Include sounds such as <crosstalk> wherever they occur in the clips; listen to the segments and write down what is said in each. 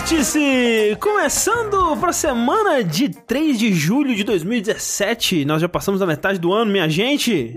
Vértice! Começando para a semana de 3 de julho de 2017. Nós já passamos da metade do ano, minha gente.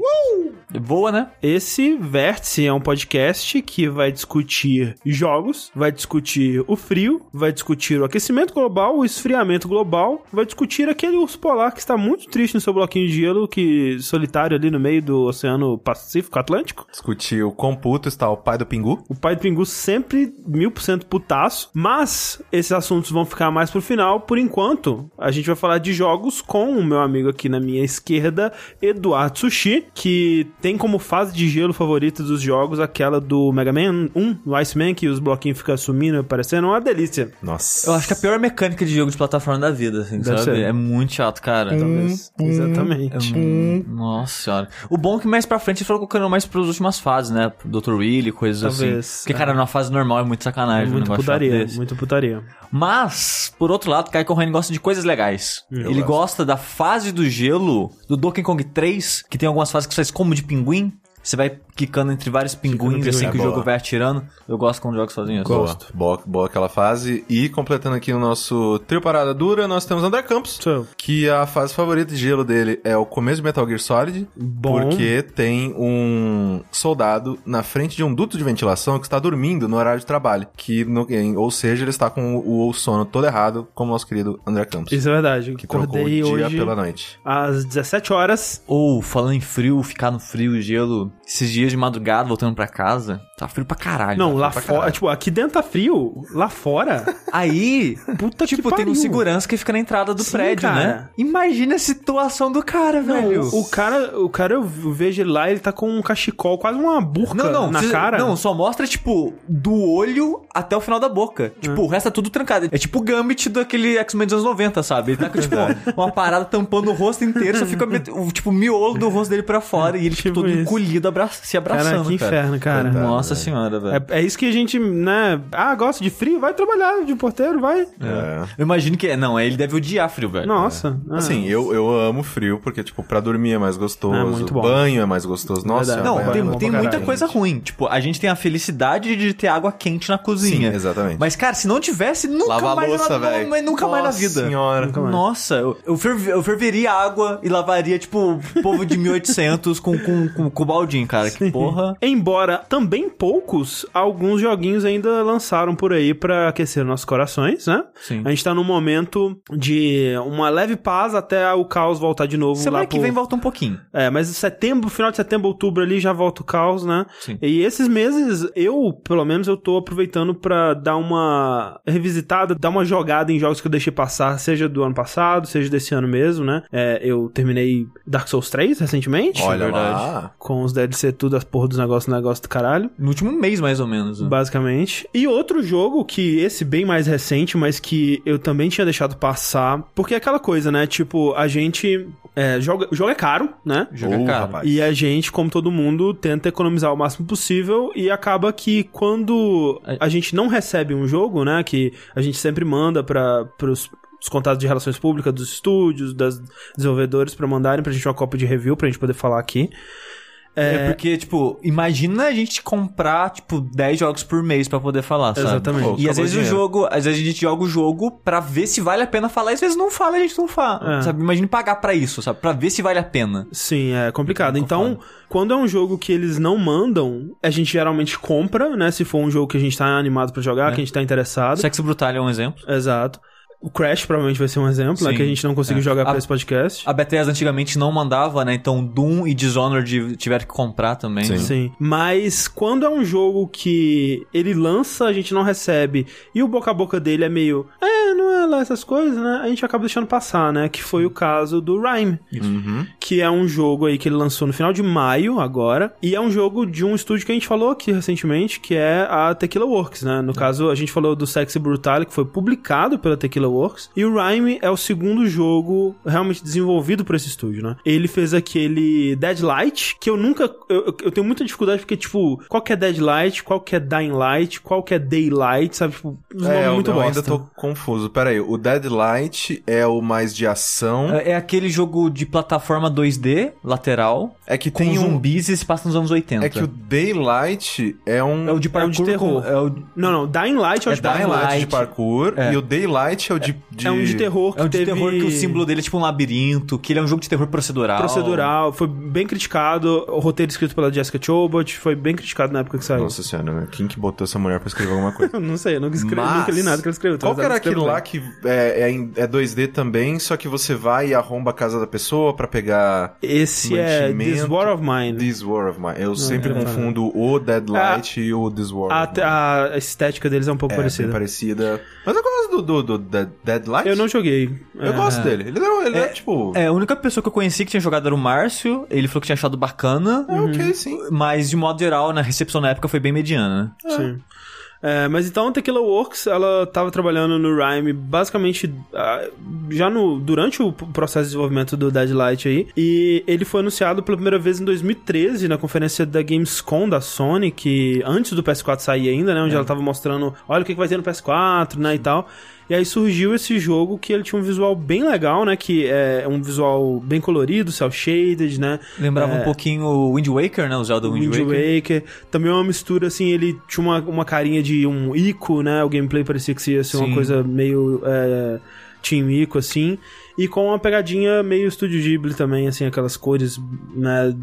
Boa, né? Esse Vértice é um podcast que vai discutir jogos, vai discutir o frio, vai discutir o aquecimento global, o esfriamento global, vai discutir aquele urso polar que está muito triste no seu bloquinho de gelo, que solitário ali no meio do Oceano Pacífico Atlântico. Discutir o quão puto está o pai do Pingu. O pai do Pingu sempre mil por cento putaço, mas esses assuntos vão ficar mais pro final. Por enquanto, a gente vai falar de jogos com o meu amigo aqui na minha esquerda, Eduardo Sushi, que tem como fase de gelo favorita dos jogos aquela do Mega Man 1, o Iceman, que os bloquinhos ficam sumindo e aparecendo. Uma delícia. Nossa. Eu acho que é a pior mecânica de jogo de plataforma da vida, assim, Deve sabe? ser. É muito chato, cara. Talvez. Exatamente. É mu- Nossa senhora. O bom é que mais pra frente ele foi colocando mais pras últimas fases, né? Dr. Willy, coisas Talvez, assim. Porque, é. cara, numa fase normal é muito sacanagem. um Muito chato putaria, muito putaria. Mas, por outro lado, Kai Corrêa gosta de coisas legais. Hum. Ele gosto. gosta da fase do gelo do Donkey Kong 3, que tem algumas fases que você faz como de pinguim. Você vai quicando entre vários pinguins pinguim. assim É que o boa. jogo vai atirando. Eu gosto quando jogo sozinho assim. Boa, Gosto. boa, boa aquela fase. E completando aqui o nosso trio parada dura, nós temos André Campos. So, Que a fase favorita de gelo dele é o começo de Metal Gear Solid. Bom. Porque tem um soldado na frente de um duto de ventilação que está dormindo no horário de trabalho. Que, no- ou seja, ele está com o, o sono todo errado, como nosso querido André Campos. isso é verdade. que o Acordei dia hoje pela noite. às 17 horas. Ou, falando em frio, ficar no frio, gelo, esses dias de madrugada, voltando pra casa, tá frio pra caralho. Não, lá pra fora, tipo, aqui dentro tá frio, lá fora, <laughs> Aí, puta tipo, que tem um pariu. segurança que fica na entrada do Sim, prédio, cara. né? Imagina a situação do cara, velho. O cara, o cara, eu vejo ele lá, ele tá com um cachecol, quase uma burca Não, não, na cê- cara. Não, só mostra, tipo, do olho até o final da boca. Tipo, o resto é tudo trancado. É tipo o Gambit daquele X-Men dos anos 90, sabe? Ele tá com, tipo, uma parada tampando o rosto inteiro, só fica, met- o, tipo, miolo do rosto dele pra fora <laughs> e ele, tipo, Tipo todo isso. encolhido, abra se Cara, abraçando, que cara. inferno, cara. Coitado. Nossa senhora, velho. É, é isso que a gente, né? Ah, gosta de frio? Vai trabalhar de porteiro, vai. É. Eu imagino que... Não, ele deve odiar frio, velho. Nossa. ah. Assim, eu, eu amo frio, porque, tipo, pra dormir é mais gostoso, É muito bom. banho é mais gostoso. Nossa. Não, banho é tem, tem muita caralho. coisa ruim. Tipo, a gente tem a felicidade de ter água quente na cozinha. Sim, exatamente. Mas, cara, se não tivesse, nunca Lava mais... louça, na- velho. Mas nunca mais na Nossa vida. senhora. mais. Nossa, eu, eu, eu ferveria água e lavaria, tipo, o povo de <laughs> 1800 com, com, com, com o baldinho, cara. Que porra. Embora também poucos, alguns joguinhos ainda lançaram por aí pra aquecer nossos corações, né? Sim. A gente tá num momento de uma leve paz até o caos voltar de novo Semana lá que pro... vem volta um pouquinho. É, mas setembro, final de setembro, outubro ali já volta o caos, né? Sim. E esses meses, eu, pelo menos, eu tô aproveitando pra dar uma revisitada, dar uma jogada em jogos que eu deixei passar, seja do ano passado, seja desse ano mesmo, né? É, eu terminei Dark Souls 3 recentemente. Olha verdade. lá. Com os DLC tudo, as porra dos negócios, negócio do caralho. No último mês, mais ou menos. né? Basicamente. E outro jogo que esse bem mais recente, mas que eu também tinha deixado passar, porque é aquela coisa, né? Tipo, a gente é, joga, o jogo é caro, né? Joga Ô, caro. rapaz. E a gente, como todo mundo, tenta economizar o máximo possível e acaba que quando a gente não recebe um jogo, né, que a gente sempre manda para os os contatos de relações públicas dos estúdios, das desenvolvedores pra mandarem pra gente uma cópia de review pra gente poder falar aqui. É... porque, tipo, imagina a gente comprar, tipo, 10 jogos por mês pra poder falar, sabe? Exatamente. Pô, E às vezes o jogo, às vezes a gente joga o jogo pra ver se vale a pena falar, e às vezes não fala, e a gente não fala, É. sabe? Imagine pagar pra isso, sabe? Pra ver se vale a pena. Sim, é complicado. Então, quando é um jogo que eles não mandam, a gente geralmente compra, né? Se for um jogo que a gente tá animado pra jogar, que a gente tá interessado. Sexo Brutal é um exemplo. Exato. O Crash provavelmente vai ser um exemplo, né? Que a gente não conseguiu É. jogar pra A- esse podcast. A Bethesda antigamente não mandava, né? Então Doom e Dishonored tiveram que comprar também. Sim. né? Sim. Mas quando é um jogo que ele lança, a gente não recebe, e o boca a boca dele é meio, é, não é lá essas coisas, né? A gente acaba deixando passar, né? Que foi o caso do Rhyme, Uhum. que é um jogo aí que ele lançou no final de maio agora, e é um jogo de um estúdio que a gente falou aqui recentemente, que é a Tequila Works, né? No caso, a gente falou do Sexy Brutal, que foi publicado pela Tequila Works, e o Rhyme é o segundo jogo realmente desenvolvido por esse estúdio, né? Ele fez aquele Deadlight, que eu nunca. Eu, eu- eu tenho muita dificuldade porque, tipo, qual que é Deadlight, qual que é Dying Light, qual que é Daylight, sabe? Tipo, os É, nomes eu, muito eu bosta. ainda tô confuso. Pera Peraí, o Dead Light é o mais de ação. É, é aquele jogo de plataforma 2D, lateral, É que com tem um. zumbis e se passa nos anos 80. É que o Daylight é um. É o de É o parkour de terror. com- é o- Não, não, Dying Light é o É de Dying terror. Light de parkour É. e o Daylight é o de. de... É um de terror que É um de teve... terror que o símbolo dele é tipo um labirinto, que ele é um jogo de terror procedural. procedural, foi bem criticado, o roteiro escrito pela Jessica Chobot, foi bem criticado na época que saiu. Nossa senhora, quem que botou essa mulher pra escrever alguma <laughs> coisa? Não sei, eu nunca, escrevi, Mas- nunca li nada que ela escreveu. Qual que ela era aquilo bem. lá que é, é, é 2D também, só que você vai e arromba a casa da pessoa pra pegar Esse é mantimento? This War of Mine. This War of Mine? Eu sempre é. confundo o Dead Light e o This War A, of Mine. a estética deles é um pouco É, bem parecida. parecida. Mas eu gosto do, do, do Dead, Dead Light. Eu não joguei. Eu É. gosto dele. Ele, não, ele é, tipo... É, a única pessoa que eu conheci que tinha jogado era o Márcio. Ele falou que tinha achado bacana. É ok, sim. Mas, de modo geral, na recepção na época foi bem mediana. Sim. É, mas então a Tequila Works, ela tava trabalhando no Rhyme basicamente ah, já no, durante o processo de desenvolvimento do Deadlight aí. E ele foi anunciado pela primeira vez em 2013 na conferência da Gamescom da Sony, que antes do PS4 sair ainda, né? Onde ela tava mostrando, olha o que, que vai ter no PS4, né? E tal. E aí surgiu esse jogo que ele tinha um visual bem legal, né? Que é um visual bem colorido, cel shaded, né? Lembrava É. um pouquinho o Wind Waker, né? O Zelda Wind, Wind Waker. Waker. Também é uma mistura, assim, ele tinha uma, uma carinha de um Ico, né? O gameplay parecia que ia ser uma Sim. coisa meio é, Team Ico, assim. E com uma pegadinha meio Studio Ghibli também, assim, aquelas cores, né?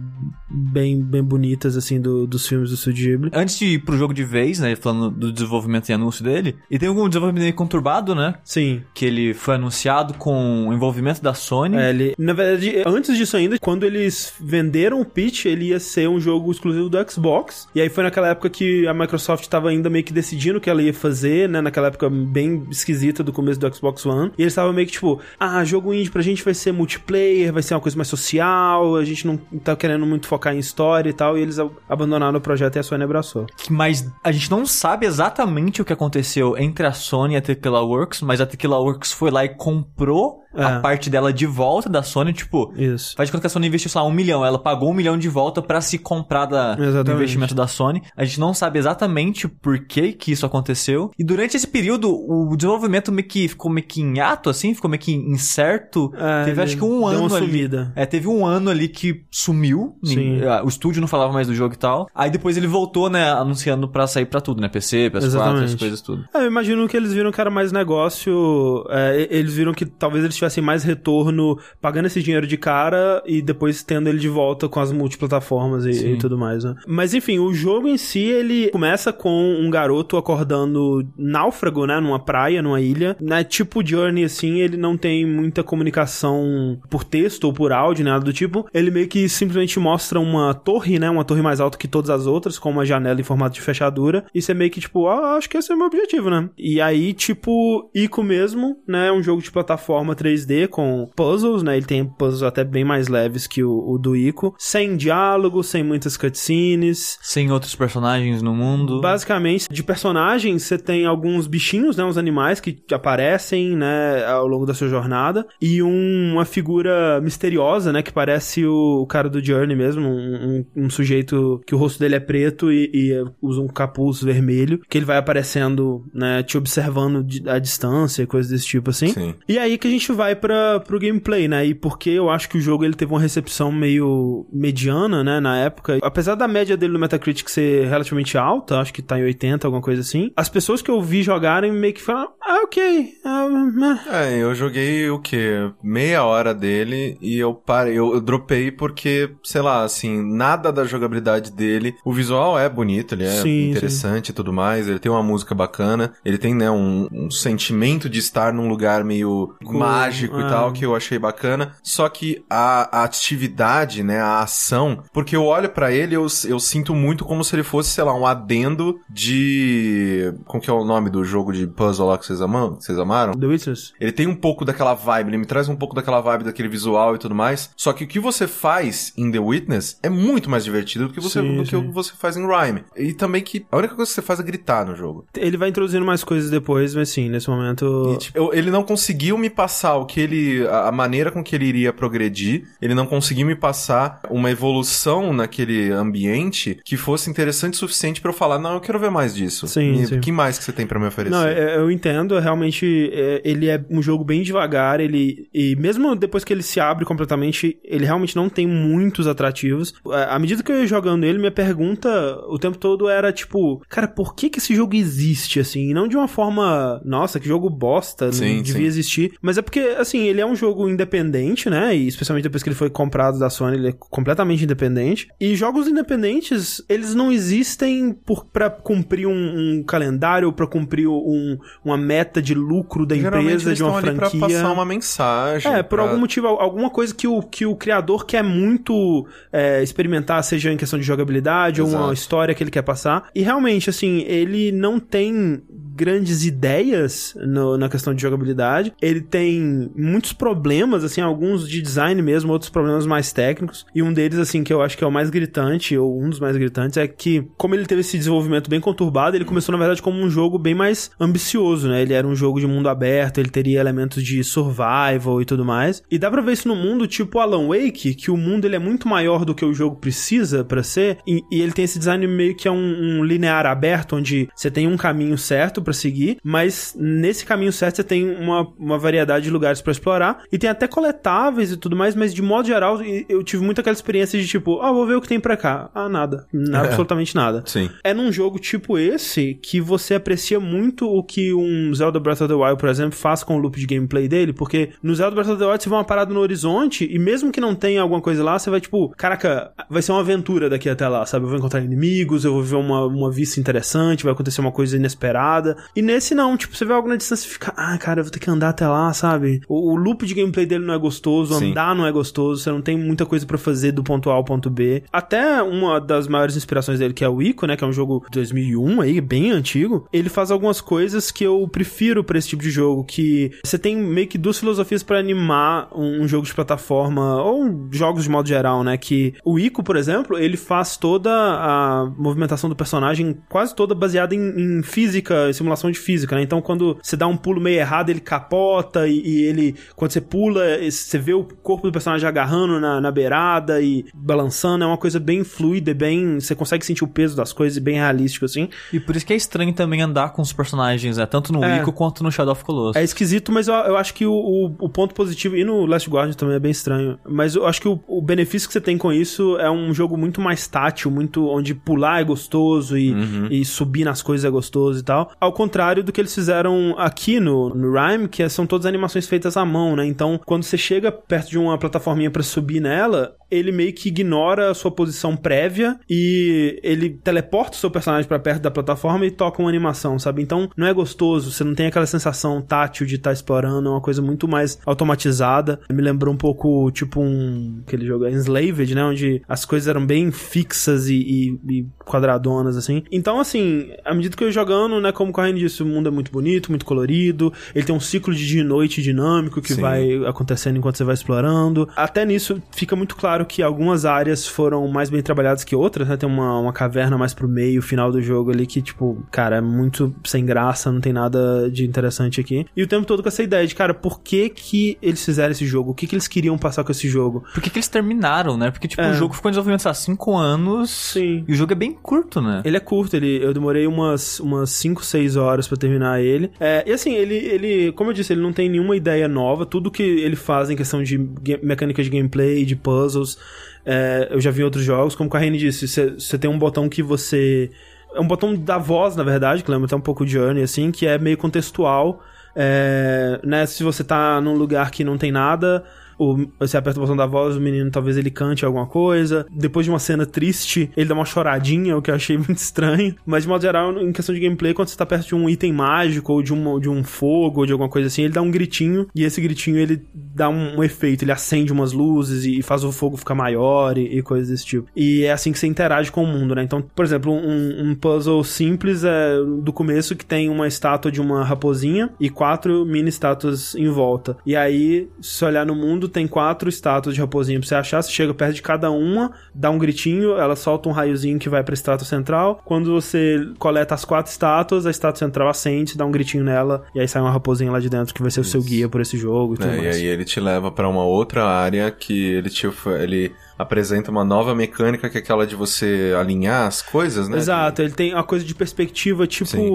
Bem, bem bonitas, assim, do- dos filmes do Studio Ghibli. Antes de ir pro jogo de vez, né? Falando do desenvolvimento e anúncio dele. E tem um desenvolvimento meio conturbado, né? Sim. Que ele foi anunciado com o envolvimento da Sony. É, ele, na verdade, antes disso ainda, quando eles venderam o pitch, ele ia ser um jogo exclusivo do Xbox. E aí foi naquela época que a Microsoft tava ainda meio que decidindo o que ela ia fazer, né? Naquela época bem esquisita do começo do Xbox One. E eles estavam meio que tipo, ah, jogo indie pra gente vai ser multiplayer, vai ser uma coisa mais social, a gente não tá querendo muito focar em história e tal. E eles ab- abandonaram o projeto e a Sony abraçou. Mas a gente não sabe exatamente o que aconteceu entre a Sony e a Tequila Works, mas a Tequila Works foi lá e comprou a É. parte dela de volta da Sony, tipo... Isso. Faz de conta que a Sony investiu, sei lá, um milhão. Ela pagou um milhão de volta pra se comprar da, do investimento da Sony. A gente não sabe exatamente por que que isso aconteceu. E durante esse período, o desenvolvimento meio que ficou meio que em ato, assim, ficou meio que incerto. É, teve acho que um ano uma ali. sumida. É, teve um ano ali que sumiu. Sim. Ah, O estúdio não falava mais do jogo e tal. Aí depois ele voltou, né, anunciando pra sair pra tudo, né? PC, PS4, Exatamente. essas coisas tudo. É, eu imagino que eles viram que era mais negócio. é, eles viram que talvez eles tivessem mais retorno pagando esse dinheiro de cara e depois tendo ele de volta com as multiplataformas e, e tudo mais, né? Mas enfim, o jogo em si ele começa com um garoto acordando náufrago, né? Numa praia, numa ilha. Né? Tipo Journey, assim, ele não tem muita comunicação por texto ou por áudio, nada do tipo. Ele meio que simplesmente mostra uma torre, né? Uma torre mais alta que todas as outras, com uma janela em formato de fechadura. E você meio que, tipo, ah, acho que esse é o meu objetivo, né? E aí, tipo, Ico mesmo, né? É um jogo de plataforma 3D com puzzles, né? Ele tem puzzles até bem mais leves que o, o do Ico. Sem diálogo, sem muitas cutscenes. Sem outros personagens no mundo. Basicamente, de personagens, você tem alguns bichinhos, né? Uns animais que aparecem, né? Ao longo da sua jornada. E um- uma figura misteriosa, né? Que parece o, o cara do Journey mesmo. Um, um- um sujeito que o rosto dele é preto e, e usa um capuz vermelho. Que ele vai aparecendo, né? Te observando à distância, coisas desse tipo assim. Sim. E aí que a gente vai para pro gameplay, né? E porque eu acho que o jogo ele teve uma recepção meio mediana, né, na época. Apesar da média dele no Metacritic ser relativamente alta, acho que tá em 80, alguma coisa assim. As pessoas que eu vi jogarem meio que falaram, ah, ok. ah, meh." É, eu joguei o quê? Meia hora dele e eu parei, eu, eu dropei porque, sei lá, assim, nada da jogabilidade dele. O visual é bonito, ele é Sim, interessante e tudo mais, ele tem uma música bacana, ele tem, né, um, um sentimento de estar num lugar meio Cool, mágico e é. tal, que eu achei bacana. Só que a, a atividade, né, a ação, porque eu olho pra ele, eu, eu sinto muito como se ele fosse, sei lá, um adendo de. Como que é o nome do jogo de puzzle lá que vocês amam? que Vocês amaram? The Witness? Ele tem um pouco daquela vibe, ele me traz um pouco daquela vibe daquele visual e tudo mais. Só que o que você faz em The Witness é muito mais divertido do que você, Sim, do que sim. o que você faz em Rhyme. E também que a única coisa que você faz é gritar no jogo. Ele vai introduzindo mais coisas depois, mas sim, nesse momento. E, tipo, eu- ele não conseguiu me passar o que ele. A, maneira com que ele iria progredir. Ele não conseguiu me passar uma evolução naquele ambiente que fosse interessante o suficiente pra eu falar, não, eu quero ver mais disso. Sim. O que mais que você tem pra me oferecer? Não, é- eu entendo. realmente é, ele é um jogo bem devagar, ele e mesmo depois que ele se abre completamente, ele realmente não tem muitos atrativos. À medida que eu ia jogando ele, minha pergunta o tempo todo era tipo, cara, por que que esse jogo existe assim? E não de uma forma, nossa, que jogo bosta, Sim, não devia sim. existir, mas é porque assim, ele é um jogo independente, né? E especialmente depois que ele foi comprado da Sony, ele é completamente independente. E jogos independentes, eles não existem por para cumprir um, um calendário ou para cumprir um, uma meta de lucro da Geralmente empresa, de uma estão ali franquia. pra passar uma mensagem. É, por pra- algum motivo, alguma coisa que o, que o criador quer muito é, experimentar, seja em questão de jogabilidade ou uma Exato. história que ele quer passar. E realmente, assim, ele não tem grandes ideias no- na questão de jogabilidade. Ele tem muitos problemas, assim, alguns de design mesmo, outros problemas mais técnicos. E um deles, assim, que eu acho que é o mais gritante, ou um dos mais gritantes, é que, como ele teve esse desenvolvimento bem conturbado, ele começou, na verdade, como um jogo bem mais ambicioso, né? Ele era um jogo de mundo aberto, ele teria elementos de survival e tudo mais. E dá pra ver isso no mundo tipo Alan Wake, que o mundo ele é muito maior do que o jogo precisa pra ser, e, e ele tem esse design meio que é um, um linear aberto, onde você tem um caminho certo pra seguir, mas nesse caminho certo você tem uma, uma variedade de lugares pra explorar, e tem até coletáveis e tudo mais, mas de modo geral eu tive muito aquela experiência de tipo, ah, vou ver o que tem pra cá. Ah, nada. Nada, <laughs> absolutamente nada. Sim. É num jogo tipo esse que você aprecia muito o que um Zelda Breath of the Wild, por exemplo, faz com o loop de gameplay dele, porque no Zelda Breath of the Wild você vê uma parada no horizonte e mesmo que não tenha alguma coisa lá, você vai tipo, caraca, vai ser uma aventura daqui até lá, sabe? Eu vou encontrar inimigos, eu vou ver uma, uma vista interessante, vai acontecer uma coisa inesperada. E nesse não, tipo, você vê algo na distância e fica, ah, cara, eu vou ter que andar até lá, sabe? O, o loop de gameplay dele não é gostoso, Sim. andar não é gostoso, você não tem muita coisa pra fazer do ponto A ao ponto B. Até uma das maiores inspirações dele, que é o Ico, né, que é um jogo de 2001 aí, bem antigo, ele faz algumas coisas que eu prefiro pra esse tipo de jogo, que você tem meio que duas filosofias pra animar um, um jogo de plataforma, ou jogos de modo geral, né, que o Ico, por exemplo, ele faz toda a movimentação do personagem quase toda baseada em, em física, simulação de física, né, então quando você dá um pulo meio errado, ele capota e, e ele, quando você pula, você vê o corpo do personagem agarrando na, na beirada e balançando, é uma coisa bem fluida, bem, você consegue sentir o peso das coisas e bem realístico, assim. E por isso que é estranho também andar com os personagens, né? Tanto no É. Ico quanto no Shadow of Colossus. É esquisito, mas eu, eu acho que o, o, o ponto positivo, e no Last Guardian também é bem estranho, mas eu acho que o, o benefício que você tem com isso é um jogo muito mais tátil, muito onde pular é gostoso e, e subir nas coisas é gostoso e tal. Ao contrário do que eles fizeram aqui no, no Rime, que é- são todas animações feitas à mão, né? Então, quando você chega perto de uma plataforminha pra subir nela, ele meio que ignora a sua posição prévia e ele teleporta o seu personagem pra perto da plataforma e toca uma animação, sabe? Então não é gostoso, você não tem aquela sensação tátil de estar explorando, é uma coisa muito mais automatizada. Me lembrou um pouco, tipo, um. aquele jogo Enslaved, né? Onde as coisas eram bem fixas e, e- e quadradonas, assim. Então, assim, à medida que eu ia jogando, né? Como o Correndo disse, o mundo é muito bonito, muito colorido, ele tem um ciclo de dia e noite dinâmico que Sim. vai acontecendo enquanto você vai explorando. Até nisso fica muito claro que algumas áreas foram mais bem trabalhadas que outras, né? Tem uma, uma caverna mais pro meio, final do jogo ali, que, tipo, cara, é muito sem graça, não tem nada de interessante aqui. E o tempo todo com essa ideia de, cara, por que que eles fizeram esse jogo? O que que eles queriam passar com esse jogo? Por que, que eles terminaram, né? Porque, tipo, É. o jogo ficou em desenvolvimento há 5 anos. Sim. E o jogo é bem curto, né? Ele é curto, ele, eu demorei umas, umas 5, 6 horas pra terminar ele. É, e assim, ele, ele, como eu disse, ele não tem nenhuma ideia nova. Tudo que ele faz em questão de mecânica de gameplay, de puzzles, é, eu já vi em outros jogos. Como o Carrene disse, você tem um botão que você. É um botão da voz, na verdade, que lembra até um pouco de Journey, assim, que é meio contextual. É, né, se você tá num lugar que não tem nada, o, você aperta o botão da voz, o menino talvez ele cante alguma coisa. Depois de uma cena triste, ele dá uma choradinha, o que eu achei <laughs> muito estranho. Mas de modo geral, em questão de gameplay, quando você tá perto de um item mágico, ou de um, de um fogo, ou de alguma coisa assim, ele dá um gritinho, e esse gritinho ele dá um, um efeito, ele acende umas luzes e faz o fogo ficar maior e, e coisas desse tipo. E é assim que você interage com o mundo, né? Então, por exemplo, um, um puzzle simples é do começo que tem uma estátua de uma raposinha e quatro mini estátuas em volta. E aí, se olhar no mundo, tem quatro estátuas de raposinha pra você achar. Você chega perto de cada uma, dá um gritinho, ela solta um raiozinho que vai pra estátua central. Quando você coleta as quatro estátuas, a estátua central acende, dá um gritinho nela, e aí sai uma raposinha lá de dentro que vai ser o seu guia por esse jogo e tudo É, e mais. aí ele te leva pra uma outra área que ele te ele apresenta uma nova mecânica que é aquela de você alinhar as coisas, né? Exato, ele tem uma coisa de perspectiva tipo Sim.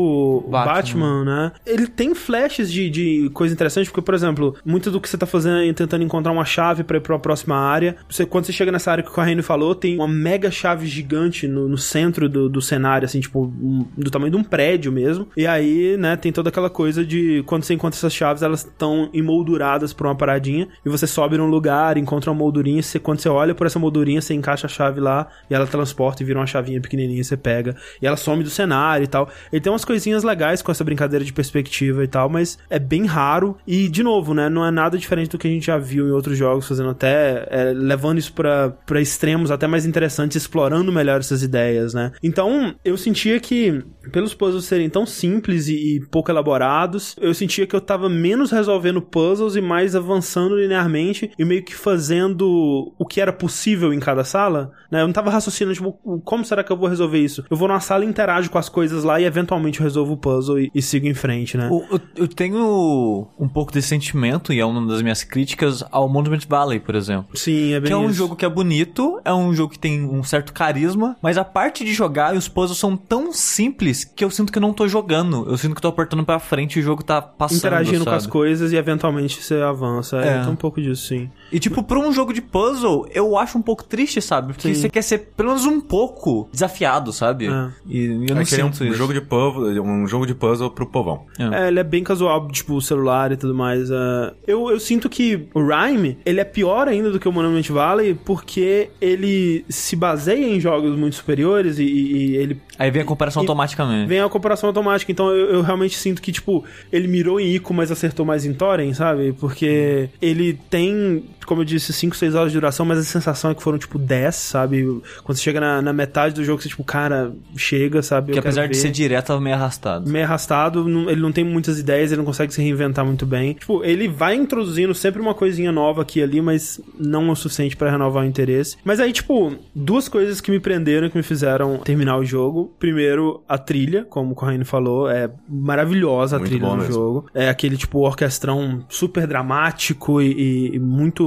Batman. Batman. né? Ele tem flashes de, de coisa interessante, porque, por exemplo, muito do que você tá fazendo é tentando encontrar uma chave pra ir pra próxima área. Você, quando você chega nessa área que o Corrêa falou, tem uma mega chave gigante no, no centro do, do cenário, assim, tipo, um- do tamanho de um prédio mesmo. E aí, né, tem toda aquela coisa de quando você encontra essas chaves, elas estão emolduradas por uma paradinha, e você sobe num lugar, encontra uma moldurinha, você, quando você olha por essa moldurinha, você encaixa a chave lá, e ela transporta e vira uma chavinha pequenininha, você pega, e ela some do cenário e tal. Ele tem umas coisinhas legais com essa brincadeira de perspectiva e tal, mas é bem raro, e de novo, né, não é nada diferente do que a gente já viu em outros jogos, fazendo até, é, levando isso pra extremos até mais interessantes, explorando melhor essas ideias, né. Então, eu sentia que, pelos puzzles serem tão simples e, e pouco elaborados, eu sentia que eu tava menos resolvendo puzzles e mais avançando linearmente e meio que fazendo o que era possível em cada sala, né? Eu não tava raciocinando, tipo, como será que eu vou resolver isso? Eu vou numa sala, interajo com as coisas lá e eventualmente eu resolvo o puzzle e, e sigo em frente, né? O- Eu, eu tenho um pouco desse sentimento, e é uma das minhas críticas ao Monument Valley, por exemplo. Sim, é bem Que é um isso. jogo que é bonito, é um jogo que tem um certo carisma, mas a parte de jogar e os puzzles são tão simples que eu sinto que eu não tô jogando. Eu sinto que eu tô apertando pra frente e o jogo tá passando. Interagindo com sabe? as coisas e eventualmente você avança. É, É. um pouco disso, sim. E tipo, pra um jogo de puzzle, eu acho um pouco triste, sabe? Porque Sim. você quer ser pelo menos um pouco desafiado, sabe? É. E eu não É que ele é um isso. jogo de puzzle, um jogo de puzzle pro povão. É, ele é bem casual, tipo, celular e tudo mais. é. Eu, eu sinto que o Rhyme, ele é pior ainda do que o Monument Valley, porque ele se baseia em jogos muito superiores e, e ele Aí vem a comparação E- automaticamente. vem a comparação automática. Então eu, eu realmente sinto que, tipo, ele mirou em Ico, mas acertou mais em Thorin, sabe? Porque ele tem, como eu disse, 5, 6 horas de duração, mas a sensação é que foram, tipo, 10, sabe? Quando você chega na, na metade do jogo, você, tipo, cara, chega, sabe? Que apesar de ver ser direto, tava meio arrastado. meio arrastado, não- ele não tem muitas ideias, ele não consegue se reinventar muito bem. Tipo, ele vai introduzindo sempre uma coisinha nova aqui e ali, mas não o suficiente pra renovar o interesse. Mas aí, tipo, duas coisas que me prenderam, que me fizeram terminar o jogo. Primeiro, a trilha, como o Corraine falou, é maravilhosa a Muito trilha do mesmo. jogo. É aquele, tipo, orquestrão super dramático e, e muito,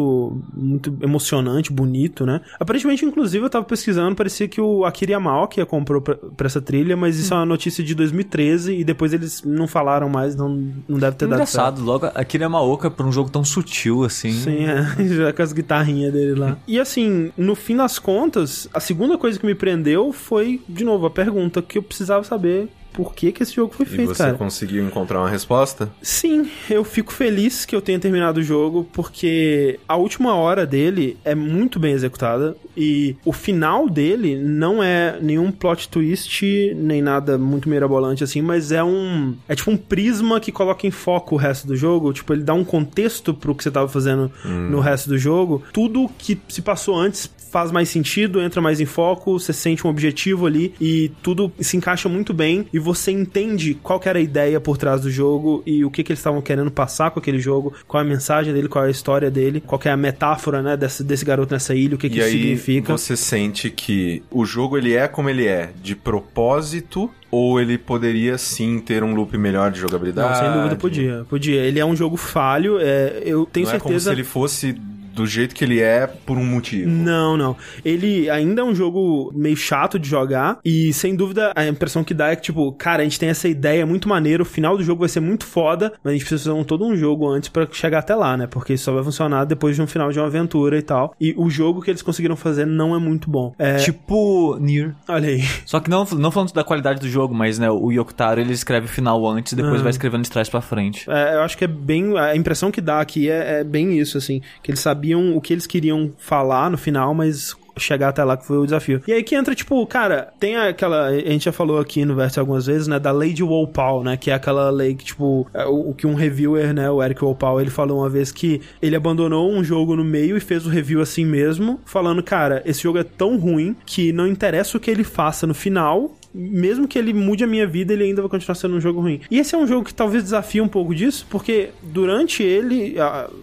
muito emocionante, bonito, né? Aparentemente, inclusive, eu tava pesquisando, parecia que o Akira Yamaoka comprou pra, pra essa trilha, mas isso é uma notícia de 2013 e depois eles não falaram mais, não, não deve ter dado certo. Engraçado, logo aquele é Maoka pra um jogo tão sutil assim. Sim, é. <laughs> Já com as guitarrinhas dele lá. E assim, no fim das contas, a segunda coisa que me prendeu foi, de novo, a pergunta que eu precisava saber por que, que esse jogo foi E feito, você cara. conseguiu encontrar uma resposta? Sim, eu fico feliz que eu tenha terminado o jogo, porque a última hora dele é muito bem executada e o final dele não é nenhum plot twist, nem nada muito mirabolante assim, mas é um. É tipo um prisma que coloca em foco o resto do jogo. Tipo, ele dá um contexto pro que você tava fazendo no resto do jogo. Tudo que se passou antes faz mais sentido, entra mais em foco, você sente um objetivo ali e tudo se encaixa muito bem e você entende qual que era a ideia por trás do jogo e o que, que eles estavam querendo passar com aquele jogo, qual é a mensagem dele, qual é a história dele, qual é a metáfora, né, desse, desse garoto nessa ilha, o que, que e isso aí significa. você sente que o jogo ele é como ele é, de propósito, ou ele poderia sim ter um loop melhor de jogabilidade? Não, sem dúvida podia, podia. Ele é um jogo falho, é, eu tenho Não é como certeza... se ele fosse do jeito que ele é por um motivo. Não, não. Ele ainda é um jogo meio chato de jogar e sem dúvida a impressão que dá é que tipo, cara, a gente tem essa ideia muito maneira, o final do jogo vai ser muito foda, mas a gente precisa fazer um, todo um jogo antes pra chegar até lá, né? Porque isso só vai funcionar depois de um final de uma aventura e tal. E o jogo que eles conseguiram fazer não é muito bom. É, Tipo Nier. olha aí. Só que não, não falando da qualidade do jogo, mas né, o Yokotaro ele escreve o final antes e depois Ah. vai escrevendo de trás pra frente. É, eu acho que é bem. A impressão que dá aqui é, é bem isso, assim. Que eles sabiam o que eles queriam falar no final, mas chegar até lá que foi o desafio. E aí que entra, tipo, cara, tem aquela. A gente já falou aqui no verso algumas vezes, né? Da lei de Wolpal, né? Que é aquela lei que, tipo, é o, o que um reviewer, né? O Eric Wolpal, ele falou uma vez que ele abandonou um jogo no meio e fez o review assim mesmo, falando, cara, esse jogo é tão ruim que não interessa o que ele faça no final, mesmo que ele mude a minha vida, ele ainda vai continuar sendo um jogo ruim. E esse é um jogo que talvez desafie um pouco disso, porque durante ele,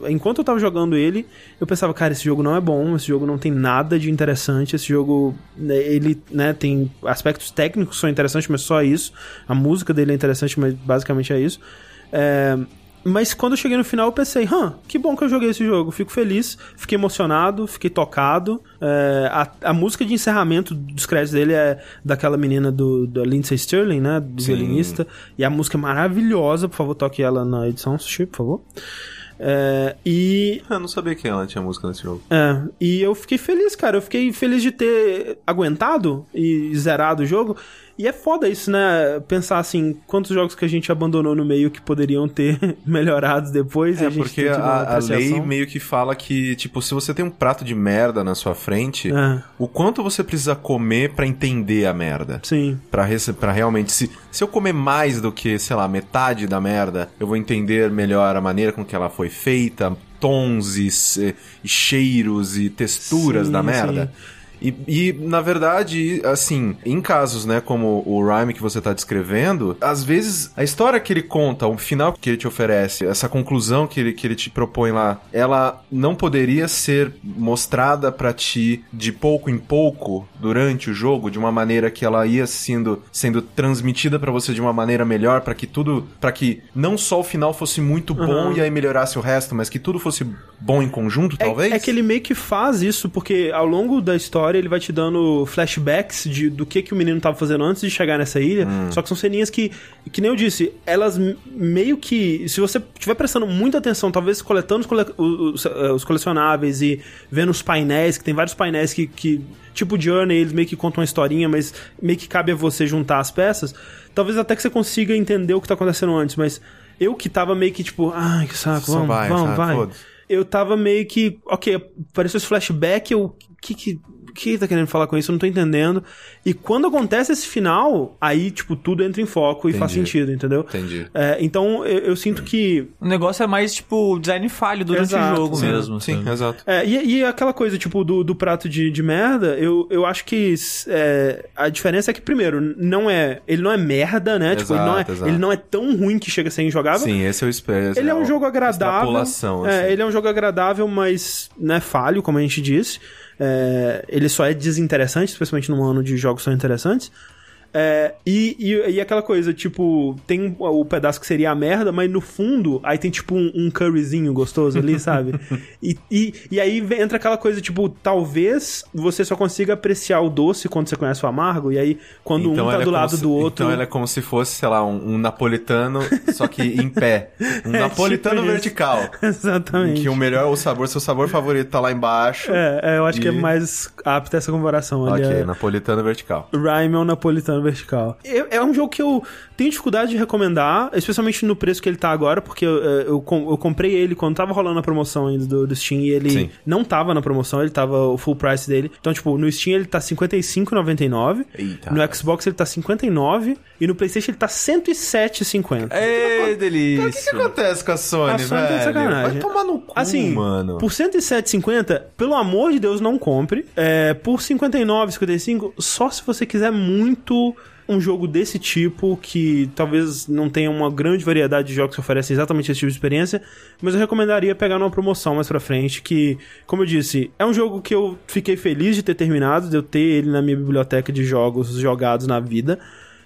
enquanto eu tava jogando ele, eu pensava, cara, esse jogo não é bom, esse jogo não tem nada de interessante, esse jogo, né, ele, né, tem aspectos técnicos que são interessantes, mas só isso. A música dele é interessante, mas basicamente é isso. É, Mas quando eu cheguei no final, eu pensei, hã, que bom que eu joguei esse jogo. Fico feliz, fiquei emocionado, fiquei tocado. É, a, a música de encerramento dos créditos dele é daquela menina do, do Lindsay Sterling, né? Do Sim. violinista. E a música é maravilhosa. Por favor, toque ela na edição, Sushi, por favor. É, e Eu não sabia que ela tinha música nesse jogo. é, e eu fiquei feliz, cara. Eu fiquei feliz de ter aguentado e zerado o jogo. E é foda isso, né? Pensar assim, quantos jogos que a gente abandonou no meio que poderiam ter <laughs> melhorados depois. e É, a gente porque a, a lei meio que fala que, tipo, se você tem um prato de merda na sua frente, É, o quanto você precisa comer pra entender a merda? sim. Pra, pra realmente. Se, se eu comer mais do que, sei lá, metade da merda, eu vou entender melhor a maneira com que ela foi feita, tons e, e cheiros e texturas Sim, da merda. E, e, na verdade, assim, em casos, né, como o Rhyme que você tá descrevendo, às vezes a história que ele conta, o final que ele te oferece, essa conclusão que ele, que ele te propõe lá, ela não poderia ser mostrada pra ti de pouco em pouco durante o jogo, de uma maneira que ela ia sendo, sendo transmitida pra você de uma maneira melhor, pra que tudo, para que não só o final fosse muito bom Uhum. e aí melhorasse o resto, mas que tudo fosse bom em conjunto, É- talvez? É, que ele meio que faz isso, porque ao longo da história ele vai te dando flashbacks de, do que, que o menino tava fazendo antes de chegar nessa ilha. Hum. Só que são ceninhas que, que nem eu disse, elas meio que. Se você estiver prestando muita atenção, talvez coletando os, cole- os- eh, os colecionáveis e vendo os painéis, que tem vários painéis que. que tipo Journey, eles meio que contam uma historinha, mas meio que cabe a você juntar as peças. Talvez até que você consiga entender o que tá acontecendo antes, mas eu que tava meio que tipo, ai, que saco, vamos, vai, vamos, sabe? vai eu tava meio que. Ok, apareceu esse flashback, eu. O que que. O que ele tá querendo falar com isso? Eu não tô entendendo. E quando acontece esse final, aí, tipo, tudo entra em foco e faz Entendi. sentido, entendeu? Entendi. É, então, eu, eu sinto que. O negócio é mais, tipo, design falho durante Exato, o jogo sim. mesmo. Sim, sabe? exato. É, e, e aquela coisa, tipo, do, do prato de, de merda, eu, eu acho que é, a diferença é que, primeiro, não é. Ele não é merda, né? tipo, ele não, é, Exato, exato. ele não é tão ruim que chega a ser injogável. Sim, esse eu espero. Ele é um jogo agradável. Extrapolação, É, assim. ele é um jogo agradável, mas não é falho, como a gente disse. É, ele só é desinteressante, especialmente num ano de jogos tão interessantes. É, e, e, e aquela coisa, tipo, tem o, pedaço que seria a merda, mas no fundo, aí tem tipo um, um curryzinho gostoso ali, sabe? <laughs> e, e, e aí entra aquela coisa, tipo, talvez você só consiga apreciar o doce quando você conhece o amargo, e aí quando um tá é do lado se- do outro. Então ele é como se fosse, sei lá, um, um napolitano, só que em pé. <laughs> Um napolitano tipo vertical. <laughs> Em Exatamente. que o melhor, o sabor, seu sabor favorito tá lá embaixo. É, é, eu acho que é mais apta essa comparação. Ele ok, é- napolitano vertical. Rhyme é um napolitano vertical. É, é um jogo que eu tenho dificuldade de recomendar, especialmente no preço que ele tá agora, porque eu, é, eu, com- eu comprei ele quando tava rolando a promoção ainda do, do Steam e ele Sim. não tava na promoção, ele tava o full price dele. Então, tipo, no Steam ele tá R$ 55,99, Eita. no Xbox ele tá 59 e no PlayStation ele tá 107,50. Ê, O que, delícia. que acontece com a Sony, A Sony tá de velho? sacanagem. Vai tomar no cu, Assim, mano. por 107,50, pelo amor de Deus, não compre. É, por 59, 55, só se você quiser muito um jogo desse tipo, que talvez não tenha uma grande variedade de jogos que oferecem exatamente esse tipo de experiência, mas eu recomendaria pegar numa promoção mais pra frente, que, como eu disse, é um jogo que eu fiquei feliz de ter terminado, de eu ter ele na minha biblioteca de jogos jogados na vida,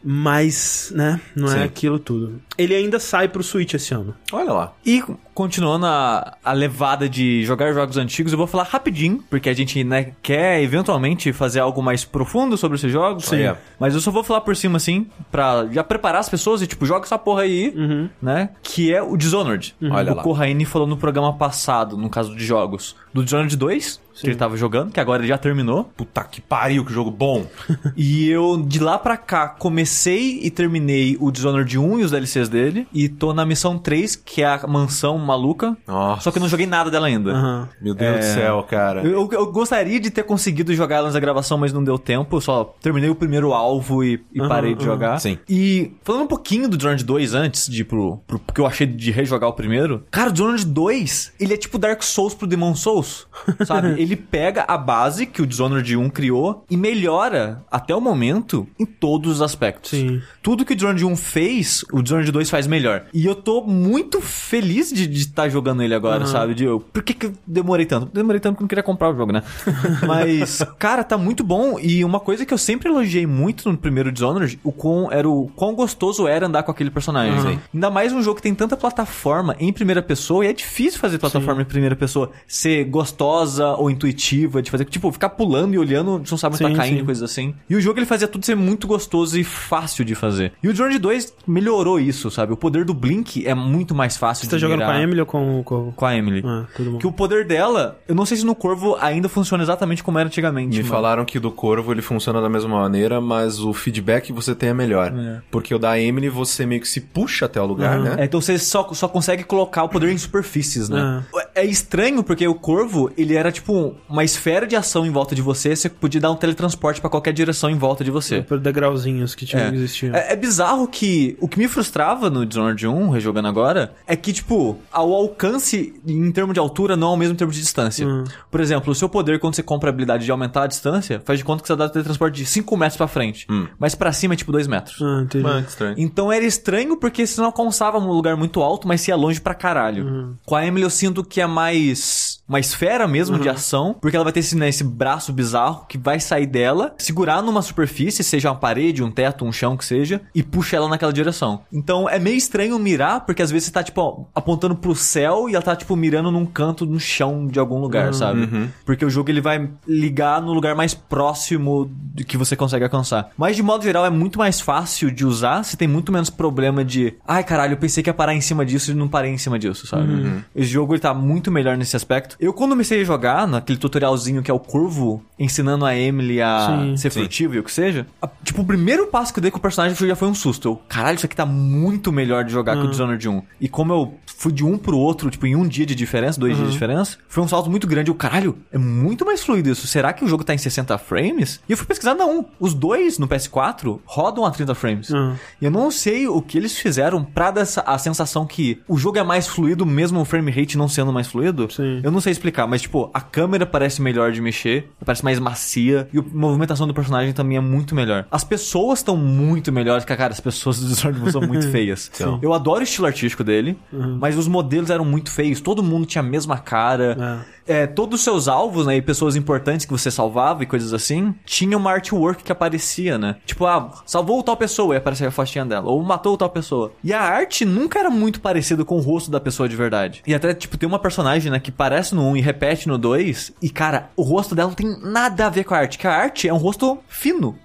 mas, né, não Sim. é aquilo tudo. Ele ainda sai pro Switch esse ano. Olha lá. E continuando a, a levada de jogar jogos antigos, eu vou falar rapidinho, porque a gente né, quer eventualmente fazer algo mais profundo sobre esses jogos. Sim. Mas eu só vou falar por cima assim, pra já preparar as pessoas e tipo, joga essa porra aí, né? Que é o Dishonored. Olha o lá. Corraine falou no programa passado, no caso de jogos, do Dishonored 2, que ele tava jogando, que agora ele já terminou. Puta que pariu, que jogo bom. <laughs> E eu, de lá pra cá, comecei e terminei o Dishonored 1 e os DLCs dele. E tô na missão 3, que é a mansão maluca. Nossa. Só que eu não joguei nada dela ainda. Aham. Meu Deus do céu, cara. Eu, eu gostaria de ter conseguido jogar ela na gravação, mas não deu tempo. Eu só terminei o primeiro alvo e, e Aham, parei de jogar. Sim. E falando um pouquinho do Dishonored 2 antes de ir pro, pro que eu achei de rejogar o primeiro. Cara, o Dishonored 2, ele é tipo Dark Souls pro Demon Souls, <laughs> sabe? ele pega a base que o Dishonored 1 criou e melhora até o momento em todos os aspectos. Sim. Tudo que o Dishonored 1 fez, o Dishonored 2 faz melhor. E eu tô muito feliz de, estar jogando ele agora, sabe? De eu, por que, que eu demorei tanto? Demorei tanto porque eu não queria comprar o jogo, né? <laughs> Mas, cara, tá muito bom. E uma coisa que eu sempre elogiei muito no primeiro Dishonored, o quão, era o quão gostoso era andar com aquele personagem. Uhum. Ainda mais um jogo que tem tanta plataforma em primeira pessoa, e é difícil fazer plataforma em primeira pessoa ser gostosa ou intuitiva, de fazer, tipo, ficar pulando e olhando, você não sabe onde tá Sim, caindo, sim. coisas assim. E o jogo ele fazia tudo ser muito gostoso e fácil de fazer. E o Dishonored 2 melhorou isso, sabe? O poder do Blink é muito mais fácil Você de tá jogando mirar com a Emily ou com o Corvo? com a Emily. Ah, tudo bom. Que o poder dela, eu não sei se no Corvo ainda funciona exatamente como era antigamente. Me mano. falaram que do Corvo ele funciona da mesma maneira, mas o feedback que você tem é melhor. É. Porque o da Emily você meio que se puxa até o lugar, Uhum. né? É, então você só, só consegue colocar o poder em superfícies, né? É estranho porque o Corvo, ele era tipo uma esfera de ação em volta de você, você podia dar um teletransporte pra qualquer direção em volta de você. Por degrauzinhos que tinham É. que existir. É, é bizarro que o que me frustrava no Dishonored 1, rejogando agora, é que, tipo, o alcance em termos de altura não é o mesmo em termos de distância. Hum. Por exemplo, o seu poder, quando você compra a habilidade de aumentar a distância, faz de conta que você dá o teletransporte de 5 metros pra frente. Mas pra cima é tipo 2 metros. Ah, entendi. Ah, estranho. Então era estranho porque você não alcançava um lugar muito alto, mas se ia longe pra caralho. Uhum. Com a Emily eu sinto que é mais uma esfera mesmo Uhum. de ação, porque ela vai ter esse, né, esse braço bizarro que vai sair dela, segurar numa superfície, seja uma parede, um teto, um chão que seja, e puxa ela naquela direção. Então é meio estranho mirar, porque às vezes você tá tipo ó, apontando pro céu e ela tá tipo mirando num canto no chão de algum lugar, sabe? Porque o jogo ele vai ligar no lugar mais próximo do que você consegue alcançar. Mas de modo geral é muito mais fácil de usar, você tem muito menos problema de, ai caralho, eu pensei que ia parar em cima disso e não parei em cima disso, sabe? Esse jogo ele tá muito melhor nesse aspecto. Eu quando comecei a jogar, naquele tutorialzinho que é o curvo, ensinando a Emily a Sim. ser Sim. furtivo e o que seja, a- tipo, o primeiro passo que eu dei com o personagem foi- já foi um susto. Eu, caralho, isso aqui tá muito melhor de jogar que o Dishonored 1. E como eu fui de um pro outro, tipo, em um dia de diferença, dois dias de diferença, foi um salto muito grande. Eu, caralho, é muito mais fluido isso. Será que o jogo tá em 60 frames? E eu fui pesquisar, não. Os dois no PS4 rodam a 30 frames. Uhum. E eu não sei o que eles fizeram pra dar essa- a sensação que o jogo é mais fluido, mesmo o frame rate não sendo mais fluido. Sim. Eu não sei explicar, mas tipo, a câmera parece melhor de mexer, parece mais macia, e a movimentação do personagem também é muito melhor. As pessoas estão muito melhores, que cara, as pessoas do Dishonored são muito <laughs> feias. Eu adoro o estilo artístico dele, mas os modelos eram muito feios, todo mundo tinha a mesma cara. É, todos os seus alvos, né, e pessoas importantes que você salvava e coisas assim, tinha uma artwork que aparecia, né? Tipo, ah, salvou tal pessoa e aparecia a fotinha dela, ou matou tal pessoa. E a arte nunca era muito parecida com o rosto da pessoa de verdade. E até, tipo, tem uma personagem, né, que parece no 1 e repete no 2, e cara, o rosto dela não tem nada a ver com a arte, que a arte é um rosto fino.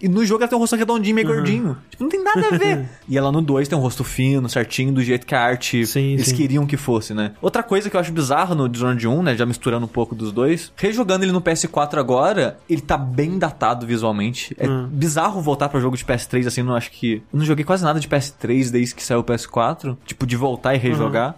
E no jogo ela tem um rosto redondinho, meio gordinho. Tipo, não tem nada a ver. <laughs> e ela no 2 tem um rosto fino, certinho, do jeito que a arte Sim, eles sim. queriam que fosse, né? Outra coisa que eu acho bizarra no Dishonored 1, né, já misturando um pouco dos dois, rejogando ele no PS4 agora, ele tá bem datado visualmente. É bizarro voltar pra jogo de PS3 assim, não acho que eu não joguei quase nada de PS3 desde que saiu o PS4, tipo de voltar e rejogar.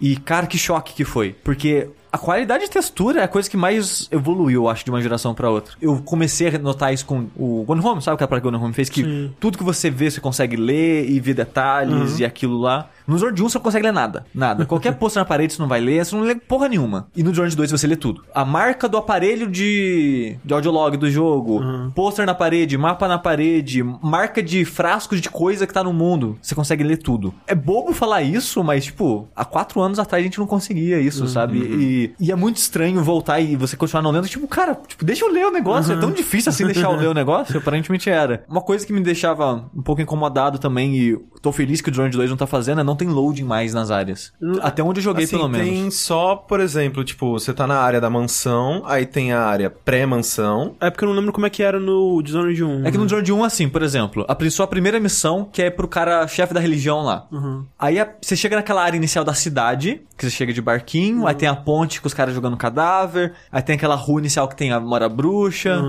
E cara, que choque que foi, porque a qualidade de textura é a coisa que mais evoluiu, eu acho, de uma geração pra outra. Eu comecei a notar isso com o Gone Home, sabe o que a própria Gone Home fez? Que Sim. tudo que você vê, você consegue ler e ver detalhes e aquilo lá. No Dishonored 1 você não consegue ler nada. Nada. <laughs> Qualquer pôster na parede você não vai ler, você não lê porra nenhuma. E no Dishonored 2 você lê tudo. A marca do aparelho de, de audiolog do jogo, pôster na parede, mapa na parede, marca de frascos de coisa que tá no mundo. Você consegue ler tudo. É bobo falar isso, mas, tipo, há quatro anos atrás a gente não conseguia isso, sabe? E, e é muito estranho voltar e você continuar não lendo. Tipo, cara, tipo, deixa eu ler o negócio. É tão difícil assim deixar eu ler o <laughs> negócio. Aparentemente era. Uma coisa que me deixava um pouco incomodado também, e tô feliz que o Dishonored 2 não tá fazendo, é não tem loading mais nas áreas. Até onde eu joguei, Assim, pelo menos. tem só, por exemplo, tipo, você tá na área da mansão, aí tem a área pré-mansão. É porque eu não lembro como é que era no Dishonored 1. É que no Dishonored 1, assim, por exemplo, a sua primeira missão, que é pro cara chefe da religião lá. Aí a- você chega naquela área inicial da cidade, que você chega de barquinho, aí tem a ponte com os caras jogando cadáver, aí tem aquela rua inicial que tem a mora bruxa.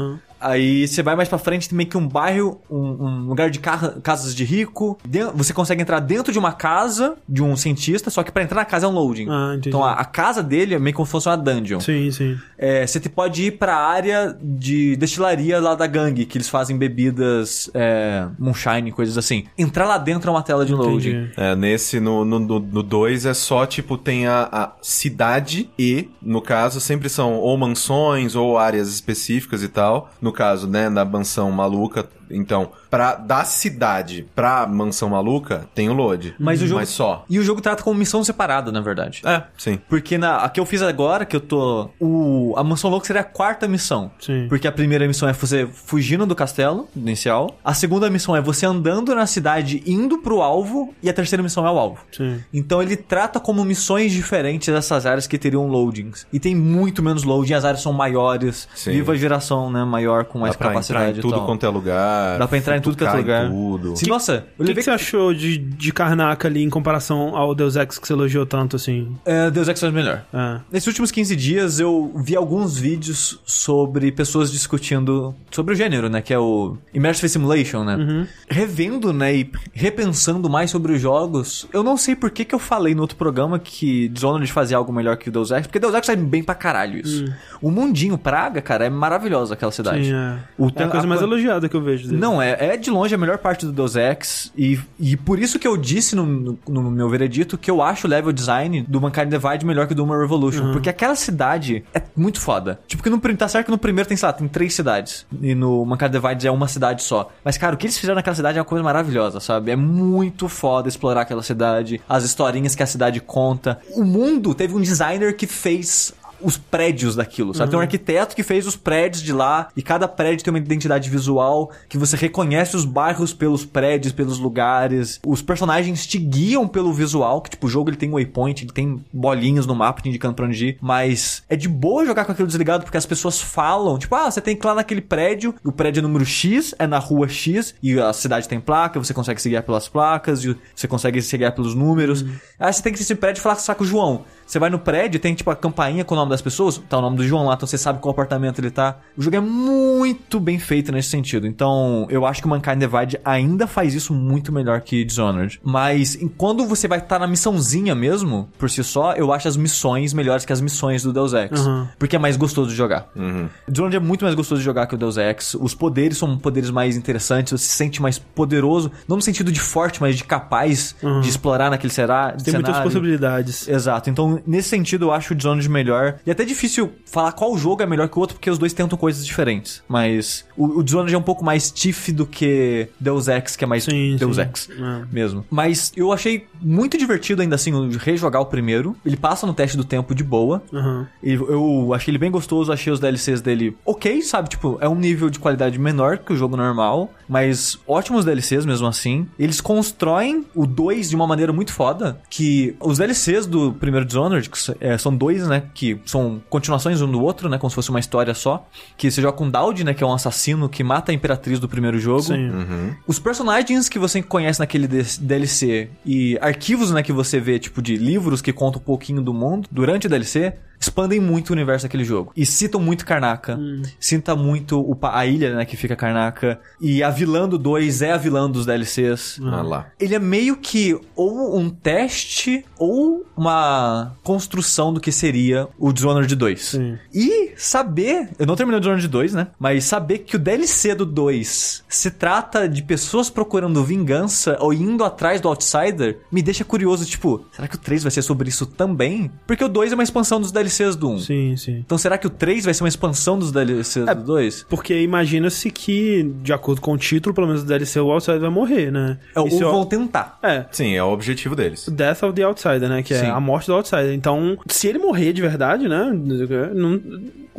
Aí você vai mais pra frente, tem meio que um bairro, um, um lugar de casas de rico. Você consegue entrar dentro de uma casa de um cientista, só que pra entrar na casa é um loading. Ah, entendi. então a, a casa dele é meio como se fosse uma dungeon. Sim, sim. É, você te- pode ir pra área de destilaria lá da gangue, que eles fazem bebidas é, moonshine, coisas assim. Entrar lá dentro é uma tela de loading. Entendi. É, nesse, no 2 no, no dois é só, tipo, tem a, a cidade e, no caso, sempre são ou mansões ou áreas específicas e tal. No caso, né, na mansão maluca, Então, pra, da cidade pra mansão maluca, tem o load. Mas o jogo- Mas só. E o jogo trata como missão separada, na verdade. É, sim. Porque na, a que eu fiz agora, que eu tô. O, a Mansão Louca seria a quarta missão. Sim. Porque a primeira missão é você fugindo do castelo inicial. A segunda missão é você andando na cidade indo pro alvo. E a terceira missão é o alvo. Sim. Então ele trata como missões diferentes essas áreas que teriam loadings. E tem muito menos loading, as áreas são maiores. Sim. Viva a geração, né? Maior, com mais Dá pra capacidade entrar em tudo e tal. quanto é lugar. Dá pra entrar em tudo quanto é lugar. Tudo. Sim, nossa, O que, levei que você achou de, de Karnak ali em comparação ao Deus Ex que você elogiou tanto, assim? É, Deus Ex faz melhor. É. Nesses últimos 15 dias eu vi alguns vídeos sobre pessoas discutindo sobre o gênero, né? Que é o Immersive Simulation, né? Revendo, né? E repensando mais sobre os jogos, eu não sei por que, que eu falei no outro programa que Dishonored fazia algo melhor que o Deus Ex, porque Deus Ex sai bem pra caralho isso. O mundinho Praga, cara, é maravilhosa aquela cidade. Sim, é. O é a coisa mais elogiada que eu vejo dele. Não, é, é de longe a melhor parte do Deus Ex. E, e por isso que eu disse no, no, no meu veredito que eu acho o level design do Mankind Divide melhor que o do Uma Revolution. Porque aquela cidade é muito foda. Tipo, que no, tá certo que no primeiro tem, sei lá, tem três cidades. E no Mankind Divide é uma cidade só. Mas, cara, o que eles fizeram naquela cidade é uma coisa maravilhosa, sabe? É muito foda explorar aquela cidade. As historinhas que a cidade conta. O mundo teve um designer que fez os prédios daquilo, sabe? Tem um arquiteto que fez os prédios de lá e cada prédio tem uma identidade visual que você reconhece os bairros pelos prédios, pelos lugares. Os personagens te guiam pelo visual, que tipo, o jogo ele tem waypoint, ele tem bolinhas no mapa te indicando pra onde ir, mas é de boa jogar com aquilo desligado porque as pessoas falam, tipo, ah, você tem que ir lá naquele prédio, o prédio é número X, é na rua X e a cidade tem placa, você consegue se guiar pelas placas, e você consegue se guiar pelos números. Ah, você tem que ir nesse prédio e falar com o João. Você vai no prédio, tem tipo a campainha com o nome das pessoas, tá o nome do João lá, então você sabe qual apartamento ele tá. O jogo é muito bem feito nesse sentido. Então, eu acho que o Mankind Divide ainda faz isso muito melhor que Dishonored. Mas em- quando você vai estar na missãozinha mesmo, por si só, eu acho as missões melhores que as missões do Deus Ex. Uhum. Porque é mais gostoso de jogar. Uhum. Dishonored é muito mais gostoso de jogar que o Deus Ex. Os poderes são poderes mais interessantes, você se sente mais poderoso, não no sentido de forte, mas de capaz Uhum. de explorar naquele será, Tem muitas possibilidades. Exato. Então, nesse sentido, eu acho o Dishonored melhor. E é até difícil falar qual jogo é melhor que o outro, porque os dois tentam coisas diferentes. Mas o, o Dishonored é um pouco mais tiff do que Deus Ex, que é mais Sim, Deus sim. Ex É. mesmo. Mas eu achei muito divertido ainda assim o rejogar o primeiro. Ele passa no teste do tempo de boa. Aham. E Eu achei ele bem gostoso, achei os DLCs dele ok, sabe? Tipo, é um nível de qualidade menor que o jogo normal, mas ótimos DLCs mesmo assim. Eles constroem o 2 de uma maneira muito foda, que os DLCs do primeiro Dishonored, que é, são dois, né, que são continuações um do outro, né, como se fosse uma história só, que você joga com Daud, né, que é um assassino que mata a Imperatriz do primeiro jogo. Sim. Os personagens que você conhece naquele DLC e arquivos, né, que você vê, tipo, de livros que contam um pouquinho do mundo durante o DLC, expandem muito o universo daquele jogo. E citam muito Karnaka. Cita muito o pa- a ilha, né, que fica Karnaka. E a vilã do 2 é a vilã dos DLCs. Ah lá. Ele é meio que ou um teste ou uma construção do que seria o Dishonored 2. Sim. E saber, eu não terminei o Dishonored 2, né? Mas saber que o DLC do 2 se trata de pessoas procurando vingança ou indo atrás do Outsider, me deixa curioso, tipo, será que o 3 vai ser sobre isso também? Porque o 2 é uma expansão dos DLCs do 1. Sim, sim. Então será que o 3 vai ser uma expansão dos DLCs do 2? Porque imagina-se que, de acordo com o título, pelo menos o DLC, o Outsider vai morrer, né? É, ou E se o- vão tentar. É, Sim, é o objetivo deles. Death of the Outsider, né? Que é Sim. a morte do Outsider. Então, se ele morrer de verdade, né? Não,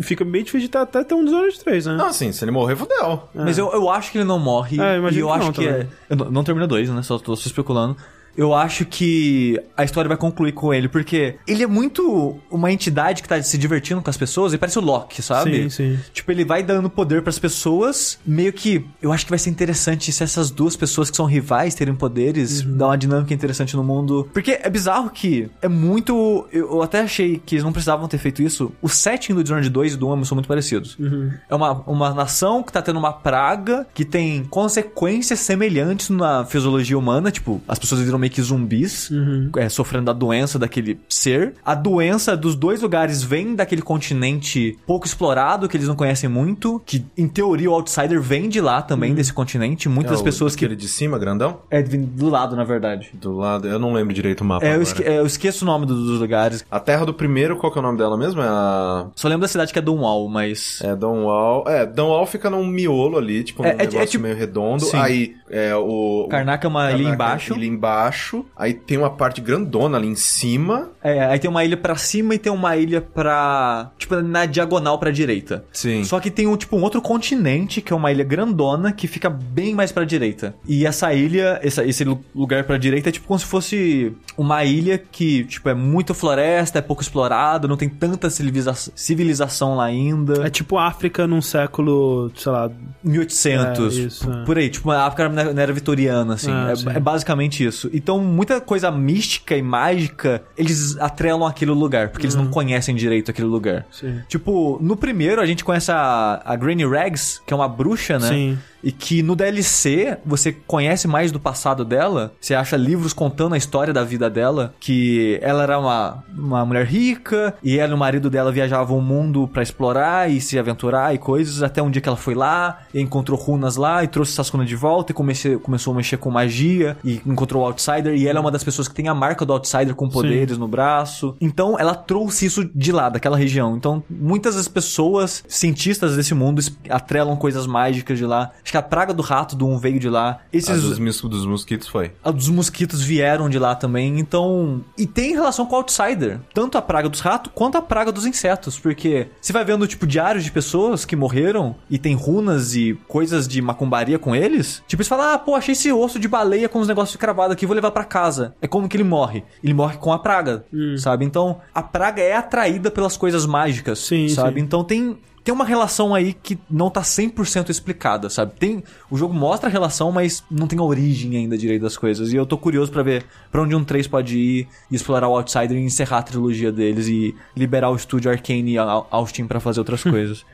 fica bem difícil de ter- até ter um Dishonored 3, né? Não, assim, se ele morrer, fodeu. Mas eu, eu acho que ele não morre. É, e eu que acho não que é. Eu não, não termina dois, né? Só tô só especulando. Eu acho que a história vai concluir com ele, porque ele é muito uma entidade que tá se divertindo com as pessoas e parece o Loki, sabe? Sim, sim. Tipo, ele vai dando poder pras pessoas, meio que eu acho que vai ser interessante se essas duas pessoas que são rivais terem poderes, Uhum. dar uma dinâmica interessante no mundo. Porque é bizarro que é muito. Eu eu até achei que eles não precisavam ter feito isso. O setting do Dishonored 2 e do 1 são muito parecidos. Uhum. É uma, uma nação que tá tendo uma praga que tem consequências semelhantes na fisiologia humana. Tipo, as pessoas viram meio meio que zumbis, Uhum. é, sofrendo da doença daquele ser. A doença dos dois lugares vem daquele continente pouco explorado, que eles não conhecem muito, que em teoria o Outsider vem de lá também, desse continente. Muitas É pessoas que... Aquele de cima, grandão? É do lado, na verdade. Do lado. Eu não lembro direito o mapa. É, eu, esque- é, eu esqueço o nome do- dos lugares. A terra do primeiro, qual que é o nome dela mesmo? É a. Só lembro da cidade que é Dunwall, mas... É Dunwall. É, Dunwall fica num miolo ali, tipo, É, é- é negócio tipo- meio redondo. Sim. Aí é o. Karnak é uma ilha Karnak embaixo. Ilha embaixo. Aí tem uma parte grandona ali em cima. É, aí tem uma ilha pra cima e tem uma ilha pra... Tipo, na diagonal pra direita. Sim. Só que tem um, tipo, um outro continente, que é uma ilha grandona, que fica bem mais pra direita. E essa ilha, essa- esse lu- lugar pra direita é tipo como se fosse uma ilha que, tipo, é muito floresta, é pouco explorado, não tem tanta civiliza- civilização lá ainda. É tipo África num século, sei lá. 1800, É, isso, é. por aí, tipo uma África era vitoriana, assim. Ah, é, é basicamente isso. Então, muita coisa mística e mágica, eles atrelam aquele lugar, porque eles Uhum. não conhecem direito aquele lugar. Sim. Tipo, no primeiro a gente conhece a, a Granny Rags, que é uma bruxa, né? Sim. E que no DLC você conhece mais do passado dela. Você acha livros contando a história da vida dela. Que ela era uma, uma mulher rica. E ela e o marido dela viajavam o mundo pra explorar e se aventurar e coisas. Até um dia que ela foi lá e encontrou runas lá e trouxe essas runas de volta. E comece, começou a mexer com magia. E encontrou o Outsider. E ela é uma das pessoas que tem a marca do Outsider com poderes no braço. Então ela trouxe isso de lá, daquela região. Então muitas das pessoas, cientistas desse mundo, atrelam coisas mágicas de lá. Acho que a praga do rato do um veio de lá. A Esses. dos, mis- dos mosquitos foi. A dos mosquitos vieram de lá também, então. E tem relação com o Outsider. Tanto a praga dos ratos quanto a praga dos insetos. Porque você vai vendo, tipo, diários de pessoas que morreram e tem runas e coisas de macumbaria com eles. Tipo, eles falam, ah, pô, achei esse osso de baleia com uns negócios cravados aqui, vou levar pra casa. É como que ele morre? Ele morre com a praga, sabe? Então, a praga é atraída pelas coisas mágicas, Sim, sabe? sim. Então tem. Tem uma relação aí que não tá 100% explicada, sabe? Tem, o jogo mostra a relação, mas não tem a origem ainda direito das coisas. E eu tô curioso pra ver pra onde um 3 pode ir e explorar o Outsider e encerrar a trilogia deles e liberar o estúdio Arcane e a Austin pra fazer outras <laughs> coisas.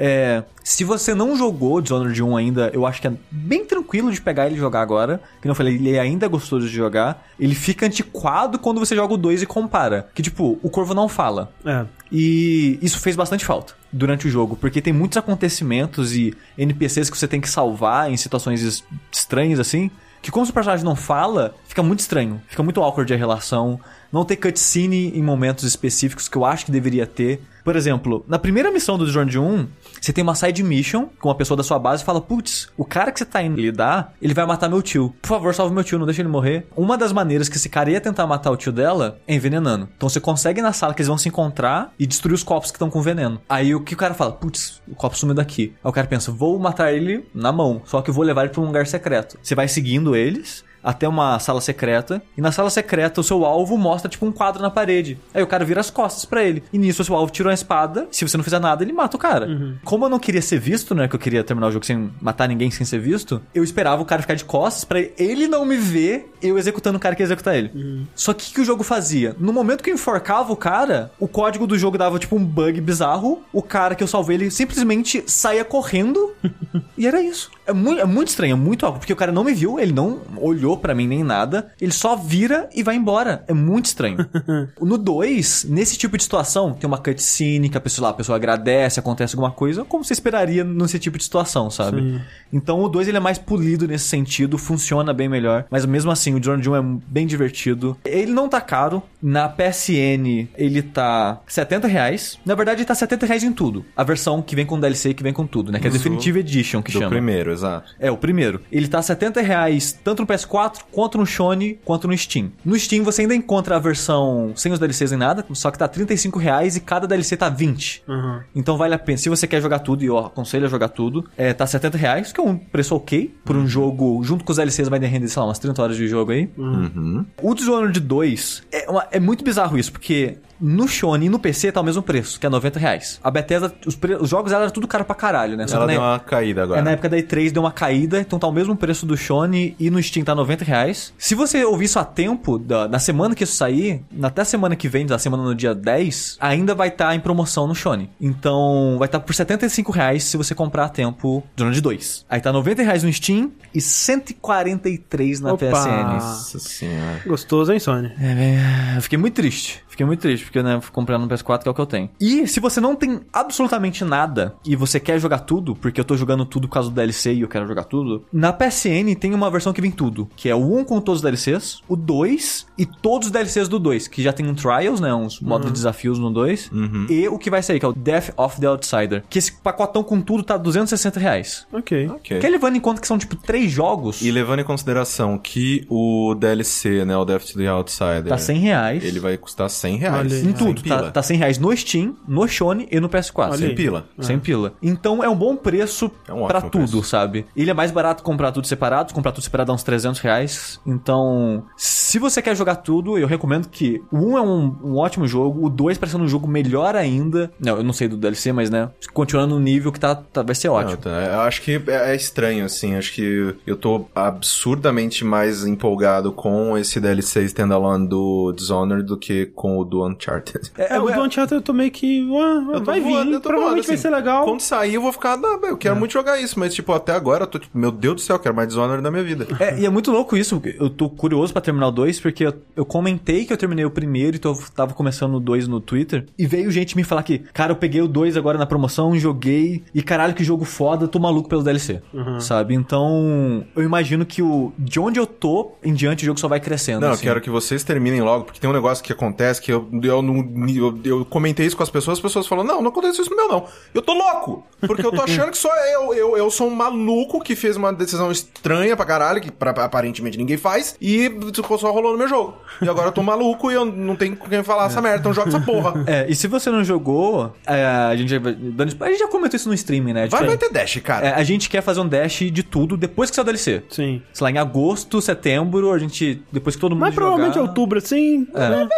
É, se você não jogou Dishonored 1 ainda, eu acho que é bem tranquilo de pegar ele e jogar agora. Que não falei, ele ainda é gostoso de jogar. Ele fica antiquado quando você joga o 2 e compara. Que tipo, o Corvo não fala. É. E isso fez bastante falta durante o jogo, porque tem muitos acontecimentos e NPCs que você tem que salvar em situações es- estranhas assim, que como o personagem não fala, fica muito estranho, fica muito awkward a relação. Não ter cutscene em momentos específicos que eu acho que deveria ter. Por exemplo, na primeira missão do Dishonored 1, você tem uma side mission com uma pessoa da sua base e fala: Putz, o cara que você tá indo lidar, ele vai matar meu tio. Por favor, salve meu tio, não deixa ele morrer. Uma das maneiras que esse cara ia tentar matar o tio dela é envenenando. Então você consegue na sala que eles vão se encontrar e destruir os copos que estão com veneno. Aí o que o cara fala? Putz, o copo sumiu daqui. Aí o cara pensa: Vou matar ele na mão, só que vou levar ele pra um lugar secreto. Você vai seguindo eles até uma sala secreta. E na sala secreta, o seu alvo mostra, tipo, um quadro na parede. Aí o cara vira as costas pra ele. E nisso, o seu alvo tira uma espada. Se você não fizer nada, ele mata o cara. Como eu não queria ser visto, né? Que eu queria terminar o jogo sem matar ninguém sem ser visto. Eu esperava o cara ficar de costas pra ele não me ver eu executando o cara que ia executar ele. Só que o que o jogo fazia? No momento que eu enforcava o cara, o código do jogo dava, tipo, um bug bizarro. O cara que eu salvei, ele simplesmente saía correndo. <laughs> e era isso. É muito, é muito estranho, é muito algo. Porque o cara não me viu, ele não olhou pra mim nem nada. Ele só vira e vai embora. É muito estranho. <laughs> no 2, nesse tipo de situação, tem uma cutscene que a pessoa lá, a pessoa agradece, acontece alguma coisa, como você esperaria nesse tipo de situação, sabe? Sim. Então o 2 ele é mais polido nesse sentido, funciona bem melhor. Mas mesmo assim, o Dishonored 1 é bem divertido. Ele não tá caro. Na PSN, ele tá 70 reais. Na verdade, ele tá 70 reais em tudo. A versão que vem com DLC, que vem com tudo, né? Que é a Isso. Definitive Edition que Do chama. primeiro, exato. É, o primeiro. Ele tá 70 reais tanto no PS4, quanto no Sony, quanto no Steam. No Steam você ainda encontra a versão sem os DLCs nem nada, só que tá 35 reais e cada DLC tá 20. Uhum. Então vale a pena. Se você quer jogar tudo, e eu aconselho a jogar tudo, é, tá 70 reais, que é um preço ok. Por um jogo, junto com os DLCs, vai render, sei lá, umas 30 horas de jogo aí. Uhum. O Dishonored 2 é, uma- é muito bizarro isso, porque No Shone e no PC tá o mesmo preço, que é 90 reais. A Bethesda, os, pre- os jogos dela eram tudo caro pra caralho, né? Só Ela que deu na, uma caída agora. é, na época da E3 deu uma caída, então tá o mesmo preço do Shone e no Steam tá 90 reais. Se você ouvir isso a tempo, da, na semana que isso sair, até a semana que vem, da semana no dia 10, ainda vai estar em promoção no Shone. Então vai estar por 75 reais se você comprar a tempo Dishonored 2. Aí tá 90 reais no Steam e 143 na Opa. PSN. Nossa senhora. Gostoso, hein, Sony? É, bem, eu fiquei muito triste. Fiquei muito triste, porque, né, fui comprando no PS4, que é o que eu tenho. E se você não tem absolutamente nada e você quer jogar tudo, porque eu tô jogando tudo por causa do DLC e eu quero jogar tudo, na PSN tem uma versão que vem tudo, que é o 1 com todos os DLCs, o 2 e todos os DLCs do 2, que já tem um Trials, né, uns modos de desafios no 2, e o que vai sair, que é o Death of the Outsider, que esse pacotão com tudo tá 260 reais. Ok. Ok. Que é levando em conta que são, tipo, três jogos, E levando em consideração que o DLC, né, o Death to the Outsider, tá 100 reais. ele vai custar 100 reais. Olha aí. Em tudo, tá, tá 100 reais no Steam, no Shone e no PS4. Olha Sem pila. Sem pila. Então é um bom preço É um pra ótimo tudo, preço. sabe? Ele é mais barato comprar tudo separado, comprar tudo separado dá uns 300 reais. Então, se você quer jogar tudo, eu recomendo que o 1 é um, um ótimo jogo, o 2 parece um jogo melhor ainda. Não, eu não sei do DLC, mas né, continuando no nível que tá, tá- vai ser ótimo. Não, tá, Eu acho que é é estranho, assim. Acho que eu tô absurdamente mais empolgado com esse DLC standalone do Dishonored do que com o do Uncharted. É, o do Uncharted eu tô meio que. ué, Eu tô vai voando, vir, eu tô provavelmente voando, vai assim, ser legal. Quando sair, eu vou ficar. Não, eu quero muito jogar isso, mas, tipo, até agora eu tô tipo, meu Deus do céu, eu quero mais Dishonored na minha vida. É, e é muito louco isso. porque Eu tô curioso pra terminar o 2, porque eu, eu comentei que eu terminei o primeiro e tô, tava começando o 2 no Twitter. E veio gente me falar que, cara, eu peguei o 2 agora na promoção, joguei. E caralho, que jogo foda, tô maluco pelo DLC. Sabe? Então, eu imagino que o de onde eu tô em diante o jogo só vai crescendo. Não, eu assim. quero que vocês terminem logo, porque tem um negócio que acontece que eu, eu, não- eu, eu comentei isso com as pessoas, as pessoas falam, não, não acontece isso no meu, não. Eu tô louco! Porque eu tô achando que só eu, eu, eu sou um maluco que fez uma decisão estranha pra caralho, que pra, aparentemente ninguém faz, e só rolou no meu jogo. E agora eu tô maluco e eu não tenho com quem falar essa merda, então joga essa porra. É, e se você não jogou, é, a gente já, dando- a gente já comentou isso no streaming, né? Vai, Tipo, vai ter dash, cara. é, a gente quer fazer um dash de tudo depois que sair o DLC. Sim. Sei lá, em agosto, setembro, a gente. Depois que todo mundo. Mas provavelmente jogar, outubro, assim. É, né?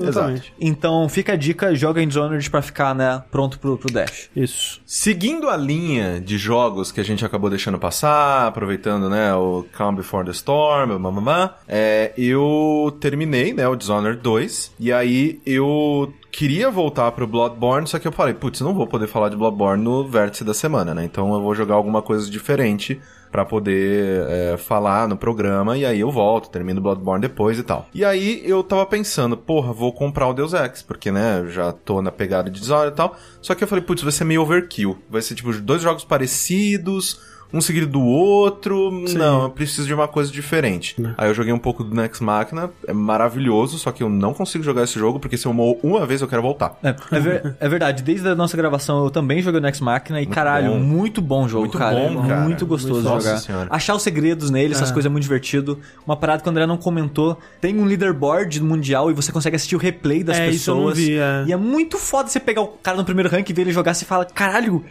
Exatamente. Então fica a dica, joga em Dishonored pra ficar, né, pronto pro, pro Dash. Isso. Seguindo a linha de jogos que a gente acabou deixando passar, aproveitando, né, o Calm Before the Storm, mamamá, é, eu terminei, né, o Dishonored 2, e aí eu queria voltar pro Bloodborne, só que eu falei, putz, não vou poder falar de Bloodborne no vértice da semana, né, então eu vou jogar alguma coisa diferente pra poder é, falar no programa, e aí eu volto, termino Bloodborne depois e tal. E aí eu tava pensando, porra, vou comprar o Deus Ex, porque, né, já tô na pegada de Dishonored e tal, só que eu falei, putz, vai ser meio overkill, vai ser tipo dois jogos parecidos, um seguido do outro, não, eu preciso de uma coisa diferente. Aí eu joguei um pouco do Next Machina, é maravilhoso, só que eu não consigo jogar esse jogo, porque se eu morro uma vez eu quero voltar. É, é, ver- é verdade, desde a nossa gravação eu também joguei o Next Machina e caralho, bom. muito bom jogo, Muito cara. bom, É cara. Muito gostoso de Nossa jogar. Senhora. Achar os segredos nele, essas coisas é muito divertido. Uma parada que o André não comentou, tem um leaderboard mundial e você consegue assistir o replay das É, pessoas. isso eu não vi, é. E é muito foda você pegar o cara no primeiro rank e ver ele jogar e você fala, caralho,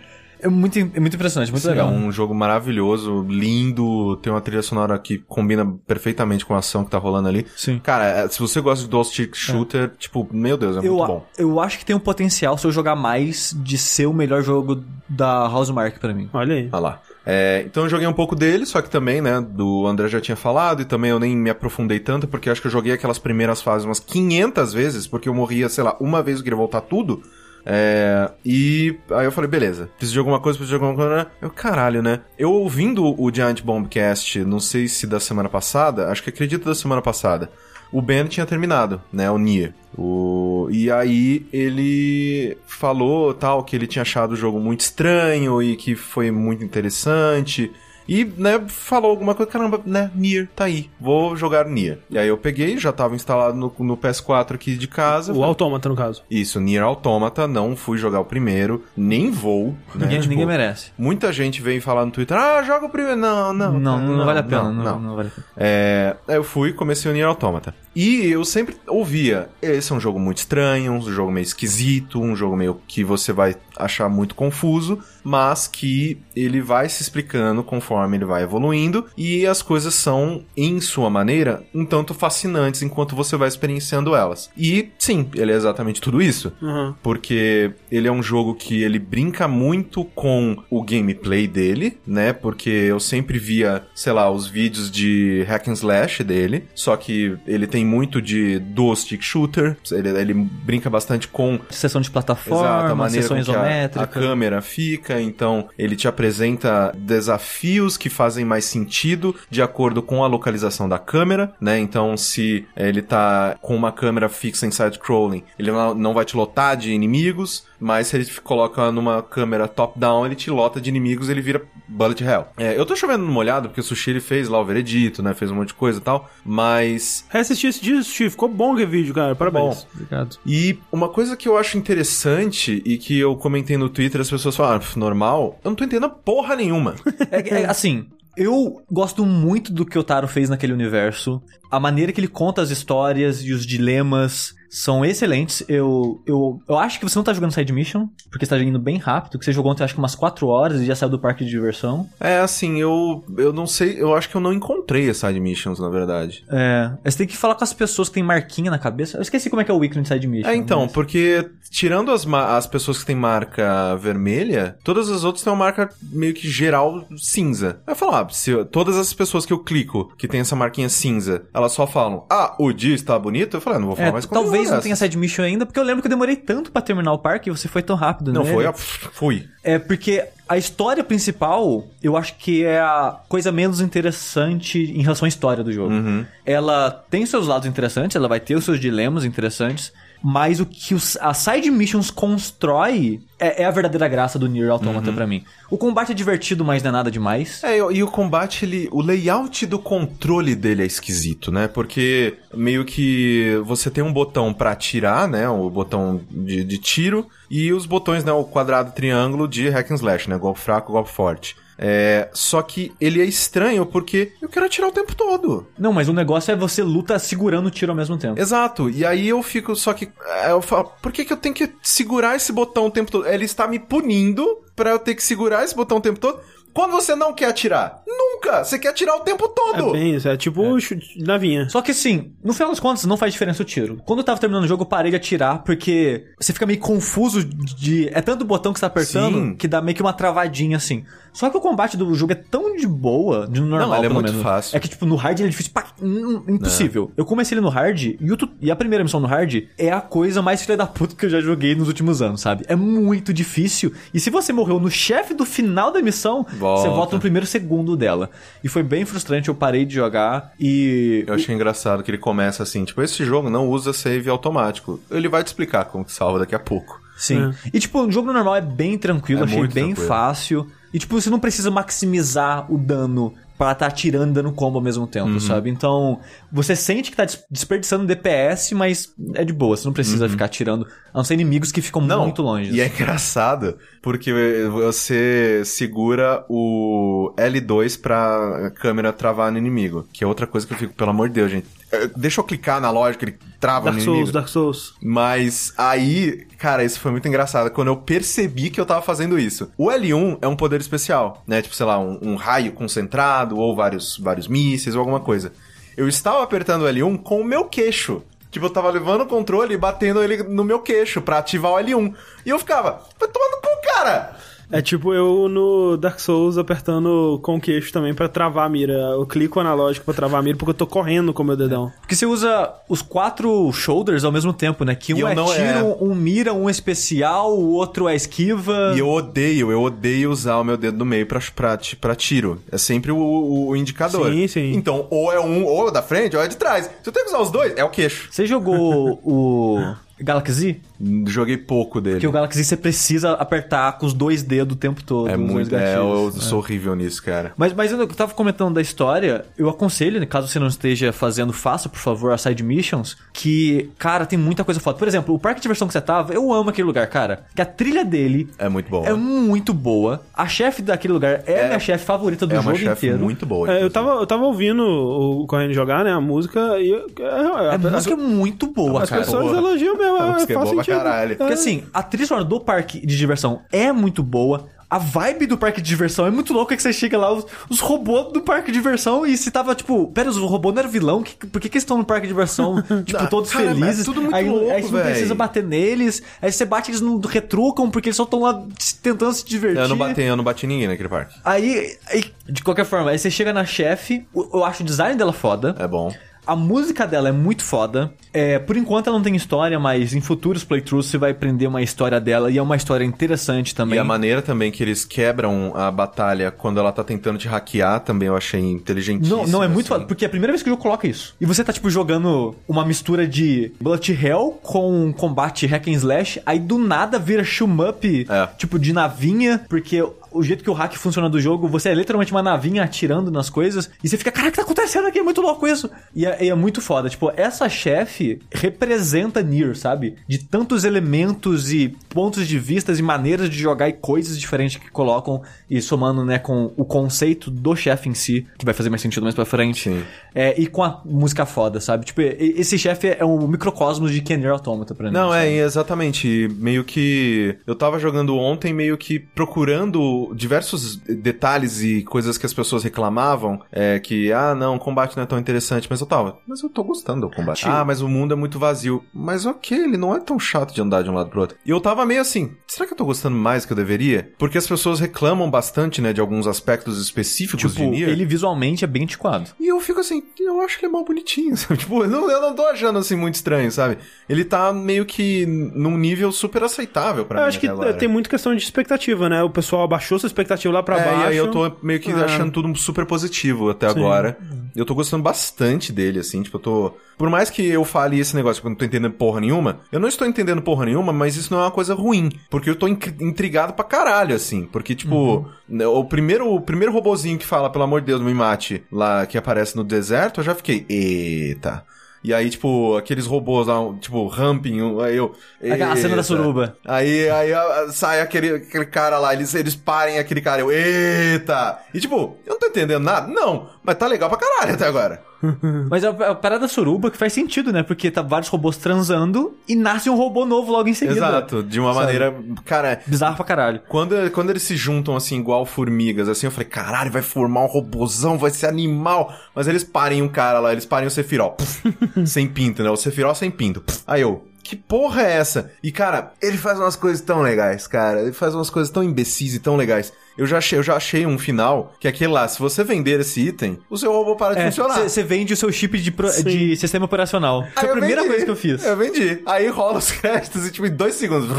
é muito, é muito impressionante, muito É legal. um jogo maravilhoso, lindo, tem uma trilha sonora que combina perfeitamente com a ação que tá rolando ali. Sim. Cara, é, se você gosta de dual stick shooter, tipo, meu Deus, é Eu, muito bom. eu acho que tem um potencial, se eu jogar mais, de ser o melhor jogo da Housemark pra mim. Olha aí. Olha lá. É, então eu joguei um pouco dele, só que também, né, do André já tinha falado, e também eu nem me aprofundei tanto, porque eu acho que eu joguei aquelas primeiras fases umas 500 vezes, porque eu morria, sei lá, uma vez eu queria voltar tudo. É, e aí eu falei, beleza, preciso de alguma coisa, preciso de alguma coisa. né? Eu, caralho, né? Eu ouvindo o Giant Bombcast, não sei se da semana passada, acho que acredito da semana passada, o Ben tinha terminado, né, o Nier. O... E aí ele falou tal que ele tinha achado o jogo muito estranho e que foi muito interessante. E, né, falou alguma coisa, caramba, né, Nier, tá aí, vou jogar Nier. E aí eu peguei, já tava instalado no, no PS4 aqui de casa. O Autômata, no caso. Isso, Nier Automata, não fui jogar o primeiro, nem vou. Né? Ninguém, Tipo, ninguém merece. Muita gente veio falar no Twitter, ah, joga o primeiro. Não, não. Não, não, cara, vale a pena. Não, Não, não. não vale a pena. É, aí eu fui e comecei o Nier Automata. E eu sempre ouvia, esse é um jogo muito estranho, um jogo meio esquisito, um jogo meio que você vai achar muito confuso. mas que ele vai se explicando conforme ele vai evoluindo e as coisas são, em sua maneira, um tanto fascinantes enquanto você vai experienciando elas. E sim, ele é exatamente tudo isso. Uhum. Porque ele é um jogo que ele brinca muito com o gameplay dele, né? Porque eu sempre via, sei lá, os vídeos de hack and slash dele, só que ele tem muito de dual stick shooter, ele, ele brinca bastante com Sessão de plataforma, Exato, a maneira que a, a isométrica. câmera fica, então ele te apresenta desafios que fazem mais sentido de acordo com a localização da câmera, né? Então, se ele tá com uma câmera fixa em side-scrolling, ele não vai te lotar de inimigos, mas se ele te coloca numa câmera top-down, ele te lota de inimigos ele vira bullet hell. É, eu tô chovendo numa olhada, porque o Sushi ele fez lá o veredito, né? Fez um monte de coisa e tal, mas Reassisti esse dia, Steve. Ficou bom o vídeo, cara. Parabéns. Obrigado. E uma coisa que eu acho interessante e que eu comentei no Twitter, as pessoas falaram, "Ah, normal, eu não tô entendendo porra nenhuma. <laughs> É, é, assim, eu gosto muito do que o Taro fez naquele universo. A maneira que ele conta as histórias e os dilemas são excelentes. Eu, eu, eu acho que você não tá jogando Side Mission, porque você tá indo bem rápido, que você jogou ontem acho que umas 4 horas e já saiu do parque de diversão. É, assim, eu, eu não sei, eu acho que eu não encontrei as side missions, na verdade. É. Você tem que falar com as pessoas que tem marquinha na cabeça. Eu esqueci como é que é o Weekly Side Mission. É, então, mas- porque tirando as, as pessoas que têm marca vermelha, todas as outras têm uma marca meio que geral cinza. Eu falo, ah, se eu- todas as pessoas que eu clico que tem essa marquinha cinza, elas só falam, ah, o dia está bonito, eu falei, ah, não vou falar É, mais com talvez nenhuma não tenha. Side Mission ainda, porque eu lembro que eu demorei tanto pra terminar o parque e você foi tão rápido, Não nele. foi, pff, fui. É porque a história principal, eu acho que é a coisa menos interessante em relação à história do jogo. Uhum. Ela tem seus lados interessantes, ela vai ter os seus dilemas interessantes, mas o que os, a Side Missions constrói é, é a verdadeira graça do Nier Automata Uhum. pra mim. O combate é divertido, mas não é nada demais. É, e e o combate, ele. O layout do controle dele é esquisito, né? Porque meio que você tem um botão pra atirar, né? O botão de, de tiro, e os botões, né? O quadrado triângulo de hack and slash, né? Golpe fraco, golpe forte. É, só que ele é estranho porque eu quero atirar o tempo todo. Não, mas o negócio é você luta segurando o tiro ao mesmo tempo. Exato. E aí eu fico, só que. é, Eu falo, por que, que eu tenho que segurar esse botão o tempo todo? Ele está me punindo pra eu ter que segurar esse botão o tempo todo. Quando você não quer atirar? Nunca! Você quer atirar o tempo todo! É bem isso. É tipo chute navinha. Só que assim, no final das contas, não faz diferença o tiro. Quando eu tava terminando o jogo, eu parei de atirar, porque você fica meio confuso de. É tanto botão que você tá apertando Sim. que dá meio que uma travadinha assim. Só que o combate do jogo é tão de boa, de normal, Não, ele é pelo muito menos. fácil. É que, tipo, no hard ele é difícil hum, Impossível. Eu comecei ele no hard e, o tu- e a primeira missão no hard é a coisa mais filha da puta que eu já joguei nos últimos anos, sabe? É muito difícil. E se você morreu no chefe do final da missão, Volta. você volta no primeiro segundo dela. E foi bem frustrante, eu parei de jogar e. Eu achei engraçado que ele começa assim, tipo, esse jogo não usa save automático. Ele vai te explicar como que salva daqui a pouco. Sim. E, tipo, o jogo normal é bem tranquilo, É achei bem tranquilo. fácil. E, tipo, você não precisa maximizar o dano pra estar atirando e dando combo ao mesmo Uhum. tempo, sabe? Então, você sente que tá des- desperdiçando DPS, mas é de boa, você não precisa ficar atirando, a não ser inimigos que ficam Uhum. Não, muito longe. E é engraçado, porque você segura o L2 pra câmera travar no inimigo. Que é outra coisa que eu fico, pelo amor de Deus, gente. Deixa eu clicar na lógica, ele trava Dark no Souls, inimigo. Dark Souls. Mas aí, cara, isso foi muito engraçado. Quando eu percebi que eu tava fazendo isso. O L1 é um poder especial, né? Tipo, sei lá, um, um raio concentrado, ou vários, vários mísseis, ou alguma coisa. Eu estava apertando o L1 com o meu queixo. Tipo, eu tava levando o controle e batendo ele no meu queixo pra ativar o L1. E eu ficava, vai tomando cu, cara! É tipo eu no Dark Souls apertando com o queixo também pra travar a mira. Eu clico analógico pra travar a mira porque eu tô correndo com o meu dedão. Porque você usa os quatro shoulders ao mesmo tempo, né? Que um eu é não- tiro, é. um mira, um especial, o outro é esquiva. E eu odeio, eu odeio usar o meu dedo do meio pra, pra, ti- pra tiro. É sempre o, o- o indicador. Sim, sim. Então, ou é um, ou é da frente, ou é de trás. Se eu tenho que usar os dois, é o queixo. Você jogou o Galaxy? Joguei pouco dele. Porque o Galaxy você precisa apertar com os dois dedos o tempo todo. É muito. É, eu sou horrível nisso, cara. Mas, mas eu tava comentando da história, eu aconselho, né, caso você não esteja fazendo, faça, por favor, as side missions, que, cara, tem muita coisa foda. Por exemplo, o parque de diversão que você tava, eu amo aquele lugar, cara. Que a trilha dele É muito bom. é muito boa. A chefe daquele lugar é, a minha chefe favorita do É uma jogo chefe inteiro. muito boa. É, eu, tava, eu tava ouvindo o Correndo Jogar, né? A música e. eu- A as- música é muito boa, As cara. pessoas Boa. elogiam mesmo. É, é faz boa pra caralho. É. Porque assim, a trilha sonora do parque de diversão é muito boa. a vibe do parque de diversão é muito louca que você chega lá, os, os robôs do parque de diversão, e se tava tipo, pera, os robôs não eram vilão? Que, por que, que eles estão no parque de diversão, <laughs> tipo, todos Cara, é felizes? tudo muito aí, louco, aí você não precisa bater neles, aí você bate, eles não retrucam, porque eles só estão lá tentando se divertir. Eu não bati, eu não bati ninguém naquele parque. Aí, aí, de qualquer forma, aí você chega na chefe, eu eu acho o design dela foda. É bom. A música dela é muito foda. É, por enquanto ela não tem história, mas em futuros playthroughs você vai aprender uma história dela e é uma história interessante também. E a maneira também que eles quebram a batalha quando ela tá tentando te hackear também eu achei inteligentíssimo. Não, não é muito assim. foda, porque é a primeira vez que o jogo coloca isso. E você tá, tipo, jogando uma mistura de Bullet Hell com combate hack and slash, aí do nada vira shoot up, É. tipo, de navinha, porque o jeito que o hack funciona do jogo, você é literalmente uma navinha atirando nas coisas, e você fica, caraca, tá acontecendo aqui? É muito louco isso. E é, é muito foda. Tipo, essa chefe representa Nier, sabe? De tantos elementos e pontos de vistas e maneiras de jogar e coisas diferentes que colocam, e somando, né, com o conceito do chefe em si, que vai fazer mais sentido mais pra frente. Sim. É, e com a música foda, sabe? Tipo, esse chefe é um microcosmos de Kenner Automata pra mim. Não, sabe? é, exatamente. Meio que. Eu tava jogando ontem, meio que procurando diversos detalhes e coisas que as pessoas reclamavam. É que, ah, não, o combate não é tão interessante. Mas eu tava, mas eu tô gostando do combate. Ah, mas o mundo é muito vazio. Mas ok, ele não é tão chato de andar de um lado pro outro. E eu tava meio assim, será que eu tô gostando mais do que eu deveria? Porque as pessoas reclamam bastante, né, de alguns aspectos específicos de Tipo, Nier. ele visualmente é bem antiquado. E eu fico assim, eu acho que ele é mal bonitinho, <laughs> sabe? Tipo, eu não, eu não tô achando assim muito estranho, sabe? Ele tá meio que num nível super aceitável pra Eu mim acho que agora. tem muito questão de expectativa, né? O pessoal abaixou sua expectativa lá pra é, baixo. e aí eu tô meio que Ah. achando tudo super positivo até agora. Eu tô gostando bastante dele, assim, tipo, eu tô... Por mais que eu fale esse negócio, que eu não tô entendendo porra nenhuma, eu não estou entendendo porra nenhuma, mas isso não é uma coisa ruim. Porque eu tô in- intrigado pra caralho, assim. Porque, tipo, né, o primeiro, o primeiro robozinho que fala, pelo amor de Deus, me mate, lá, que aparece no deserto, eu já fiquei, eita... E aí, tipo, aqueles robôs lá, tipo, ramping, aí eu... A cena da "Eita." suruba. Aí, aí sai aquele, aquele cara lá, eles, eles parem aquele cara, eu, eita! E tipo, eu não tô entendendo nada? Não, mas tá legal pra caralho até agora. <laughs> Mas é a a parada suruba que faz sentido, né? Porque tá vários robôs transando e nasce um robô novo logo em seguida. Exato, de uma Sabe? maneira, cara... Bizarro pra caralho. Quando, quando eles se juntam assim, igual formigas, assim, eu falei, caralho, vai formar um robozão, vai ser animal. Mas eles parem um cara lá, eles parem o Sephiroth, <laughs> sem pinto, né? O Sephiroth sem pinto. Aí eu, que porra é essa? E cara, ele faz umas coisas tão legais, cara. Ele faz umas coisas tão imbecis e tão legais. Eu já achei, eu já achei um final que é aquele lá, se você vender esse item, o seu robô para de É, funcionar. Você vende o seu chip de, pro- de sistema operacional. Foi a primeira vendi. coisa que eu fiz. Eu vendi. Aí rola os <laughs> créditos e tipo, em dois segundos.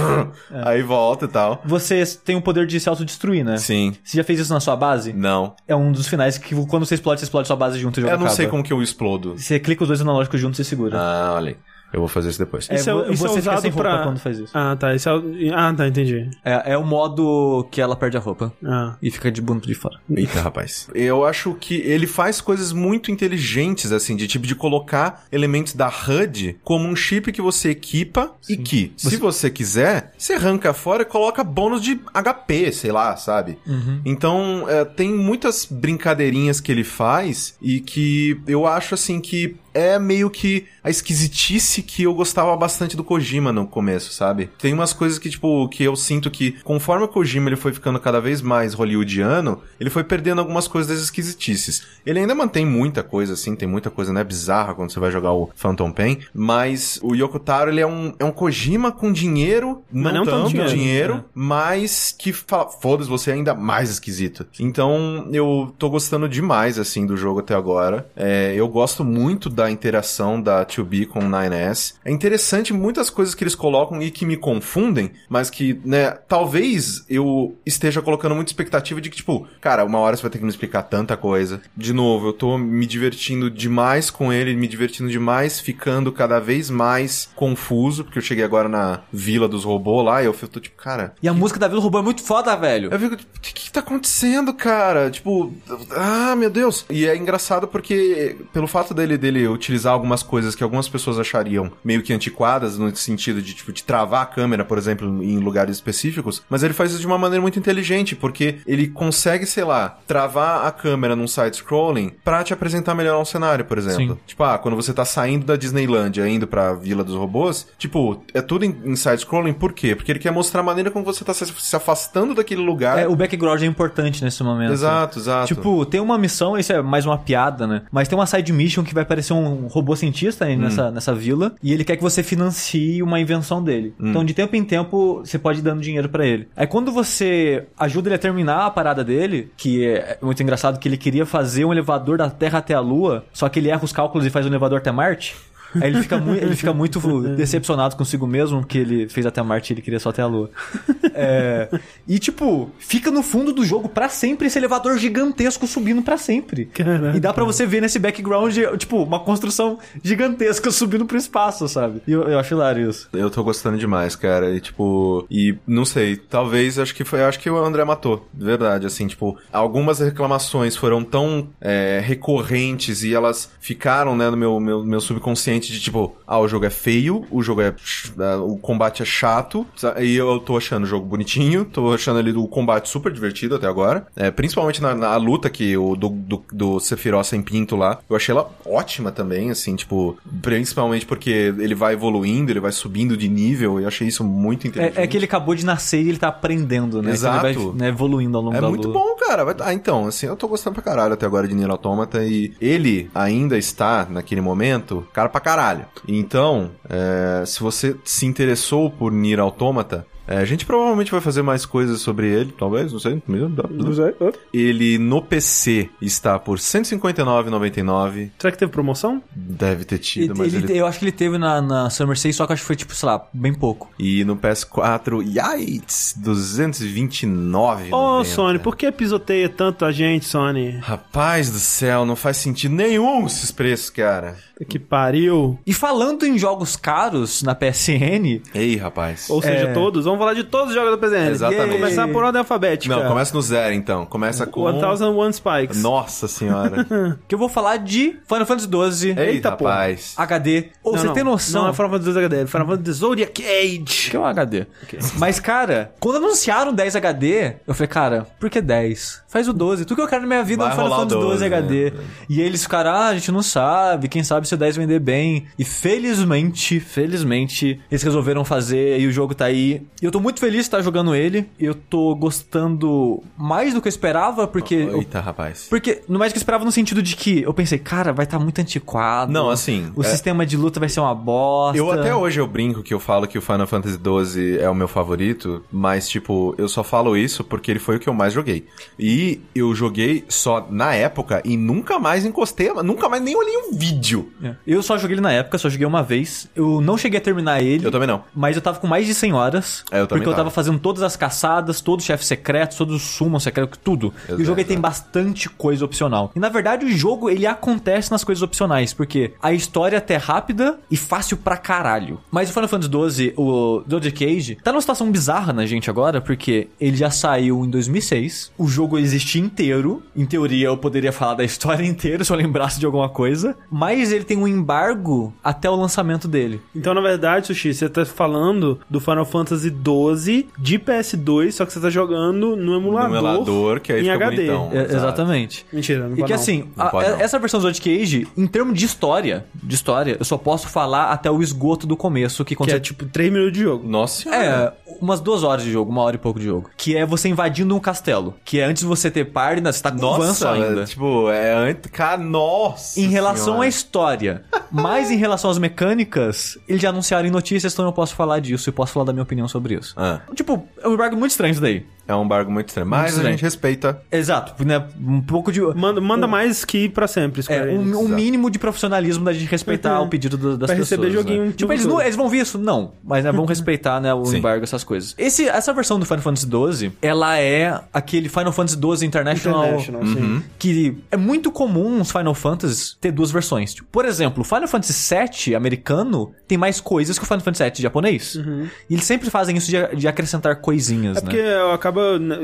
É. Aí volta e tal. Você tem o poder de se autodestruir, né? Sim. Você já fez isso na sua base? Não. É um dos finais que quando você explode, você explode sua base junto e o jogo Eu não sei acaba. como que eu explodo. Você clica os dois analógicos juntos e segura. Ah, olha aí. Eu vou fazer isso depois. É, Isso é, isso é você fica usado pra... quando faz isso. Ah, tá. Isso é... Ah, tá, entendi. É, é o modo que ela perde a roupa Ah. e fica de bunto de fora. Eita, rapaz. Eu acho que ele faz coisas muito inteligentes, assim, de tipo de colocar elementos da HUD como um chip que você equipa e que, se você quiser, você arranca fora e coloca bônus de HP, sei lá, sabe? Então, é, tem muitas brincadeirinhas que ele faz e que eu acho, assim, que é meio que a esquisitice que eu gostava bastante do Kojima no começo, sabe? Tem umas coisas que, tipo, que eu sinto que conforme o Kojima ele foi ficando cada vez mais hollywoodiano, ele foi perdendo algumas coisas das esquisitices. Ele ainda mantém muita coisa, assim, tem muita coisa, né, bizarra quando você vai jogar o Phantom Pain, mas o Yoko Taro, ele é um, é um Kojima com dinheiro, não, não tanto tanto dinheiro, dinheiro, né? mas que fala, foda-se, você é ainda mais esquisito. Então, eu tô gostando demais, assim, do jogo até agora. É, eu gosto muito da interação da 2B com o 9S. É interessante muitas coisas que eles colocam e que me confundem, mas que, né, talvez eu esteja colocando muita expectativa de que, tipo, cara, uma hora você vai ter que me explicar tanta coisa. De novo, eu tô me divertindo demais com ele, me divertindo demais, ficando cada vez mais confuso, porque eu cheguei agora na vila dos robôs lá e eu tô tipo, cara, E a música da Vila Robô é muito foda, velho. eu fico, tipo, o que, que tá acontecendo, cara? Tipo, ah, meu Deus. E é engraçado porque, pelo fato dele, dele utilizar algumas coisas que algumas pessoas achariam meio que antiquadas, no sentido de, tipo, de travar a câmera, por exemplo, em lugares específicos, mas ele faz isso de uma maneira muito inteligente, porque ele consegue, sei lá, travar a câmera num side-scrolling pra te apresentar melhor um cenário, por exemplo. Sim. Tipo, ah, quando você tá saindo da Disneylandia, indo pra Vila dos Robôs, tipo, é tudo em, em side-scrolling, por quê? Porque ele quer mostrar a maneira como você tá se, se afastando daquele lugar. É, o background é importante nesse momento. Exato, exato. Tipo, tem uma missão, isso é mais uma piada, né? Mas tem uma side mission que vai parecer um robô cientista aí nessa, nessa vila. E ele quer que você financie uma invenção dele. Então, de tempo em tempo, você pode ir dando dinheiro pra ele. Aí, quando você ajuda ele a terminar a parada dele, que é muito engraçado que ele queria fazer um elevador da Terra até a Lua, só que ele erra os cálculos e faz um elevador até Marte. Aí ele fica, muito, ele fica <laughs> muito decepcionado consigo mesmo, porque ele fez até Marte e ele queria só até a Lua. <laughs> É, e, tipo, fica no fundo do jogo pra sempre esse elevador gigantesco subindo pra sempre. Caraca. E dá pra você ver nesse background, tipo, uma construção gigantesca subindo pro espaço, sabe? E eu, eu acho hilário isso. Eu tô gostando demais, cara. E tipo, e não sei, talvez acho que foi, acho que o André matou, de verdade, assim, tipo, algumas reclamações foram tão é, recorrentes e elas ficaram, né, no meu, meu, meu subconsciente de tipo, ah, o jogo é feio, o jogo é, é, o combate é chato, e eu tô achando o jogo bonitinho, tô achando ali o combate super divertido até agora, é, principalmente na, na luta que o do, do, do Sephiroth sem pinto lá, eu achei ela ótima também, assim, tipo, principalmente porque ele vai evoluindo, ele vai subindo de nível, eu achei isso muito inteligente. É, é que ele acabou de nascer e ele tá aprendendo, né? Exato. ele vai né, evoluindo ao longo É da muito luta. bom, cara. Ah, então, assim, eu tô gostando pra caralho até agora de Nier Automata e ele ainda está, naquele momento, cara pra caralho. Então, é, se você se interessou por Nier Automata, é, a gente provavelmente vai fazer mais coisas sobre ele, talvez, não sei. Não sei. Ah. Ele no PC está por R$ 159,99. Será que teve promoção? Deve ter E- tido, mas ele- ele... Eu acho que ele teve na, na Summer Sale, só que acho que foi, tipo, sei lá, bem pouco. E no PS4, yikes, 229,90. Ô, Sony, por que pisoteia tanto a gente, Sony? Rapaz do céu, não faz sentido nenhum esses preços, cara. Que pariu. E falando em jogos caros na PSN, Ei, rapaz. Ou seja, É. todos. Vamos falar de todos os jogos da PSN. Exatamente. Vamos começar por ordem alfabética. Não, começa no zero, então. Começa com... 1001 Spikes. Nossa senhora. <laughs> que eu vou falar de Final Fantasy XII Eita, rapaz. HD. Ou Não, você não. tem noção... Não, é Final Fantasy 2 HD. É Final Fantasy Zodiac Age. Que é um HD. Mas, cara, quando anunciaram 10 HD, eu falei, cara, por que 10? Faz o 12. Tudo que eu quero na minha vida é um Vai Final o Fantasy 12 12, HD. né? E eles ficaram, ah, a gente não sabe, quem sabe se o 10 vender bem. E felizmente, felizmente, eles resolveram fazer e o jogo tá aí. E eu tô muito feliz de estar jogando ele. Eu tô gostando mais do que eu esperava, porque. eu- Eita, rapaz. porque, no mais que eu esperava no sentido de que eu pensei, cara, vai estar muito antiquado. Não, assim, O é- sistema de luta vai ser uma bosta. Eu até hoje eu brinco que eu falo que o Final Fantasy XII é o meu favorito, mas tipo, eu só falo isso porque ele foi o que eu mais joguei. E eu joguei só na época e nunca mais encostei, nunca mais nem olhei um vídeo. É. Eu só joguei ele na época, só joguei uma vez. Eu não cheguei a terminar ele. Eu também não. Mas eu tava com mais de 100 horas. É, eu Porque eu tava tava. fazendo todas as caçadas, todos os chefes secretos, todos os summons secretos, tudo. e o Exato, jogo ele tem exato. bastante coisa opcional. E na verdade o jogo ele acontece nas coisas opcionais, porque a história é até rápida e fácil pra caralho. Mas o Final Fantasy XII, o Zodiac Age, tá numa situação bizarra na gente agora, porque ele já saiu em 2006, o jogo existe inteiro. Em teoria eu poderia falar da <laughs> história inteira se eu lembrasse de alguma coisa. Mas ele tem um embargo até o lançamento dele. Então, na verdade, Sushi, você tá falando do Final Fantasy 12 de PS2, só que você tá jogando no emulador. No emulador, que aí em fica HD. bonitão. É, exatamente. Mentira, não E pode que não. assim, Não a- não. essa versão do Zodiac Age, em termos de história, de história, eu só posso falar até o esgoto do começo, que Que é você tipo 3 minutos de jogo. Nossa senhora. É, umas duas horas de jogo, uma hora e pouco de jogo. Que é você invadindo um castelo. Que é antes de você ter party, né, você tá com avanço Nossa, ainda. é, tipo, é antes. Cara, nossa. Em relação senhora. à história, mas em relação às mecânicas, eles já anunciaram em notícias, então eu posso falar disso e posso falar da minha opinião sobre isso. Ah, Tipo, é um embargo muito estranho isso daí. É um embargo muito estranho. Mas a estranho. gente respeita. Exato, né? Um pouco de. Manda, manda mais que ir pra sempre, É, um, um mínimo de profissionalismo da gente respeitar Uhum. o pedido do- das Pra pessoas. receber joguinho né? Tipo, eles, não, eles vão ver isso? Não. Mas né, vão <laughs> respeitar né, o Sim. embargo, essas coisas. Esse, essa versão do Final Fantasy XII, ela é aquele Final Fantasy XII International. International, Uhum. sim. Que é muito comum os Final Fantasies ter duas versões. Tipo, por exemplo, o Final Fantasy VII americano tem mais coisas que o Final Fantasy VII japonês. E eles sempre fazem isso de, de acrescentar coisinhas, É né? porque eu acabo acaba. né,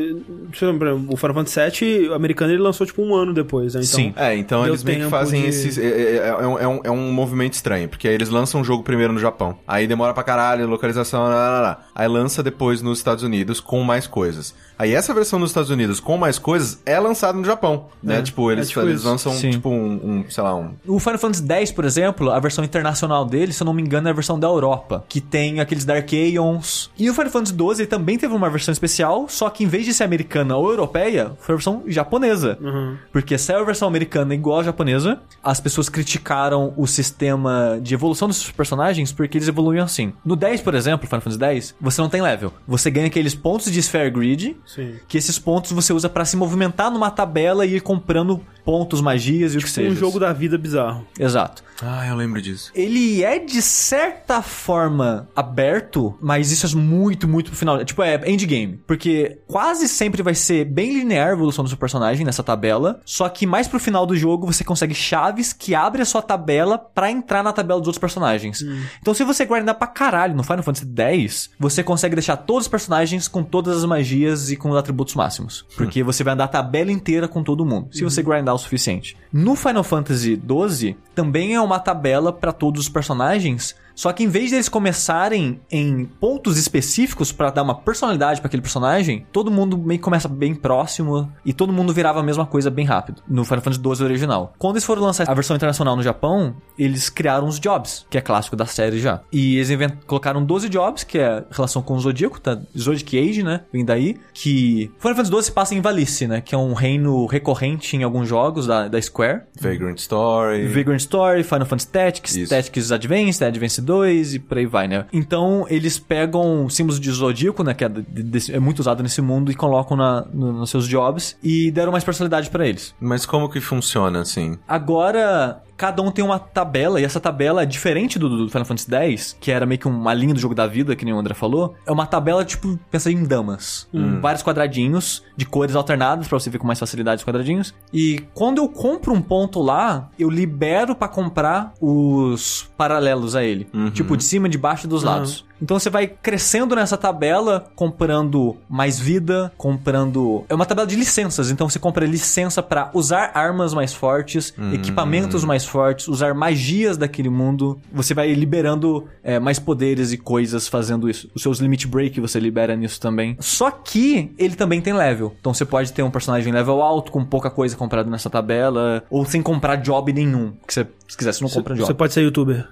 O Final Fantasy VII, o americano, ele lançou tipo um ano depois, né? Então, Sim. É, então eles meio que fazem de- esses. É, é- é- é um, é um- é um movimento estranho, porque aí eles lançam o jogo primeiro no Japão. Aí demora pra caralho, localização, lá, lá, lá. Aí lança depois nos Estados Unidos com mais coisas. Aí essa versão nos Estados Unidos com mais coisas é lançada no Japão, né? É, tipo, eles, é tipo eles lançam, Sim. tipo, um, um, sei lá, um. O Final Fantasy X, por exemplo, a versão internacional dele, se eu não me engano, é a versão da Europa, que tem aqueles Dark Aeons. E o Final Fantasy XII ele também teve uma versão especial, só que em vez de ser americana ou europeia, foi a versão japonesa. Uhum. Porque saiu a versão americana igual a japonesa, as pessoas criticaram o sistema de evolução dos personagens porque eles evoluíam assim. No 10, por exemplo, Final Fantasy X, você não tem level. Você ganha aqueles pontos de Sphere Grid, Sim. que esses pontos você usa pra se movimentar numa tabela e ir comprando pontos, magias e o que seja. Um jogo da vida bizarro. Exato. Ah, eu lembro disso. Ele é de certa forma aberto, mas isso é muito, muito pro final. Tipo, é endgame. Porque quase sempre vai ser bem linear a evolução do seu personagem nessa tabela. Só que mais pro final do jogo você consegue chaves que abrem a sua tabela pra entrar na tabela dos outros personagens. Então, se você grindar pra caralho no Final Fantasy X, você consegue deixar todos os personagens com todas as magias e com os atributos máximos. Porque você vai andar a tabela inteira com todo mundo. Se você grindar o suficiente. No Final Fantasy XII, também é uma tabela pra todos os personagens. Só que em vez deles começarem em pontos específicos pra dar uma personalidade pra aquele personagem, todo mundo meio que começa bem próximo e todo mundo virava a mesma coisa bem rápido no Final Fantasy XII original. Quando eles foram lançar a versão internacional no Japão, eles criaram os jobs, que é clássico da série já. E eles invent- colocaram 12 jobs, que é relação com o Zodíaco, tá? Zodiac Age, né? Vem daí. Que Final Fantasy XII se passa em Valice, né? Que é um reino recorrente em alguns jogos da, da Square. Vagrant Story. Vagrant Story, Final Fantasy Tactics, Isso. Tactics Advance, Advance 2 e por aí vai, né? Então, eles pegam símbolos de zodíaco, né? Que é, de- é muito usado nesse mundo e colocam na, no- nos seus jobs e deram mais personalidade pra eles. Mas como que funciona assim? Agora, cada um tem uma tabela, e essa tabela é diferente do, do Final Fantasy X, que era meio que uma linha do jogo da vida, que nem o André falou. É uma tabela, tipo, pensa em damas. Com vários quadradinhos de cores alternadas, pra você ver com mais facilidade os quadradinhos. E quando eu compro um ponto lá, eu libero pra comprar os paralelos a ele. Tipo, de cima, de baixo e dos lados. Então você vai crescendo nessa tabela, comprando mais vida, comprando. É uma tabela de licenças, então você compra licença pra usar armas mais fortes, equipamentos mais fortes, usar magias daquele mundo. Você vai liberando é, mais poderes e coisas fazendo isso. Os seus limit break você libera nisso também. Só que ele também tem level. Então você pode ter um personagem level alto, com pouca coisa comprada nessa tabela, ou sem comprar job nenhum. Que você, se quiser, você não compra job. Você pode ser youtuber.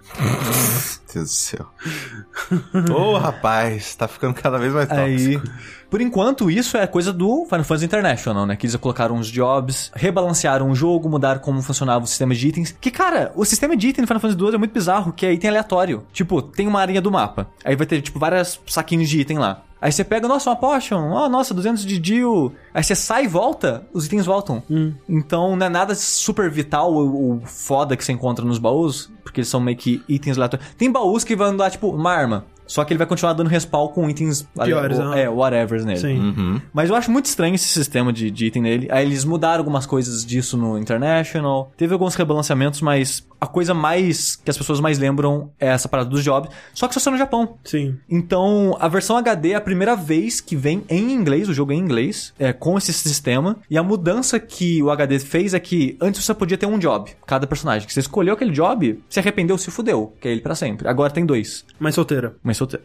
Deus do céu. Ô, rapaz, tá ficando cada vez mais Aí, tóxico. por enquanto, isso é coisa do Final Fantasy International, né? Que eles colocaram uns jobs, rebalancearam o jogo, mudaram como funcionava o sistema de itens. Que, cara, o sistema de item no Final Fantasy 2 é muito bizarro, que é item aleatório. Tipo, tem uma arinha do mapa. Aí vai ter, tipo, vários saquinhos de item lá. Aí você pega, nossa, uma potion, oh, nossa, 200 de deal. Aí você sai e volta, os itens voltam. Então não é nada super vital ou, ou foda que você encontra nos baús, porque eles são meio que itens aleatórios. Tem baús que vão dar, tipo, uma arma. Só que ele vai continuar dando respawn com itens Piores, aham. é, whatevers nele. Sim. Uhum. Mas eu acho muito estranho esse sistema de, de item nele. Aí eles mudaram algumas coisas disso no International. Teve alguns rebalanceamentos, mas a coisa mais que as pessoas mais lembram é essa parada dos jobs. Só que só saiu no Japão. Sim. Então, a versão HD é a primeira vez que vem em inglês, o jogo é em inglês, é, com esse sistema. E a mudança que o HD fez é que antes você podia ter um job, cada personagem. Que você escolheu aquele job, se arrependeu, se fudeu, que é ele pra sempre. Agora tem dois. Mais solteira.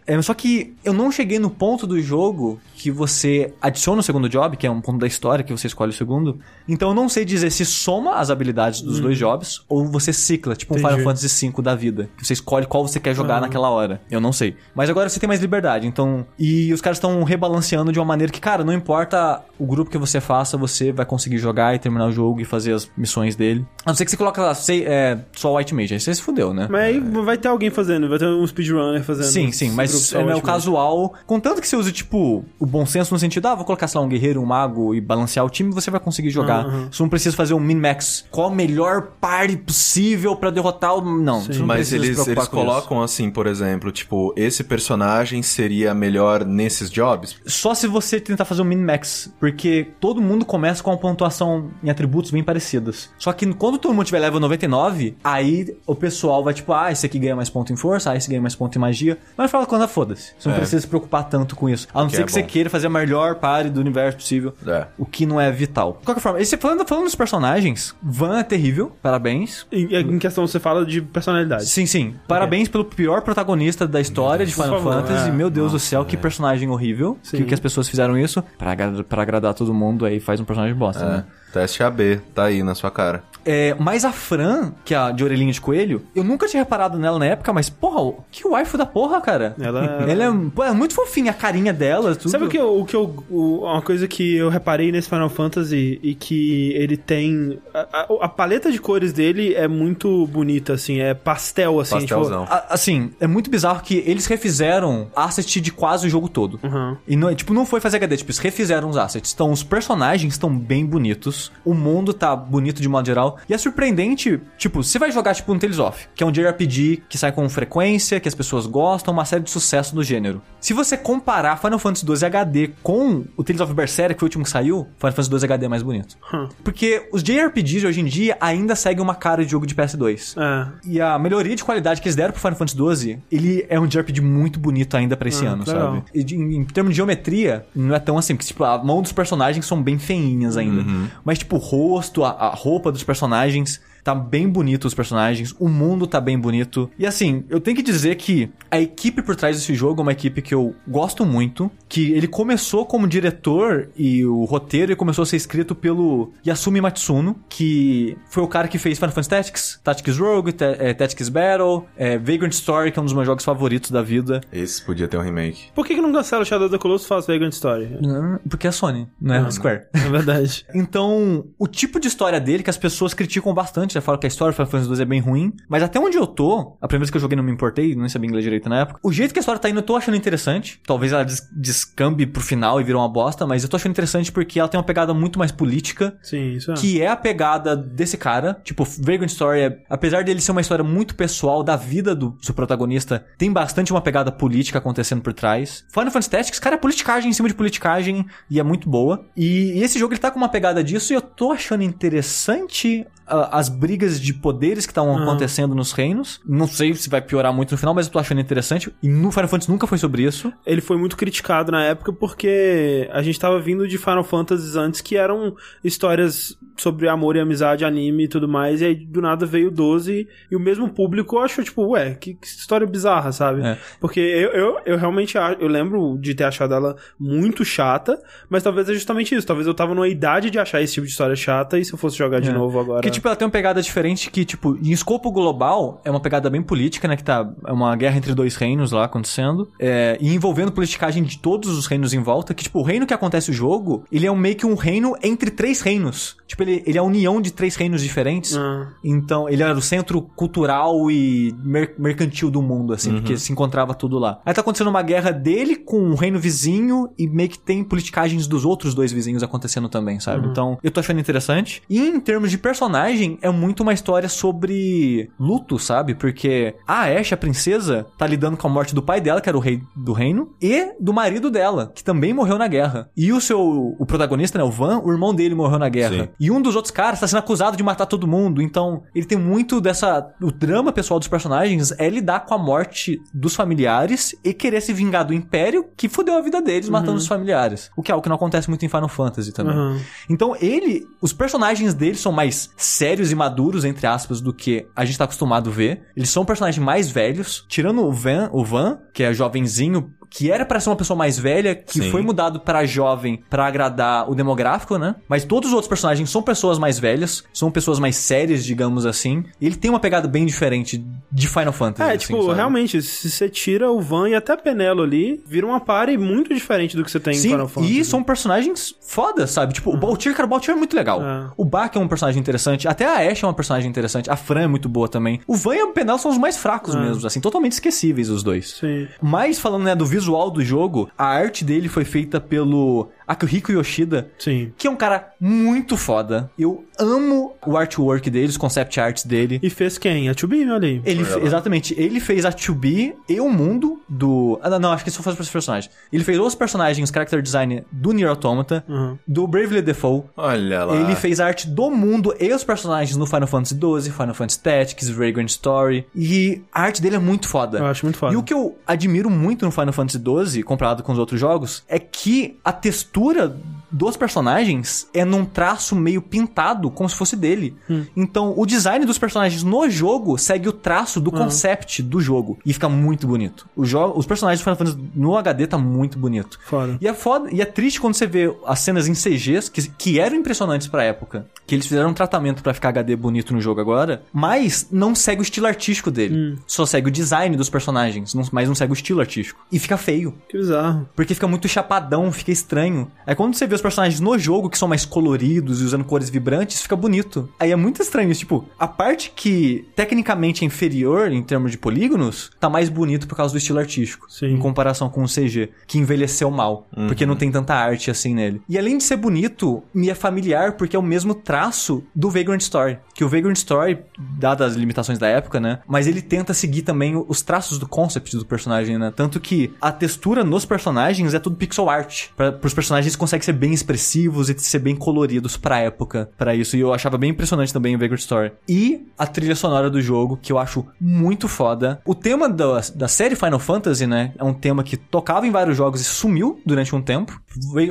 É, só que eu não cheguei no ponto do jogo que você adiciona o segundo job, que é um ponto da história que você escolhe o segundo. Então eu não sei dizer se soma as habilidades dos dois jobs ou você cicla, tipo um Entendi. Final Fantasy V da vida. Que você escolhe qual você quer jogar naquela hora. Eu não sei. Mas agora você tem mais liberdade, então. E os caras estão rebalanceando de uma maneira que, cara, não importa o grupo que você faça, você vai conseguir jogar e terminar o jogo e fazer as missões dele. A não ser que você coloque lá, sei, é, só White Mage. Aí você se fudeu, né? Mas aí vai ter alguém fazendo, vai ter um speedrunner fazendo. Sim, sim, esse mas é, é o casual. Contanto que você use, tipo, o bom senso no sentido, ah, vou colocar, sei lá, um guerreiro, um mago e balancear o time, você vai conseguir jogar. Aham. Você não precisa fazer um min-max. Qual a melhor party possível pra derrotar o. Não, Sim. você não Mas eles, eles com isso. colocam assim, por exemplo, tipo, esse personagem seria melhor nesses jobs? Só se você tentar fazer um min-max, porque todo mundo começa com uma pontuação em atributos bem parecidas. Só que quando todo mundo tiver level 99, aí o pessoal vai tipo, ah, esse aqui ganha mais ponto em força, ah, esse ganha mais ponto em magia. Mas fala quando foda-se. Você não É. precisa se preocupar tanto com isso. A não Que ser é que você bom. queira fazer a melhor party do universo possível. É. O que não é vital. De qualquer forma, esse, falando, falando dos personagens, Van é terrível, parabéns. Em, em questão, você fala de personalidade. Sim, sim. Parabéns pelo pior protagonista da história de Final favor, Fantasy. é. Meu Deus do Nossa, céu, que é. personagem horrível. Sim. Que, que as pessoas fizeram isso pra, agra- pra agradar todo mundo, aí faz um personagem bosta, né? É. Teste AB, tá aí na sua cara. É, mas a Fran, que é a de orelhinha de coelho, eu nunca tinha reparado nela na época, mas, porra, que waifu da porra, cara. Ela- <laughs> Ela é, pô, é muito fofinha, a carinha dela, tudo. Sabe o que, eu, o que eu. o- uma coisa que eu reparei nesse Final Fantasy e que ele tem. A, a- a paleta de cores dele é muito bonita, assim, é pastel, assim. Pastelzão. A- Assim, é muito bizarro que eles refizeram asset de quase o jogo todo. Tipo, uhum. E não, tipo, não foi fazer HD, tipo, eles refizeram os assets. Então, os personagens estão bem bonitos, o mundo tá bonito de modo geral, e é surpreendente, tipo, você vai jogar, tipo, um Tales of, que é um JRPG que sai com frequência, que as pessoas gostam, uma série de sucesso do gênero. Se você comparar Final Fantasy XII HD com o Tales of Berseria, que foi o último que saiu, Final Fantasy XII HD é mais bonito. Hum. Porque os JRPGs hoje em dia ainda seguem uma cara de jogo de PS2. É. E a melhoria de qualidade que eles deram pro Final Fantasy XII, ele é um JRPG muito bonito ainda pra esse Ah, ano, legal. sabe? E de- em, em termos de geometria, não é tão assim, porque tipo, a mão dos personagens são bem feinhas ainda. Mas tipo, o rosto, a, a roupa dos personagens, tá bem bonito os personagens, o mundo tá bem bonito. E assim, eu tenho que dizer que a equipe por trás desse jogo é uma equipe que eu gosto muito, que ele começou como diretor e o roteiro ele começou a ser escrito pelo Yasumi Matsuno, que foi o cara que fez Final Fantasy Tactics, Tactics Rogue, eh, Tactics Battle, eh, Vagrant Story, que é um dos meus jogos favoritos da vida. Esse podia ter um remake. Por que, que não cancela o Shadow of the Colossus e faz Vagrant Story? Não, Porque é Sony, não é a Square. É verdade. <laughs> Então, o tipo de história dele que as pessoas criticam bastante, já falam que a história do Final Fantasy 2 é bem ruim, mas até onde eu tô, a primeira vez que eu joguei não me importei, não sabia inglês direito na época. O jeito que a história tá indo eu tô achando interessante. Talvez ela des descambe pro final e virou uma bosta, mas eu tô achando interessante porque ela tem uma pegada muito mais política, Sim, isso é. que é a pegada desse cara. Tipo, Vagrant Story, é- apesar dele ser uma história muito pessoal da vida do seu protagonista, tem bastante uma pegada política acontecendo por trás. Final Fantasy Tactics, cara, é politicagem em cima de politicagem e é muito boa. E, e esse jogo ele tá com uma pegada disso e eu tô achando interessante as brigas de poderes que estão Aham. acontecendo nos reinos. Não sei se vai piorar muito no final, mas eu tô achando interessante. E no Final Fantasy nunca foi sobre isso. Ele foi muito criticado na época porque a gente tava vindo de Final Fantasy antes que eram histórias sobre amor e amizade, anime e tudo mais, e aí do nada veio o 12 e o mesmo público achou, tipo, ué, que, que história bizarra, sabe? É. Porque eu, eu, eu realmente eu lembro de ter achado ela muito chata, mas talvez é justamente isso. Talvez eu tava numa idade de achar esse tipo de história chata e se eu fosse jogar de É. novo agora. Porque, tipo, ela tem uma pegada diferente que, tipo, em escopo global, é uma pegada bem política, né? Que tá. É uma guerra entre dois reinos lá acontecendo. É, e envolvendo politicagem de todos os reinos em volta. Que, tipo, o reino que acontece o jogo, ele é um, meio que um reino entre três reinos. Tipo, ele, ele é a união de três reinos diferentes. Ah, Então, ele era o centro cultural e mer- mercantil do mundo, assim, porque se encontrava tudo lá. Aí tá acontecendo uma guerra dele com um reino vizinho e meio que tem politicagens dos outros dois vizinhos acontecendo também, sabe? Então, eu tô achando interessante. E em termos de personagem, é muito uma história sobre luto, sabe? Porque a Ashe, a princesa, tá lidando com a morte do pai dela, que era o rei do reino, e do marido dela, que também morreu na guerra. E o seu, o protagonista, né, o Van, o irmão dele morreu na guerra. Sim. E um dos outros caras tá sendo acusado de matar todo mundo. Então, ele tem muito dessa. O drama pessoal dos personagens é lidar com a morte dos familiares e querer se vingar do Império que fudeu a vida deles matando os familiares. O que é algo que não acontece muito em Final Fantasy também. aham. Então, ele. Os personagens dele são mais sérios e maduros, entre aspas, do que a gente tá acostumado a ver. Eles são personagens mais velhos. Tirando o Van, o Van que é jovenzinho. Que era pra ser uma pessoa mais velha, que Sim. foi mudado pra jovem pra agradar o demográfico, né? Mas todos os outros personagens são pessoas mais velhas, são pessoas mais sérias, digamos assim. E ele tem uma pegada bem diferente de Final Fantasy. É, assim, tipo, sabe? realmente, se você tira o Van e até a Penelo ali, vira uma party muito diferente do que você tem em Sim, Final Fantasy. e são personagens fodas, sabe? Tipo, o Baltir, cara, o Baltir é muito legal. É. O Bak é um personagem interessante. Até a Ashe é uma personagem interessante. A Fran é muito boa também. O Van e o Penel são os mais fracos É. mesmo, assim, totalmente esquecíveis os dois. Sim. Mas falando, né, do visual do jogo, a arte dele foi feita pelo Akihiko Yoshida, Sim. que é um cara muito foda. Eu amo o artwork dele, os concept arts dele. E fez quem? A 2B, olha aí. Ele, fe- exatamente, ele fez a 2B e o mundo do... Ah, não, não, acho que isso foi para os personagens. Ele fez os personagens, character design do Nier Automata, Uhum. do Bravely Default, Olha lá. ele fez a arte do mundo e os personagens no Final Fantasy XII, Final Fantasy Tactics, Vagrant Story. E a arte dele é muito foda. Eu acho muito foda. E o que eu admiro muito no Final Fantasy XII, comparado com os outros jogos, é que a textura mistura dos personagens é num traço meio pintado, como se fosse dele. Hum. Então, o design dos personagens no jogo segue o traço do concept do jogo. E fica muito bonito. Jogo, os personagens do Final Fantasy no HD tá muito bonito. Foda. E é foda, e é triste quando você vê as cenas em CGs, que, que eram impressionantes pra época, que eles fizeram um tratamento pra ficar HD bonito no jogo agora, mas não segue o estilo artístico dele. Só segue o design dos personagens, mas não segue o estilo artístico. E fica feio. Que bizarro. Porque fica muito chapadão, fica estranho. Aí quando você vê os personagens no jogo, que são mais coloridos e usando cores vibrantes, fica bonito. Aí é muito estranho isso. Tipo, a parte que tecnicamente é inferior em termos de polígonos, tá mais bonito por causa do estilo artístico. Sim. Em comparação com o CG, que envelheceu mal. Porque não tem tanta arte assim nele. E além de ser bonito, me é familiar porque é o mesmo traço do Vagrant Story. Que o Vagrant Story, dadas as limitações da época, né? Mas ele tenta seguir também os traços do concept do personagem, né? Tanto que a textura nos personagens é tudo pixel art. Para os personagens conseguem ser bem expressivos e ser bem coloridos pra época, pra isso. E eu achava bem impressionante também o Vagrant Story. E a trilha sonora do jogo, que eu acho muito foda. O tema da, da série Final Fantasy, né? É um tema que tocava em vários jogos e sumiu durante um tempo.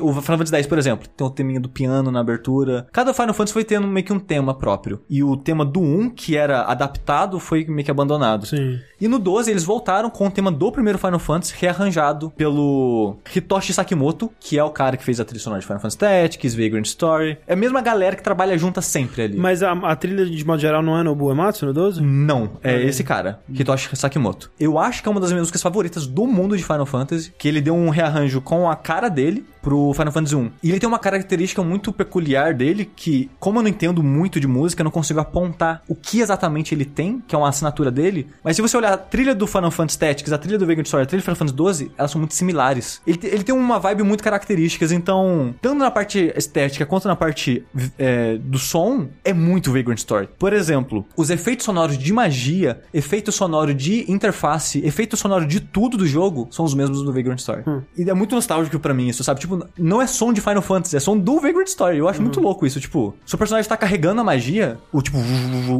O Final Fantasy X, por exemplo, tem o teminha do piano na abertura. Cada Final Fantasy foi tendo meio que um tema próprio. E o tema do 1, que era adaptado, foi meio que abandonado. Sim. E no 12 eles voltaram com o tema do primeiro Final Fantasy, rearranjado pelo Hitoshi Sakimoto, que é o cara que fez a trilha sonora de Final Fantasy Tactics, Vagrant Story. É a mesma galera que trabalha junta sempre ali. Mas a, a trilha de modo geral não é no Uematsu, no 12? Não, é esse cara, Hitoshi Sakimoto. Eu acho que é uma das minhas músicas favoritas do mundo de Final Fantasy, que ele deu um rearranjo com a cara dele pro Final Fantasy 1. E ele tem uma característica muito peculiar dele, que, como eu não entendo muito de música, eu não consigo apontar o que exatamente ele tem, que é uma assinatura dele. Mas se você olhar a trilha do Final Fantasy Tactics, a trilha do Vagrant Story, a trilha do Final Fantasy 12, elas são muito similares. Ele, ele tem uma vibe muito características, então, tanto na parte estética quanto na parte é, do som, é muito Vagrant Story. Por exemplo, os efeitos sonoros de magia, efeito sonoro de interface, efeito sonoro de tudo do jogo são os mesmos do Vagrant Story. E é muito nostálgico pra mim isso, sabe? Tipo, não é som de Final Fantasy, é som do Vagrant Story. Eu acho muito louco isso, tipo, se o personagem tá carregando a magia, o tipo,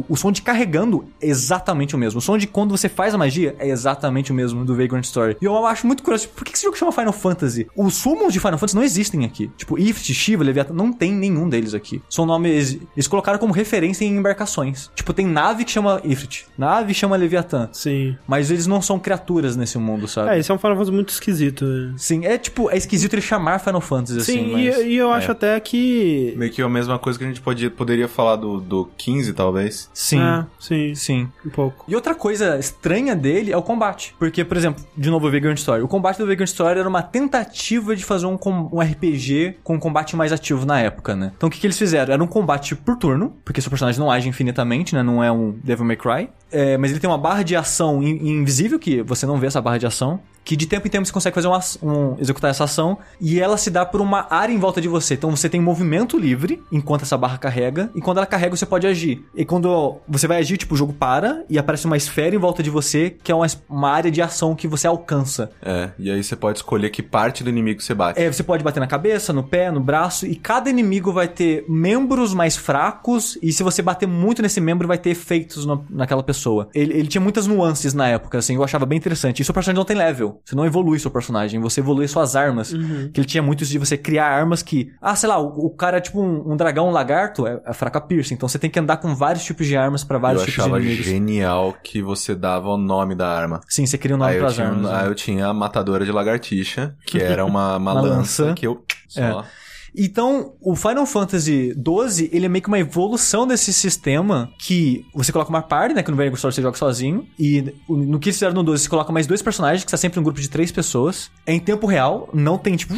o som de carregando é exatamente o mesmo. O som de quando você faz a magia é exatamente o mesmo do Vagrant Story. E eu acho muito curioso, tipo, por que esse jogo chama Final Fantasy? Os summons de Final Fantasy não existem aqui. Tipo, Ifrit, Shiva, Leviathan, não tem nenhum deles aqui. São nomes, eles colocaram como referência em embarcações. Tipo, tem nave que chama Ifrit, nave chama Leviathan. Sim. Mas eles não são criaturas nesse mundo, sabe? É, esse é um Final Fantasy muito esquisito. né? Sim, é tipo, é esquisito ele chamar Final Fantasy assim, Sim, mas... e, e eu acho até que. Meio que a mesma coisa que a gente podia, poderia falar do, do 15, talvez. Sim, É, sim, sim. um pouco. E outra coisa estranha dele é o combate. Porque, por exemplo, de novo o Vagrant Story. O combate do Vagrant Story era uma tentativa de fazer um, com- um RPG com um combate mais ativo na época, né? Então o que, que eles fizeram? Era um combate por turno, porque seu personagem não age infinitamente, né? Não é um Devil May Cry. É, mas ele tem uma barra de ação in- invisível, que você não vê essa barra de ação. Que de tempo em tempo você consegue fazer uma, um, executar essa ação e ela se dá por uma área em volta de você. Então você tem movimento livre enquanto essa barra carrega, e quando ela carrega você pode agir. E quando você vai agir, tipo, o jogo para e aparece uma esfera em volta de você, que é uma, uma área de ação que você alcança. É, e aí você pode escolher que parte do inimigo você bate. É, você pode bater na cabeça, no pé, no braço, e cada inimigo vai ter membros mais fracos, e se você bater muito nesse membro, vai ter efeitos no- naquela pessoa. Ele, ele tinha muitas nuances na época, assim, eu achava bem interessante. E seu personagem não tem level. Você não evolui seu personagem, você evolui suas armas. Que ele tinha muito isso de você criar armas que. Ah, sei lá, o, o cara é tipo um, um dragão, um lagarto, é, é fraca piercing. Então você tem que andar com vários tipos de armas pra vários eu tipos achava de inimigos. genial que você dava o nome da arma. Sim, você cria um nome Aí eu, pras tinha, armas. né? aí eu tinha a matadora de lagartixa, que era uma, <laughs> uma, Uma lança, lança. que eu só... É. Então, o Final Fantasy XII, ele é meio que uma evolução desse sistema que você coloca uma party, né? Que no Vanilla Story você joga sozinho. E no que eles fizeram no 12, você coloca mais dois personagens, que está sempre um grupo de três pessoas. É em tempo real, não tem, tipo,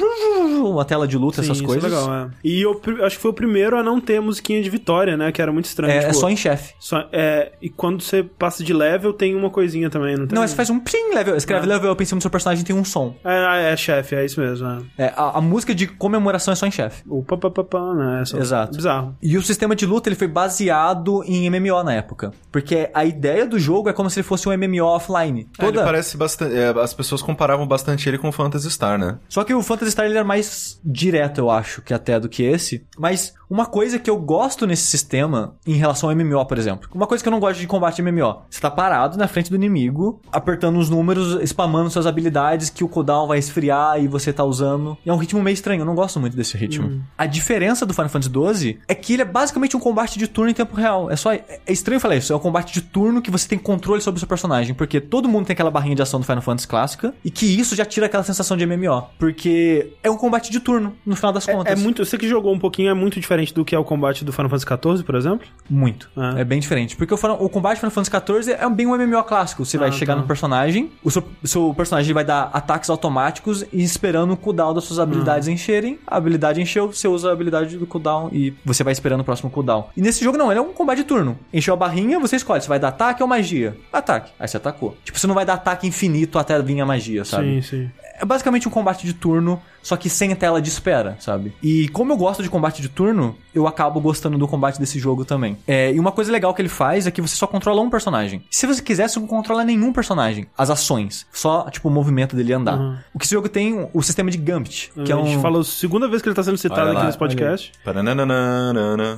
uma tela de luta, Sim, essas isso coisas. é legal, é. E eu acho que foi o primeiro a não ter musiquinha de vitória, né? Que era muito estranho. É, tipo, é só em chefe. só- é, e quando você passa de level, tem uma coisinha também, não tem? Não, você faz um ping level. Escreve Ah. level up em cima do seu personagem tem um som. É, é chefe, é isso mesmo. É. É, a, a música de comemoração é só em chefe. O papapá, né? É Exato. Bizarro. E o sistema de luta ele foi baseado em MMO na época. Porque a ideia do jogo é como se ele fosse um MMO offline. É, ele Toda... parece bastante. é, as pessoas comparavam bastante ele com o Phantasy Star, né? Só que o Phantasy Star ele era mais direto, eu acho, que até do que esse. Mas uma coisa que eu gosto nesse sistema, em relação ao MMO, por exemplo. Uma coisa que eu não gosto de combate MMO. Você tá parado na frente do inimigo, apertando os números, spamando suas habilidades, que o cooldown vai esfriar e você tá usando. E é um ritmo meio estranho, eu não gosto muito desse ritmo. A diferença do Final Fantasy XII é que ele é basicamente um combate de turno em tempo real. É só. É estranho falar isso, é um combate de turno que você tem controle sobre o seu personagem. Porque todo mundo tem aquela barrinha de ação do Final Fantasy clássica. E que isso já tira aquela sensação de MMO. Porque é um combate de turno, no final das contas. É muito. Você que jogou um pouquinho, é muito diferente do que é o combate do Final Fantasy XIV, por exemplo? Muito. Ah. É bem diferente. Porque o, Final- o combate Final Fantasy XIV é bem um MMO clássico. Você vai Ah, chegar tá. no personagem, o seu, seu personagem vai dar ataques automáticos e esperando o cooldown das suas habilidades encherem. A habilidade encheu, você usa a habilidade do cooldown e você vai esperando o próximo cooldown. E nesse jogo não, ele é um combate de turno. Encheu a barrinha, você escolhe se vai dar ataque ou magia. Ataque. Aí você atacou. Tipo, você não vai dar ataque infinito até vir a magia, sabe? Sim, sim. É basicamente um combate de turno, só que sem tela de espera, sabe? E como eu gosto de combate de turno, eu acabo gostando do combate desse jogo também. É, e uma coisa legal que ele faz é que você só controla um personagem. Se você quiser, você não controla nenhum personagem. As ações. Só, tipo, o movimento dele andar. Uhum. O que esse jogo tem, o sistema de Gambit, que é a gente um... falou segunda vez que ele tá sendo citado aqui nesse podcast.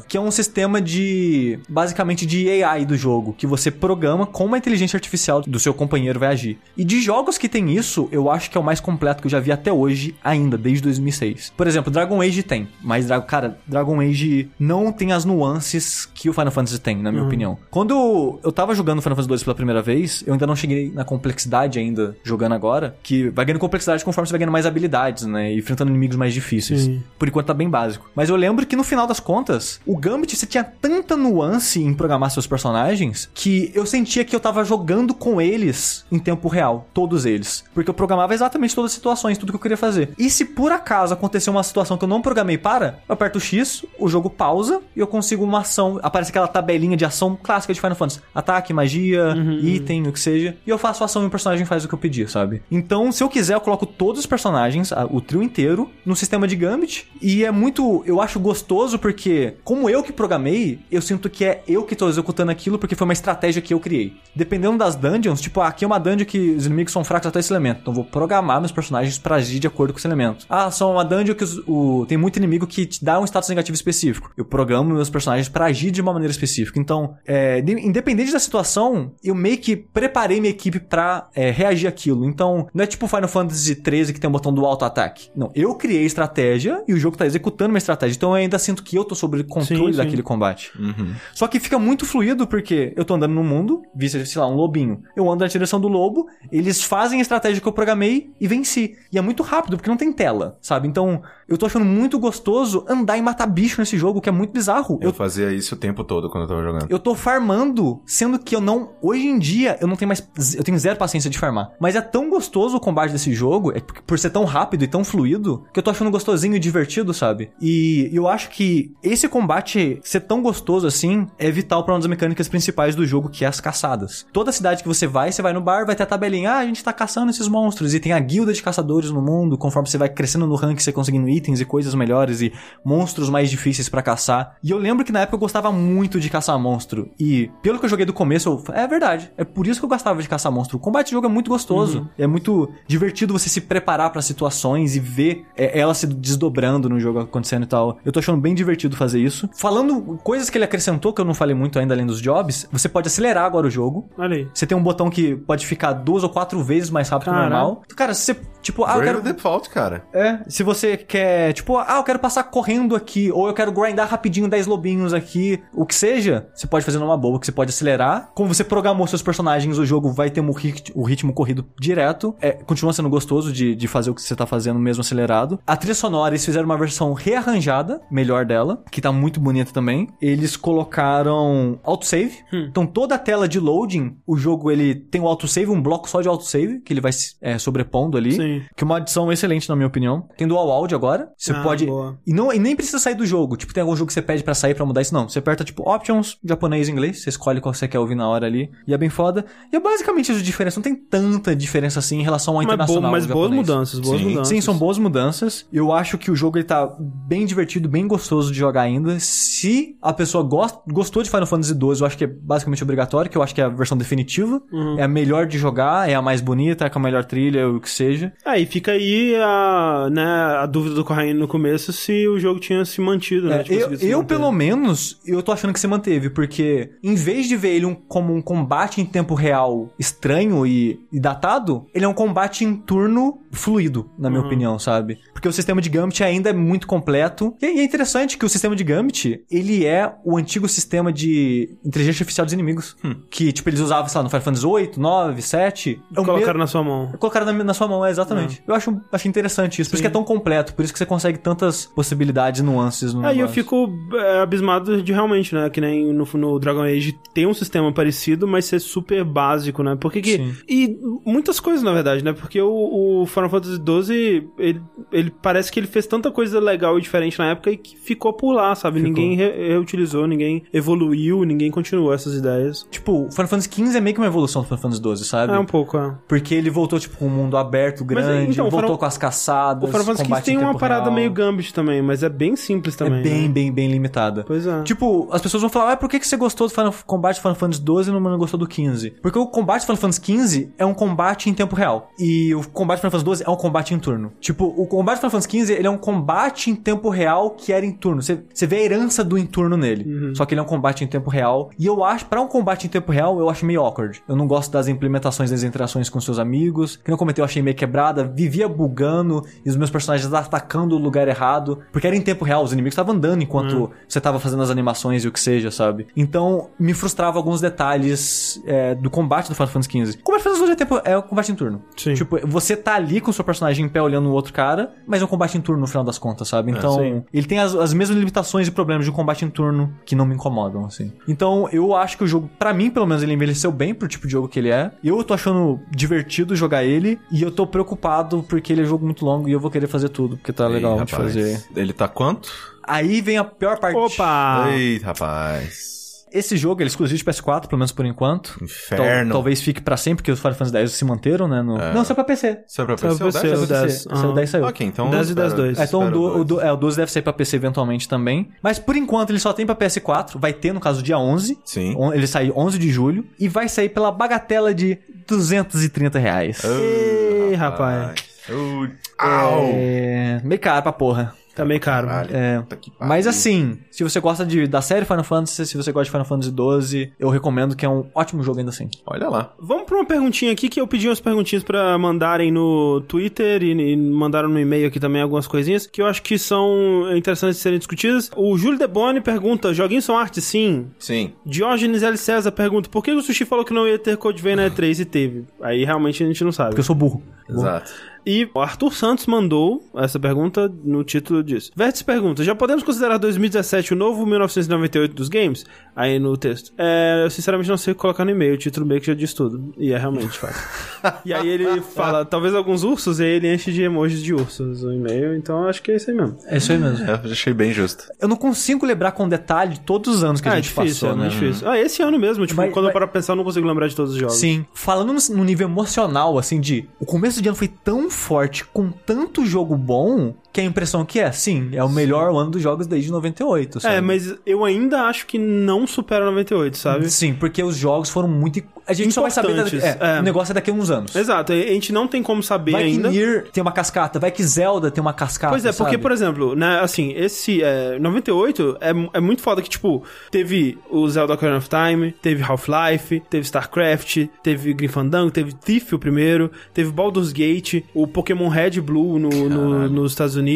Que é um sistema de basicamente de AI do jogo, que você programa como a inteligência artificial do seu companheiro vai agir. E de jogos que tem isso, eu acho que é o mais completo que eu já vi até hoje, ainda desde 2006. Por exemplo, Dragon Age tem, mas cara, Dragon Age não tem as nuances que o Final Fantasy tem, na minha opinião. Quando eu tava jogando Final Fantasy 2 pela primeira vez, eu ainda não cheguei na complexidade ainda jogando agora, que vai ganhando complexidade conforme você vai ganhando mais habilidades, né, e enfrentando inimigos mais difíceis. Sim. Por enquanto tá bem básico. Mas eu lembro que no final das contas, o Gambit você tinha tanta nuance em programar seus personagens que eu sentia que eu tava jogando com eles em tempo real, todos eles. Porque eu programava exatamente todas as situações, tudo que eu queria fazer. E se por acaso acontecer uma situação que eu não programei para, eu aperto o X, o jogo pausa e eu consigo uma ação. Aparece aquela tabelinha de ação clássica de Final Fantasy: ataque, magia, item, o que seja. E eu faço a ação e o personagem faz o que eu pedi, sabe? Então, se eu quiser, eu coloco todos os personagens, o trio inteiro, no sistema de Gambit. E é muito. Eu acho gostoso porque, como eu que programei, eu sinto que é eu que tô executando aquilo porque foi uma estratégia que eu criei. Dependendo das dungeons, tipo, ah, aqui é uma dungeon que os inimigos são fracos até esse elemento. Então eu vou programar meus personagens pra agir de acordo com esse elemento. Ah, são uma dungeon que os- o, tem muito inimigo que te dá um status negativo específico. Eu programo meus personagens pra agir de uma maneira específica. Então, é, de- independente da situação, eu meio que preparei minha equipe pra é, reagir àquilo. Então, não é tipo Final Fantasy XIII que tem um botão do auto-ataque. Não, eu criei estratégia e o jogo tá executando minha estratégia. Então eu ainda sinto que eu tô sob controle Sim, sim. daquele combate. Uhum. Só que fica muito fluido porque eu tô andando no mundo, vi, sei lá, um lobinho. Eu ando na direção do lobo, eles fazem a estratégia que eu programei e venci. E é muito rápido, porque não tem tela, sabe? Então, eu tô achando muito gostoso andar e matar bicho nesse jogo, que é muito bizarro. Eu Eu, fazia isso o tempo todo quando eu tava jogando. eu tô farmando, sendo que eu não. Hoje em dia, eu não tenho mais. Eu tenho zero paciência de farmar. Mas é tão gostoso o combate desse jogo, é por- ser tão rápido e tão fluido, que eu tô achando gostosinho e divertido, sabe? E eu acho que esse combate ser tão gostoso assim é vital pra uma das mecânicas principais do jogo, que é as caçadas. Toda cidade que você vai, você vai no bar, vai ter a tabelinha, ah, a gente tá caçando esses monstros, e tem a guilda de caçadores no mundo, conforme você vai crescendo no rank, você conseguindo itens e coisas melhores e monstros mais difíceis pra caçar. E eu lembro que na época eu gostava muito de caçar monstro, e pelo que eu joguei do começo, eu, é verdade, é por isso que eu gostava de caçar monstro. O combate de jogo é muito gostoso, é muito divertido você se preparar pra situações e ver é, ela se desdobrando no jogo acontecendo e tal. Eu tô achando bem divertido fazer isso. Falando coisas que ele acrescentou, que eu não falei muito ainda além dos jobs, você pode acelerar agora o jogo. Olha aí. Você tem um botão que pode ficar duas ou quatro vezes mais rápido que o normal. Cara, se você Tipo, ah, eu quero. Default, cara. É, se você quer, tipo, ah, eu quero passar correndo aqui, ou eu quero grindar rapidinho 10 lobinhos aqui, o que seja, você pode fazer numa boa, que você pode acelerar. Como você programou seus personagens, o jogo vai ter um rit- o ritmo corrido direto. É, continua sendo gostoso de, de fazer o que você tá fazendo mesmo acelerado. A trilha sonora, eles fizeram uma versão rearranjada, melhor dela, que tá muito bonita também. Eles colocaram autosave. Então toda a tela de loading, o jogo ele tem o autosave, um bloco só de autosave, que ele vai é, sobrepondo ali. Sim. Que é uma adição excelente, na minha opinião. Tem dual áudio agora. Você Ah, pode. boa. E, não, e nem precisa sair do jogo. Tipo, tem algum jogo que você pede pra sair pra mudar isso. Não. Você aperta, tipo, options, japonês e inglês. Você escolhe qual você quer ouvir na hora ali. E é bem foda. E é basicamente isso de diferença. Não tem tanta diferença assim em relação ao Mas, bo internacional. mas boas mudanças, boas Sim. mudanças. Sim, são boas mudanças. Eu acho que o jogo ele tá bem divertido, bem gostoso de jogar ainda. Se a pessoa gosta, gostou de Final Fantasy XII, eu acho que é basicamente obrigatório, que eu acho que é a versão definitiva. É a melhor de jogar, é a mais bonita, é com a melhor trilha, o que seja. Aí fica aí a, né, a dúvida do Corraine no começo se o jogo tinha se mantido, né? É, eu, eu, pelo menos, eu tô achando que se manteve, porque em vez de ver ele um- como um combate em tempo real estranho e, e datado, ele é um combate em turno fluido, na minha opinião, sabe? Porque o sistema de Gambit ainda é muito completo. E é interessante que o sistema de Gambit, ele é o antigo sistema de inteligência artificial dos inimigos. Que, tipo, eles usavam, sei lá, no Final Fantasy 8, 9, 7. É Colocaram me- na sua mão. Colocaram na, na sua mão, é, exatamente. Eu acho, acho interessante isso. Por isso que é tão completo. Por isso que você consegue tantas possibilidades, nuances no Aí eu negócio. fico é, abismado de realmente, né? Que nem no, no Dragon Age tem um sistema parecido, mas ser super básico, né? Porque que. Sim. E muitas coisas, na verdade, né? Porque o, o Final Fantasy XII, ele, ele parece que ele fez tanta coisa legal e diferente na época e que ficou por lá, sabe? Ficou. Ninguém re- reutilizou, ninguém evoluiu, ninguém continuou essas ideias. Tipo, o Final Fantasy XV é meio que uma evolução do Final Fantasy XII, sabe? É um pouco, é. Porque ele voltou, tipo, com um mundo aberto, Mas, grande, então, o voltou Final- com as caçadas, O Final Fantasy XV tem em uma parada real. meio Gambit também, mas é bem simples também. É bem, né? bem, bem limitada. Pois é. Tipo, as pessoas vão falar, ah, por que, que você gostou do Final, combate Final Fantasy XII e não gostou do 15? Porque o combate Final Fantasy XV é um combate em tempo real. E o combate Final Fantasy XII é um combate em turno. Tipo, o combate do Final Fantasy XV, ele é um combate em tempo real que era em turno. Você, você vê a herança do em turno nele. Uhum. Só que ele é um combate em tempo real. E eu acho, pra um combate em tempo real, eu acho meio awkward. Eu não gosto das implementações das interações com seus amigos. Que não comentei, eu achei meio quebrada. Vivia bugando e os meus personagens atacando o lugar errado. Porque era em tempo real, os inimigos estavam andando enquanto Uhum. você tava fazendo as animações e o que seja, sabe? Então, me frustrava alguns detalhes é, do combate do Final Fantasy XV. O combate do Final Fantasy XII é, tempo, é um combate em turno. Sim. Tipo, você tá ali com o seu personagem em pé olhando o outro cara, mas é um combate em turno no final das contas, sabe? Então, sim. ele tem as, as mesmas limitações e problemas de um combate em turno que não me incomodam, assim. Então, eu acho que o jogo, pra mim, pelo menos, ele envelheceu bem pro tipo de jogo que ele é. Eu tô achando divertido jogar ele e eu tô preocupado porque ele é um jogo muito longo e eu vou querer fazer tudo, porque tá Ei, legal de rapaz. fazer. Ele tá quanto? Aí vem a pior parte. Opa! Ei, rapaz. Esse jogo ele é exclusivo de PS4, pelo menos por enquanto. Tal- Inferno. talvez fique pra sempre, porque os Final Fantasy X se manteram, né? no- Não, só pra PC. Isso é pra Saiu PC ou pra 10? PC, Só o pra 10, PC. aham. O 10 saiu. Ok, então... 10 e 10 espera- 2. É, então o, o, é, o 12 deve sair pra PC eventualmente também. Mas por enquanto ele só tem pra PS4. Vai ter, no caso, dia 11. Sim. On- Ele sai 11 de julho. E vai sair pela bagatela de 230 reais. Ei, rapaz. Uh, Au! É... Meio caro pra porra. Tá meio caro. Caralho. É. Mas assim, se você gosta de, da série Final Fantasy, se você gosta de Final Fantasy 12, eu recomendo que é um ótimo jogo ainda assim. Olha lá. Vamos pra uma perguntinha aqui que eu pedi umas perguntinhas pra mandarem no Twitter e, e mandaram no e-mail aqui também algumas coisinhas que eu acho que são interessantes de serem discutidas. O Júlio Deboni pergunta: joguinhos são arte? Sim. Sim. Diógenes L. César pergunta: por que o Sushi falou que não ia ter Code Vein na E3 e teve? Aí realmente a gente não sabe. Porque eu sou burro. Exato. E o Arthur Santos mandou essa pergunta no título disso. Vértice pergunta: Já podemos considerar 2017 o novo 1998 dos games? Aí no texto. É, eu sinceramente não sei colocar no e-mail, o título meio que já diz tudo. E é realmente fácil. <laughs> e aí ele fala: talvez alguns ursos, e aí ele enche de emojis de ursos o e-mail, então acho que é isso aí mesmo. É isso aí mesmo. Eu achei bem justo. Eu não consigo lembrar com detalhe todos os anos que ah, a é gente difícil, passou, é né? difícil. Ah, esse ano mesmo, tipo, Mas- quando eu mas- paro pra pensar, eu não consigo lembrar de todos os jogos. Sim. Falando no, no nível emocional, assim, de o começo de ano foi tão forte, com tanto jogo bom, que a impressão que é, sim, é o melhor ano dos jogos desde 98, sabe? É, mas eu ainda acho que não supera 98, sabe? Sim, porque os jogos foram muito... A gente só vai saber... Da... É, é. O negócio é daqui a uns anos. Exato, a gente não tem como saber Vai ainda. que Nier tem uma cascata, vai que Zelda tem uma cascata, Pois é, porque, sabe? por exemplo, né, assim, esse é, 98 é, é muito foda que, tipo, teve o Zelda Ocarina of Time, teve Half-Life, teve StarCraft, teve Grim Fandango, teve Thief o primeiro, teve Baldur's Gate, o Pokémon Red Blue no, no- nos Estados Unidos,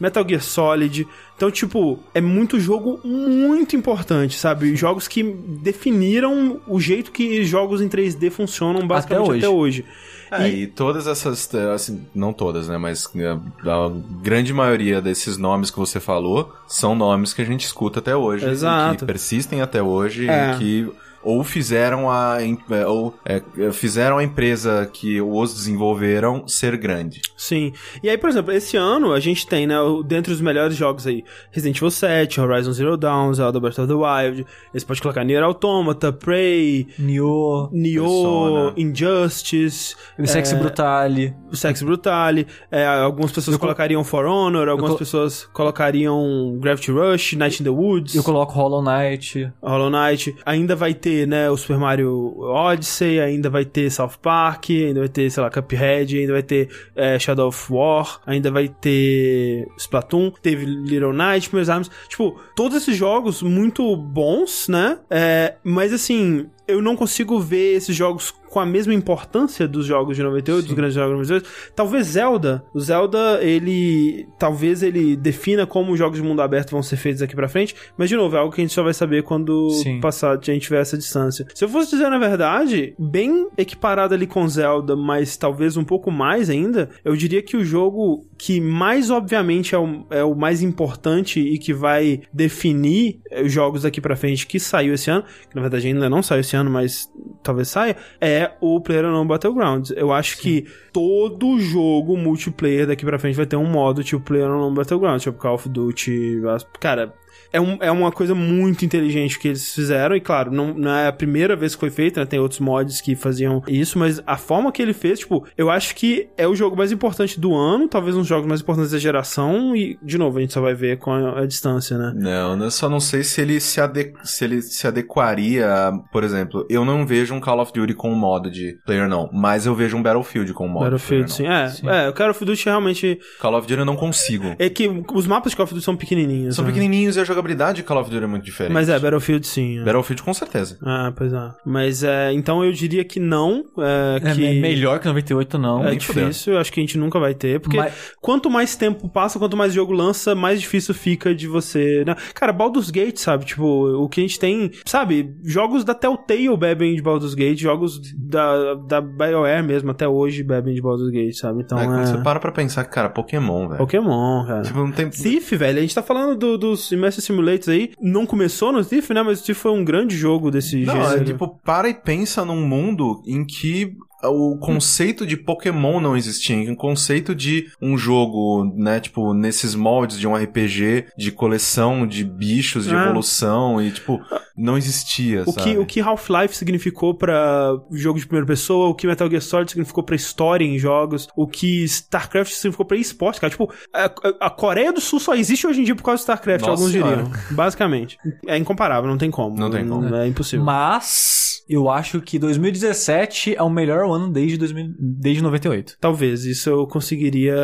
Metal Gear Solid. Então, tipo, é muito jogo muito importante, sabe? Jogos que definiram o jeito que jogos em 3D funcionam basicamente hoje. até hoje. É, e... todas essas, assim, não todas, né, mas eh, a grande maioria desses nomes que você falou são nomes que a gente escuta até hoje. e Exato. Que persistem até hoje É. e que ou fizeram a eh, ou eh, fizeram a empresa que os desenvolveram ser grande. Sim. E aí, por exemplo, esse ano a gente tem, né, o- dentre os melhores jogos aí, Resident Evil 7, Horizon Zero Dawn, Zelda Breath of the Wild, você pode colocar Nier Automata, Prey, Nioh, Nioh, Persona. Injustice, Sex Brutale. Sex Brutale, é, algumas pessoas Eu colo- colocariam For Honor, algumas colo- pessoas colocariam Gravity Rush, Night in the Woods, Eu coloco Hollow Knight. Hollow Knight, ainda vai ter, né, o Super Mario Odyssey, ainda vai ter South Park, ainda vai ter, sei lá, Cuphead, ainda vai ter é, Shadow of War, ainda vai ter Splatoon, teve Little Nightmares, Arms, tipo, todos esses jogos muito bons, né, é, mas assim, eu não consigo ver esses jogos com a mesma importância dos jogos de 98, dos grandes jogos de 98. Talvez Zelda, o Zelda, ele talvez ele defina como os jogos de mundo aberto vão ser feitos aqui pra frente, mas de novo, é algo que a gente só vai saber quando Sim. passar, a gente tiver essa distância. Se eu fosse dizer na verdade, bem equiparado ali com Zelda, mas talvez um pouco mais ainda, eu diria que o jogo que mais obviamente é o, é o mais importante e que vai definir eh, os jogos daqui pra frente que saiu esse ano, que na verdade ainda não saiu esse ano, mas talvez saia, é o PlayerUnknown Battlegrounds. Eu acho que todo jogo multiplayer daqui pra frente vai ter um modo tipo PlayerUnknown Battlegrounds, tipo Call of Duty, cara, é, um- é uma coisa muito inteligente que eles fizeram, e claro, não, não é a primeira vez que foi feito, né? Tem outros mods que faziam isso, mas a forma que ele fez, tipo, eu acho que é o jogo mais importante do ano, talvez um dos jogos mais importantes da geração, e, de novo, a gente só vai ver com a, a distância, né? Não, eu só não sei se ele se, ade se ele se adequaria, a- por exemplo, eu não vejo um Call of Duty com um modo de player não, mas eu vejo um Battlefield com um modo Battlefield, de sim. player É, Sim. é, o Call of Duty realmente. Call of Duty eu não consigo. É que os mapas de Call of Duty são pequenininhos. São né? pequenininhos e a jogabilidade de Call of Duty é muito diferente. Mas é, Battlefield sim. é. Battlefield com certeza. Ah, pois é. Mas é, então eu diria que não. É, É, que é melhor que 98, não. É difícil, eu acho que a gente nunca vai ter, porque Mas- quanto mais tempo passa, quanto mais jogo lança, mais difícil fica de você. Né? Cara, Baldur's Gate, sabe? Tipo, o que a gente tem, sabe? Jogos da Telltale bebem de Baldur's Gate, jogos da, da BioWare mesmo, até hoje bebem de Baldur's Gate, sabe? Então é, quando é. você para pra pensar que, cara, Pokémon, velho. Pokémon, cara. Tipo, não tem... Thief, velho, a gente tá falando do- dos Immersive Simulators aí. Não começou no Thief, né? Mas o Thief foi um grande jogo desse Não, gênero. é tipo, para e pensa num mundo em que o conceito de Pokémon não existia, o conceito de um jogo, né, tipo, nesses moldes de um RPG de coleção de bichos, de É. evolução e, tipo, não existia, O sabe? que, o que Half-Life significou pra jogo de primeira pessoa, o que Metal Gear Solid significou pra história em jogos, o que StarCraft significou pra esporte, cara. Tipo, a, a Coreia do Sul só existe hoje em dia por causa do StarCraft, Nossa alguns senhora. diriam. Basicamente. É incomparável, não tem como. Não tem como. É impossível. Mas eu acho que 2017 é o melhor ano desde, 2000, desde 98. Talvez, isso eu conseguiria.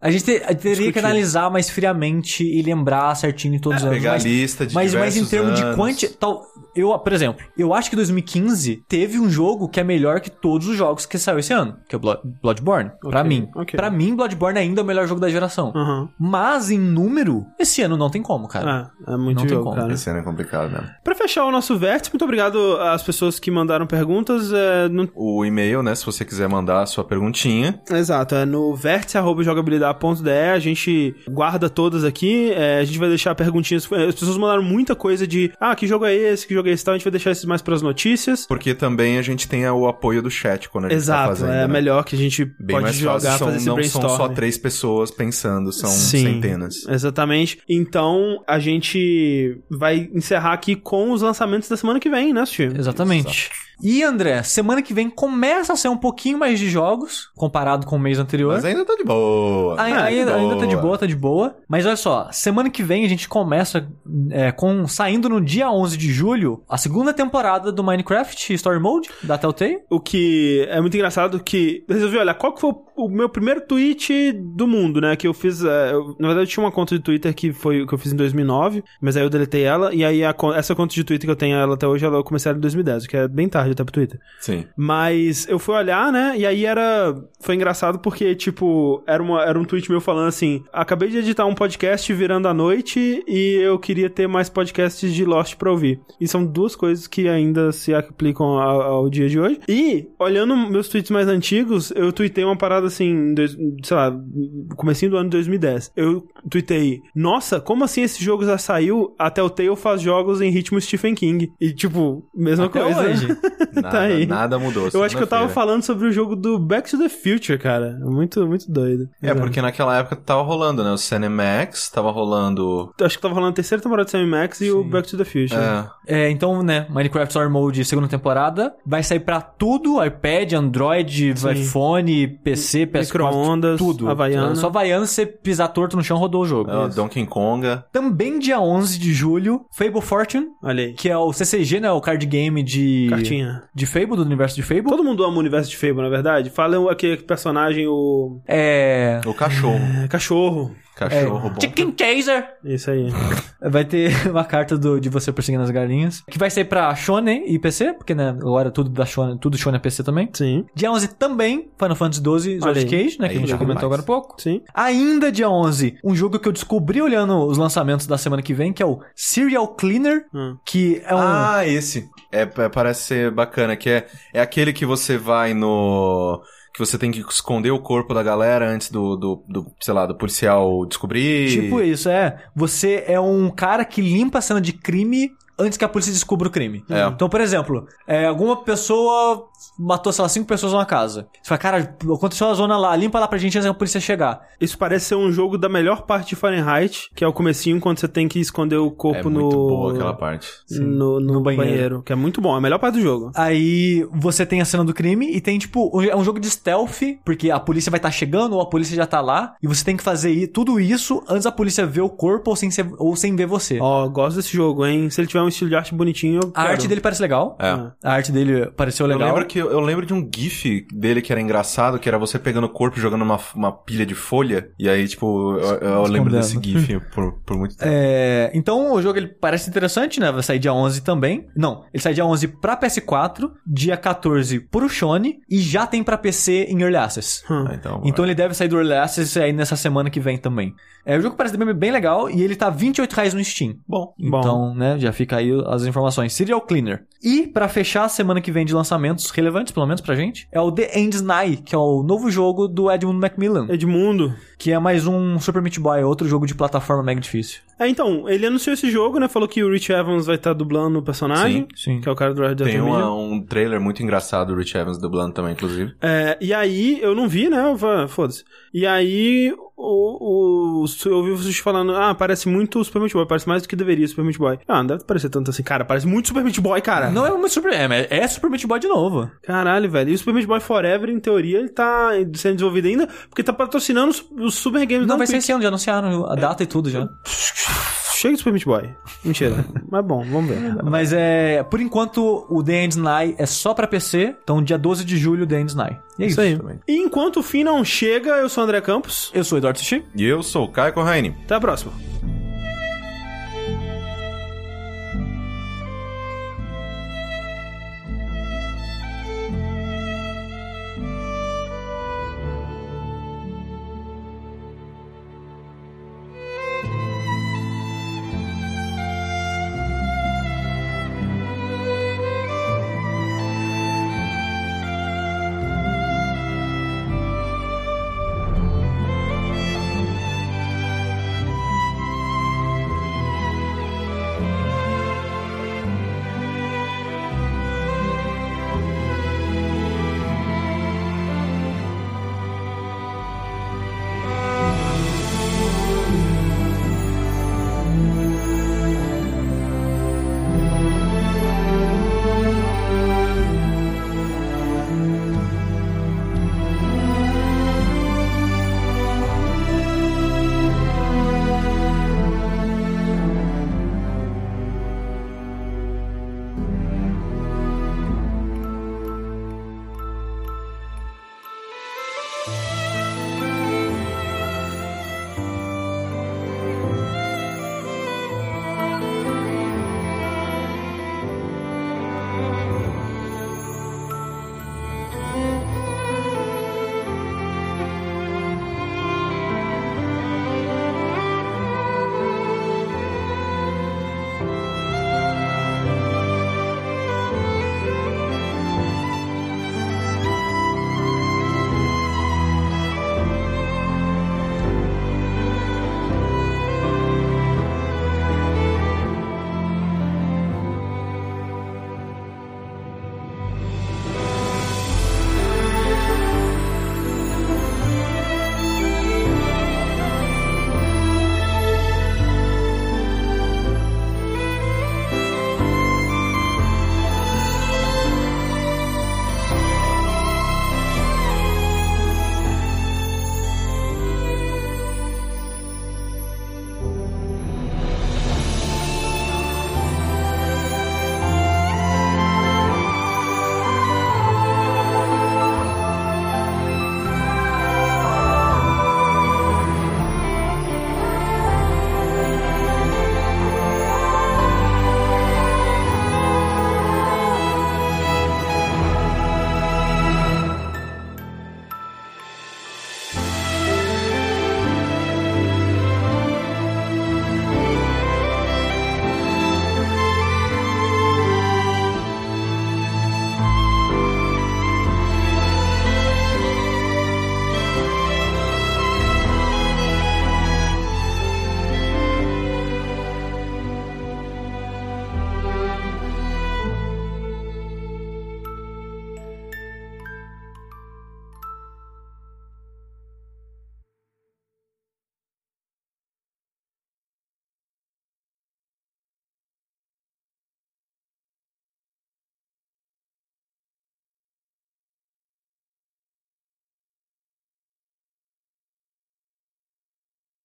A gente te- teria Discutir. que analisar mais friamente e lembrar certinho todos os anos. Pegar mas, a lista de mas, mas em termos de anos. quanti... Tal, eu, por exemplo, eu acho que 2015 teve um jogo que é melhor que todos os jogos que saiu esse ano, que é o Blood- Bloodborne. Pra Ok, mim. ok. Pra mim, Bloodborne ainda é o melhor jogo da geração. Aham. Mas em número, esse ano não tem como, cara. É, é muito Não tem jogo, como. cara. Esse ano é complicado mesmo. Pra fechar o nosso vértice, muito obrigado às pessoas que mandaram perguntas. É, não O e-mail, né, se você quiser mandar a sua perguntinha. Exato, é no vértice.jogabilidade.de, a gente guarda todas aqui, é, a gente vai deixar perguntinhas, as pessoas mandaram muita coisa de, ah, que jogo é esse, que jogo é esse, tal, a gente vai deixar esses mais pras notícias. Porque também a gente tem o apoio do chat quando a gente tá Exato, fazendo. é né? melhor que a gente Bem pode jogar, fácil, são, fazer esse não brainstorm. são só três pessoas pensando, são Sim, centenas. Exatamente. Então, a gente vai encerrar aqui com os lançamentos da semana que vem, né, Steve? Exatamente. E, André, semana que vem começa a ser um pouquinho mais de jogos, comparado com o mês anterior. Mas ainda tá de boa. Ai- Tá de ainda, ainda tá de boa. boa, tá de boa. Mas olha só, semana que vem a gente começa é, com saindo no dia 11 de julho a segunda temporada do Minecraft Story Mode da Telltale. O que é muito engraçado que eu resolvi olhar qual que foi o meu primeiro tweet do mundo, né? Que eu fiz. é, eu- na verdade, eu tinha uma conta de Twitter que foi que eu fiz em 2009, mas aí eu deletei ela. E aí a essa conta de Twitter que eu tenho ela até hoje, ela eu comecei ela em 2010, o que é bem tarde até pro Twitter. Sim. Mas eu fui olhar, né? E aí era. Foi engraçado porque, tipo, era, uma, era um tweet meu falando assim: acabei de editar um podcast virando a noite e eu queria ter mais podcasts de Lost pra ouvir. E são duas coisas que ainda se aplicam ao, ao dia de hoje. E, olhando meus tweets mais antigos, eu tuitei uma parada assim, sei lá, comecinho do ano de 2010. Eu tuitei: Nossa, como assim esse jogo já saiu? A Telltale faz jogos em ritmo Stephen King. E, tipo, mesma Até coisa. hoje. <laughs> <laughs> Nada, Tá aí. nada mudou. Eu acho que eu tava falando sobre o jogo do Back to the Future, cara. Muito, muito doido. É, porque naquela época tava rolando, né? O Cinemax, tava rolando. Eu Acho que tava falando a terceira temporada de Sam Max e o. Back to the Future. É, É, então, né, Minecraft Story Mode segunda temporada vai sair pra tudo, iPad, Android, Sim. iPhone, PC, PS4, Micro-ondas, tudo. Havaiana. Só Havaiana, você pisar torto no chão, rodou o jogo. é Donkey Konga. Também dia 11 de julho, Fable Fortune, Olha aí. que é o CCG, né, o card game de Cartinha. De Fable, do universo de Fable. Todo mundo ama o universo de Fable, na verdade. Fala aquele personagem, o. É... O cachorro. é, cachorro. Cachorro bom. Chicken Chaser! Isso aí. Vai ter <laughs> uma carta do, de você perseguindo as galinhas. Que vai sair pra Shonen e PC, porque, né, agora tudo da Shonen, tudo Shonen é PC também. Sim, Dia 11 também, Final Fantasy XII, Sword. Cage, né, que Aí a gente já já comentou mais. agora há pouco. sim. Ainda dia 11, um jogo que eu descobri olhando os lançamentos da semana que vem, que é o Serial Cleaner, Hum. que é um... Ah, esse. É, é, parece ser bacana, que é, é aquele que você vai no. Que você tem que esconder o corpo da galera antes do, do, do sei lá, do policial descobrir. Tipo isso, é. Você é um cara que limpa a cena de crime antes que a polícia descubra o crime. É. Então, por exemplo, é, alguma pessoa matou, sei lá, cinco pessoas numa casa. Você fala, cara, aconteceu a zona lá, limpa lá pra gente antes da polícia chegar. Isso parece ser um jogo da melhor parte de Fahrenheit, que é o comecinho quando você tem que esconder o É corpo muito no. boa aquela parte. No, no no banheiro. banheiro. Que é muito bom. É a melhor parte do jogo. Aí você tem a cena do crime e tem, tipo, é um jogo de stealth, porque a polícia vai estar chegando ou a polícia já tá lá, e você tem que fazer tudo isso antes da polícia ver o corpo ou sem, ser- ou sem ver você. Ó, gosto desse jogo, hein? Se ele tiver um estilo de arte bonitinho, eu a quero. arte dele parece legal. É. A arte dele pareceu Eu legal. Lembro, que, eu lembro de um gif dele que era engraçado, que era você pegando o corpo e jogando uma, uma pilha de folha. E aí, tipo, eu, eu lembro desse gif <laughs> por, por muito tempo. É, então o jogo ele parece interessante, né? Vai sair dia 11 também. Não, ele sai dia 11 pra PS4, dia 14 pro Shone e já tem pra PC em Early Access. Hum. Ah, então, Então ele deve sair do Early Access aí nessa semana que vem também. É, o jogo parece bem, bem legal e ele tá 28 reais no Steam. bom. Bom. Então, né, já fica aí as informações. Serial Cleaner. E, pra fechar a semana que vem de lançamentos relevantes, pelo menos pra gente, é o The End's Night, que é o novo jogo do Edmund Macmillan, Edmundo. que é mais um Super Meat Boy, outro jogo de plataforma mega difícil. É, então, ele anunciou esse jogo, né? Falou que o Rich Evans vai estar dublando o personagem. Sim. Que é o cara do Red Dead Tem uma- um trailer muito engraçado do Rich Evans dublando também, inclusive. É, e aí, eu não vi, né? Foda-se. E aí, o, o, eu ouvi vocês falando, ah, parece muito o Super Meat Boy, parece mais do que deveria o Super Meat Boy. Ah, não deve parecer tanto assim. Cara, parece muito Super Meat Boy, cara. Não é uma Super... É, é Super Meat Boy de novo. Caralho, velho. E o Super Meat Boy Forever, em teoria, ele tá sendo desenvolvido ainda, porque tá patrocinando os, Super Games Não, da vai ser esse ano, já anunciaram a data e tudo já. Chega de Super Meat Boy. Mentira. <laughs> Mas bom, vamos ver. Mas é... Por enquanto, o The End's Night é só pra PC. Então, dia 12 de julho, The End's Night. E é isso. Isso aí. também. E enquanto o fim não chega, eu sou o André Campos. Eu sou o Eduardo Sushi. E eu sou o Caio Corraine. Até a próxima.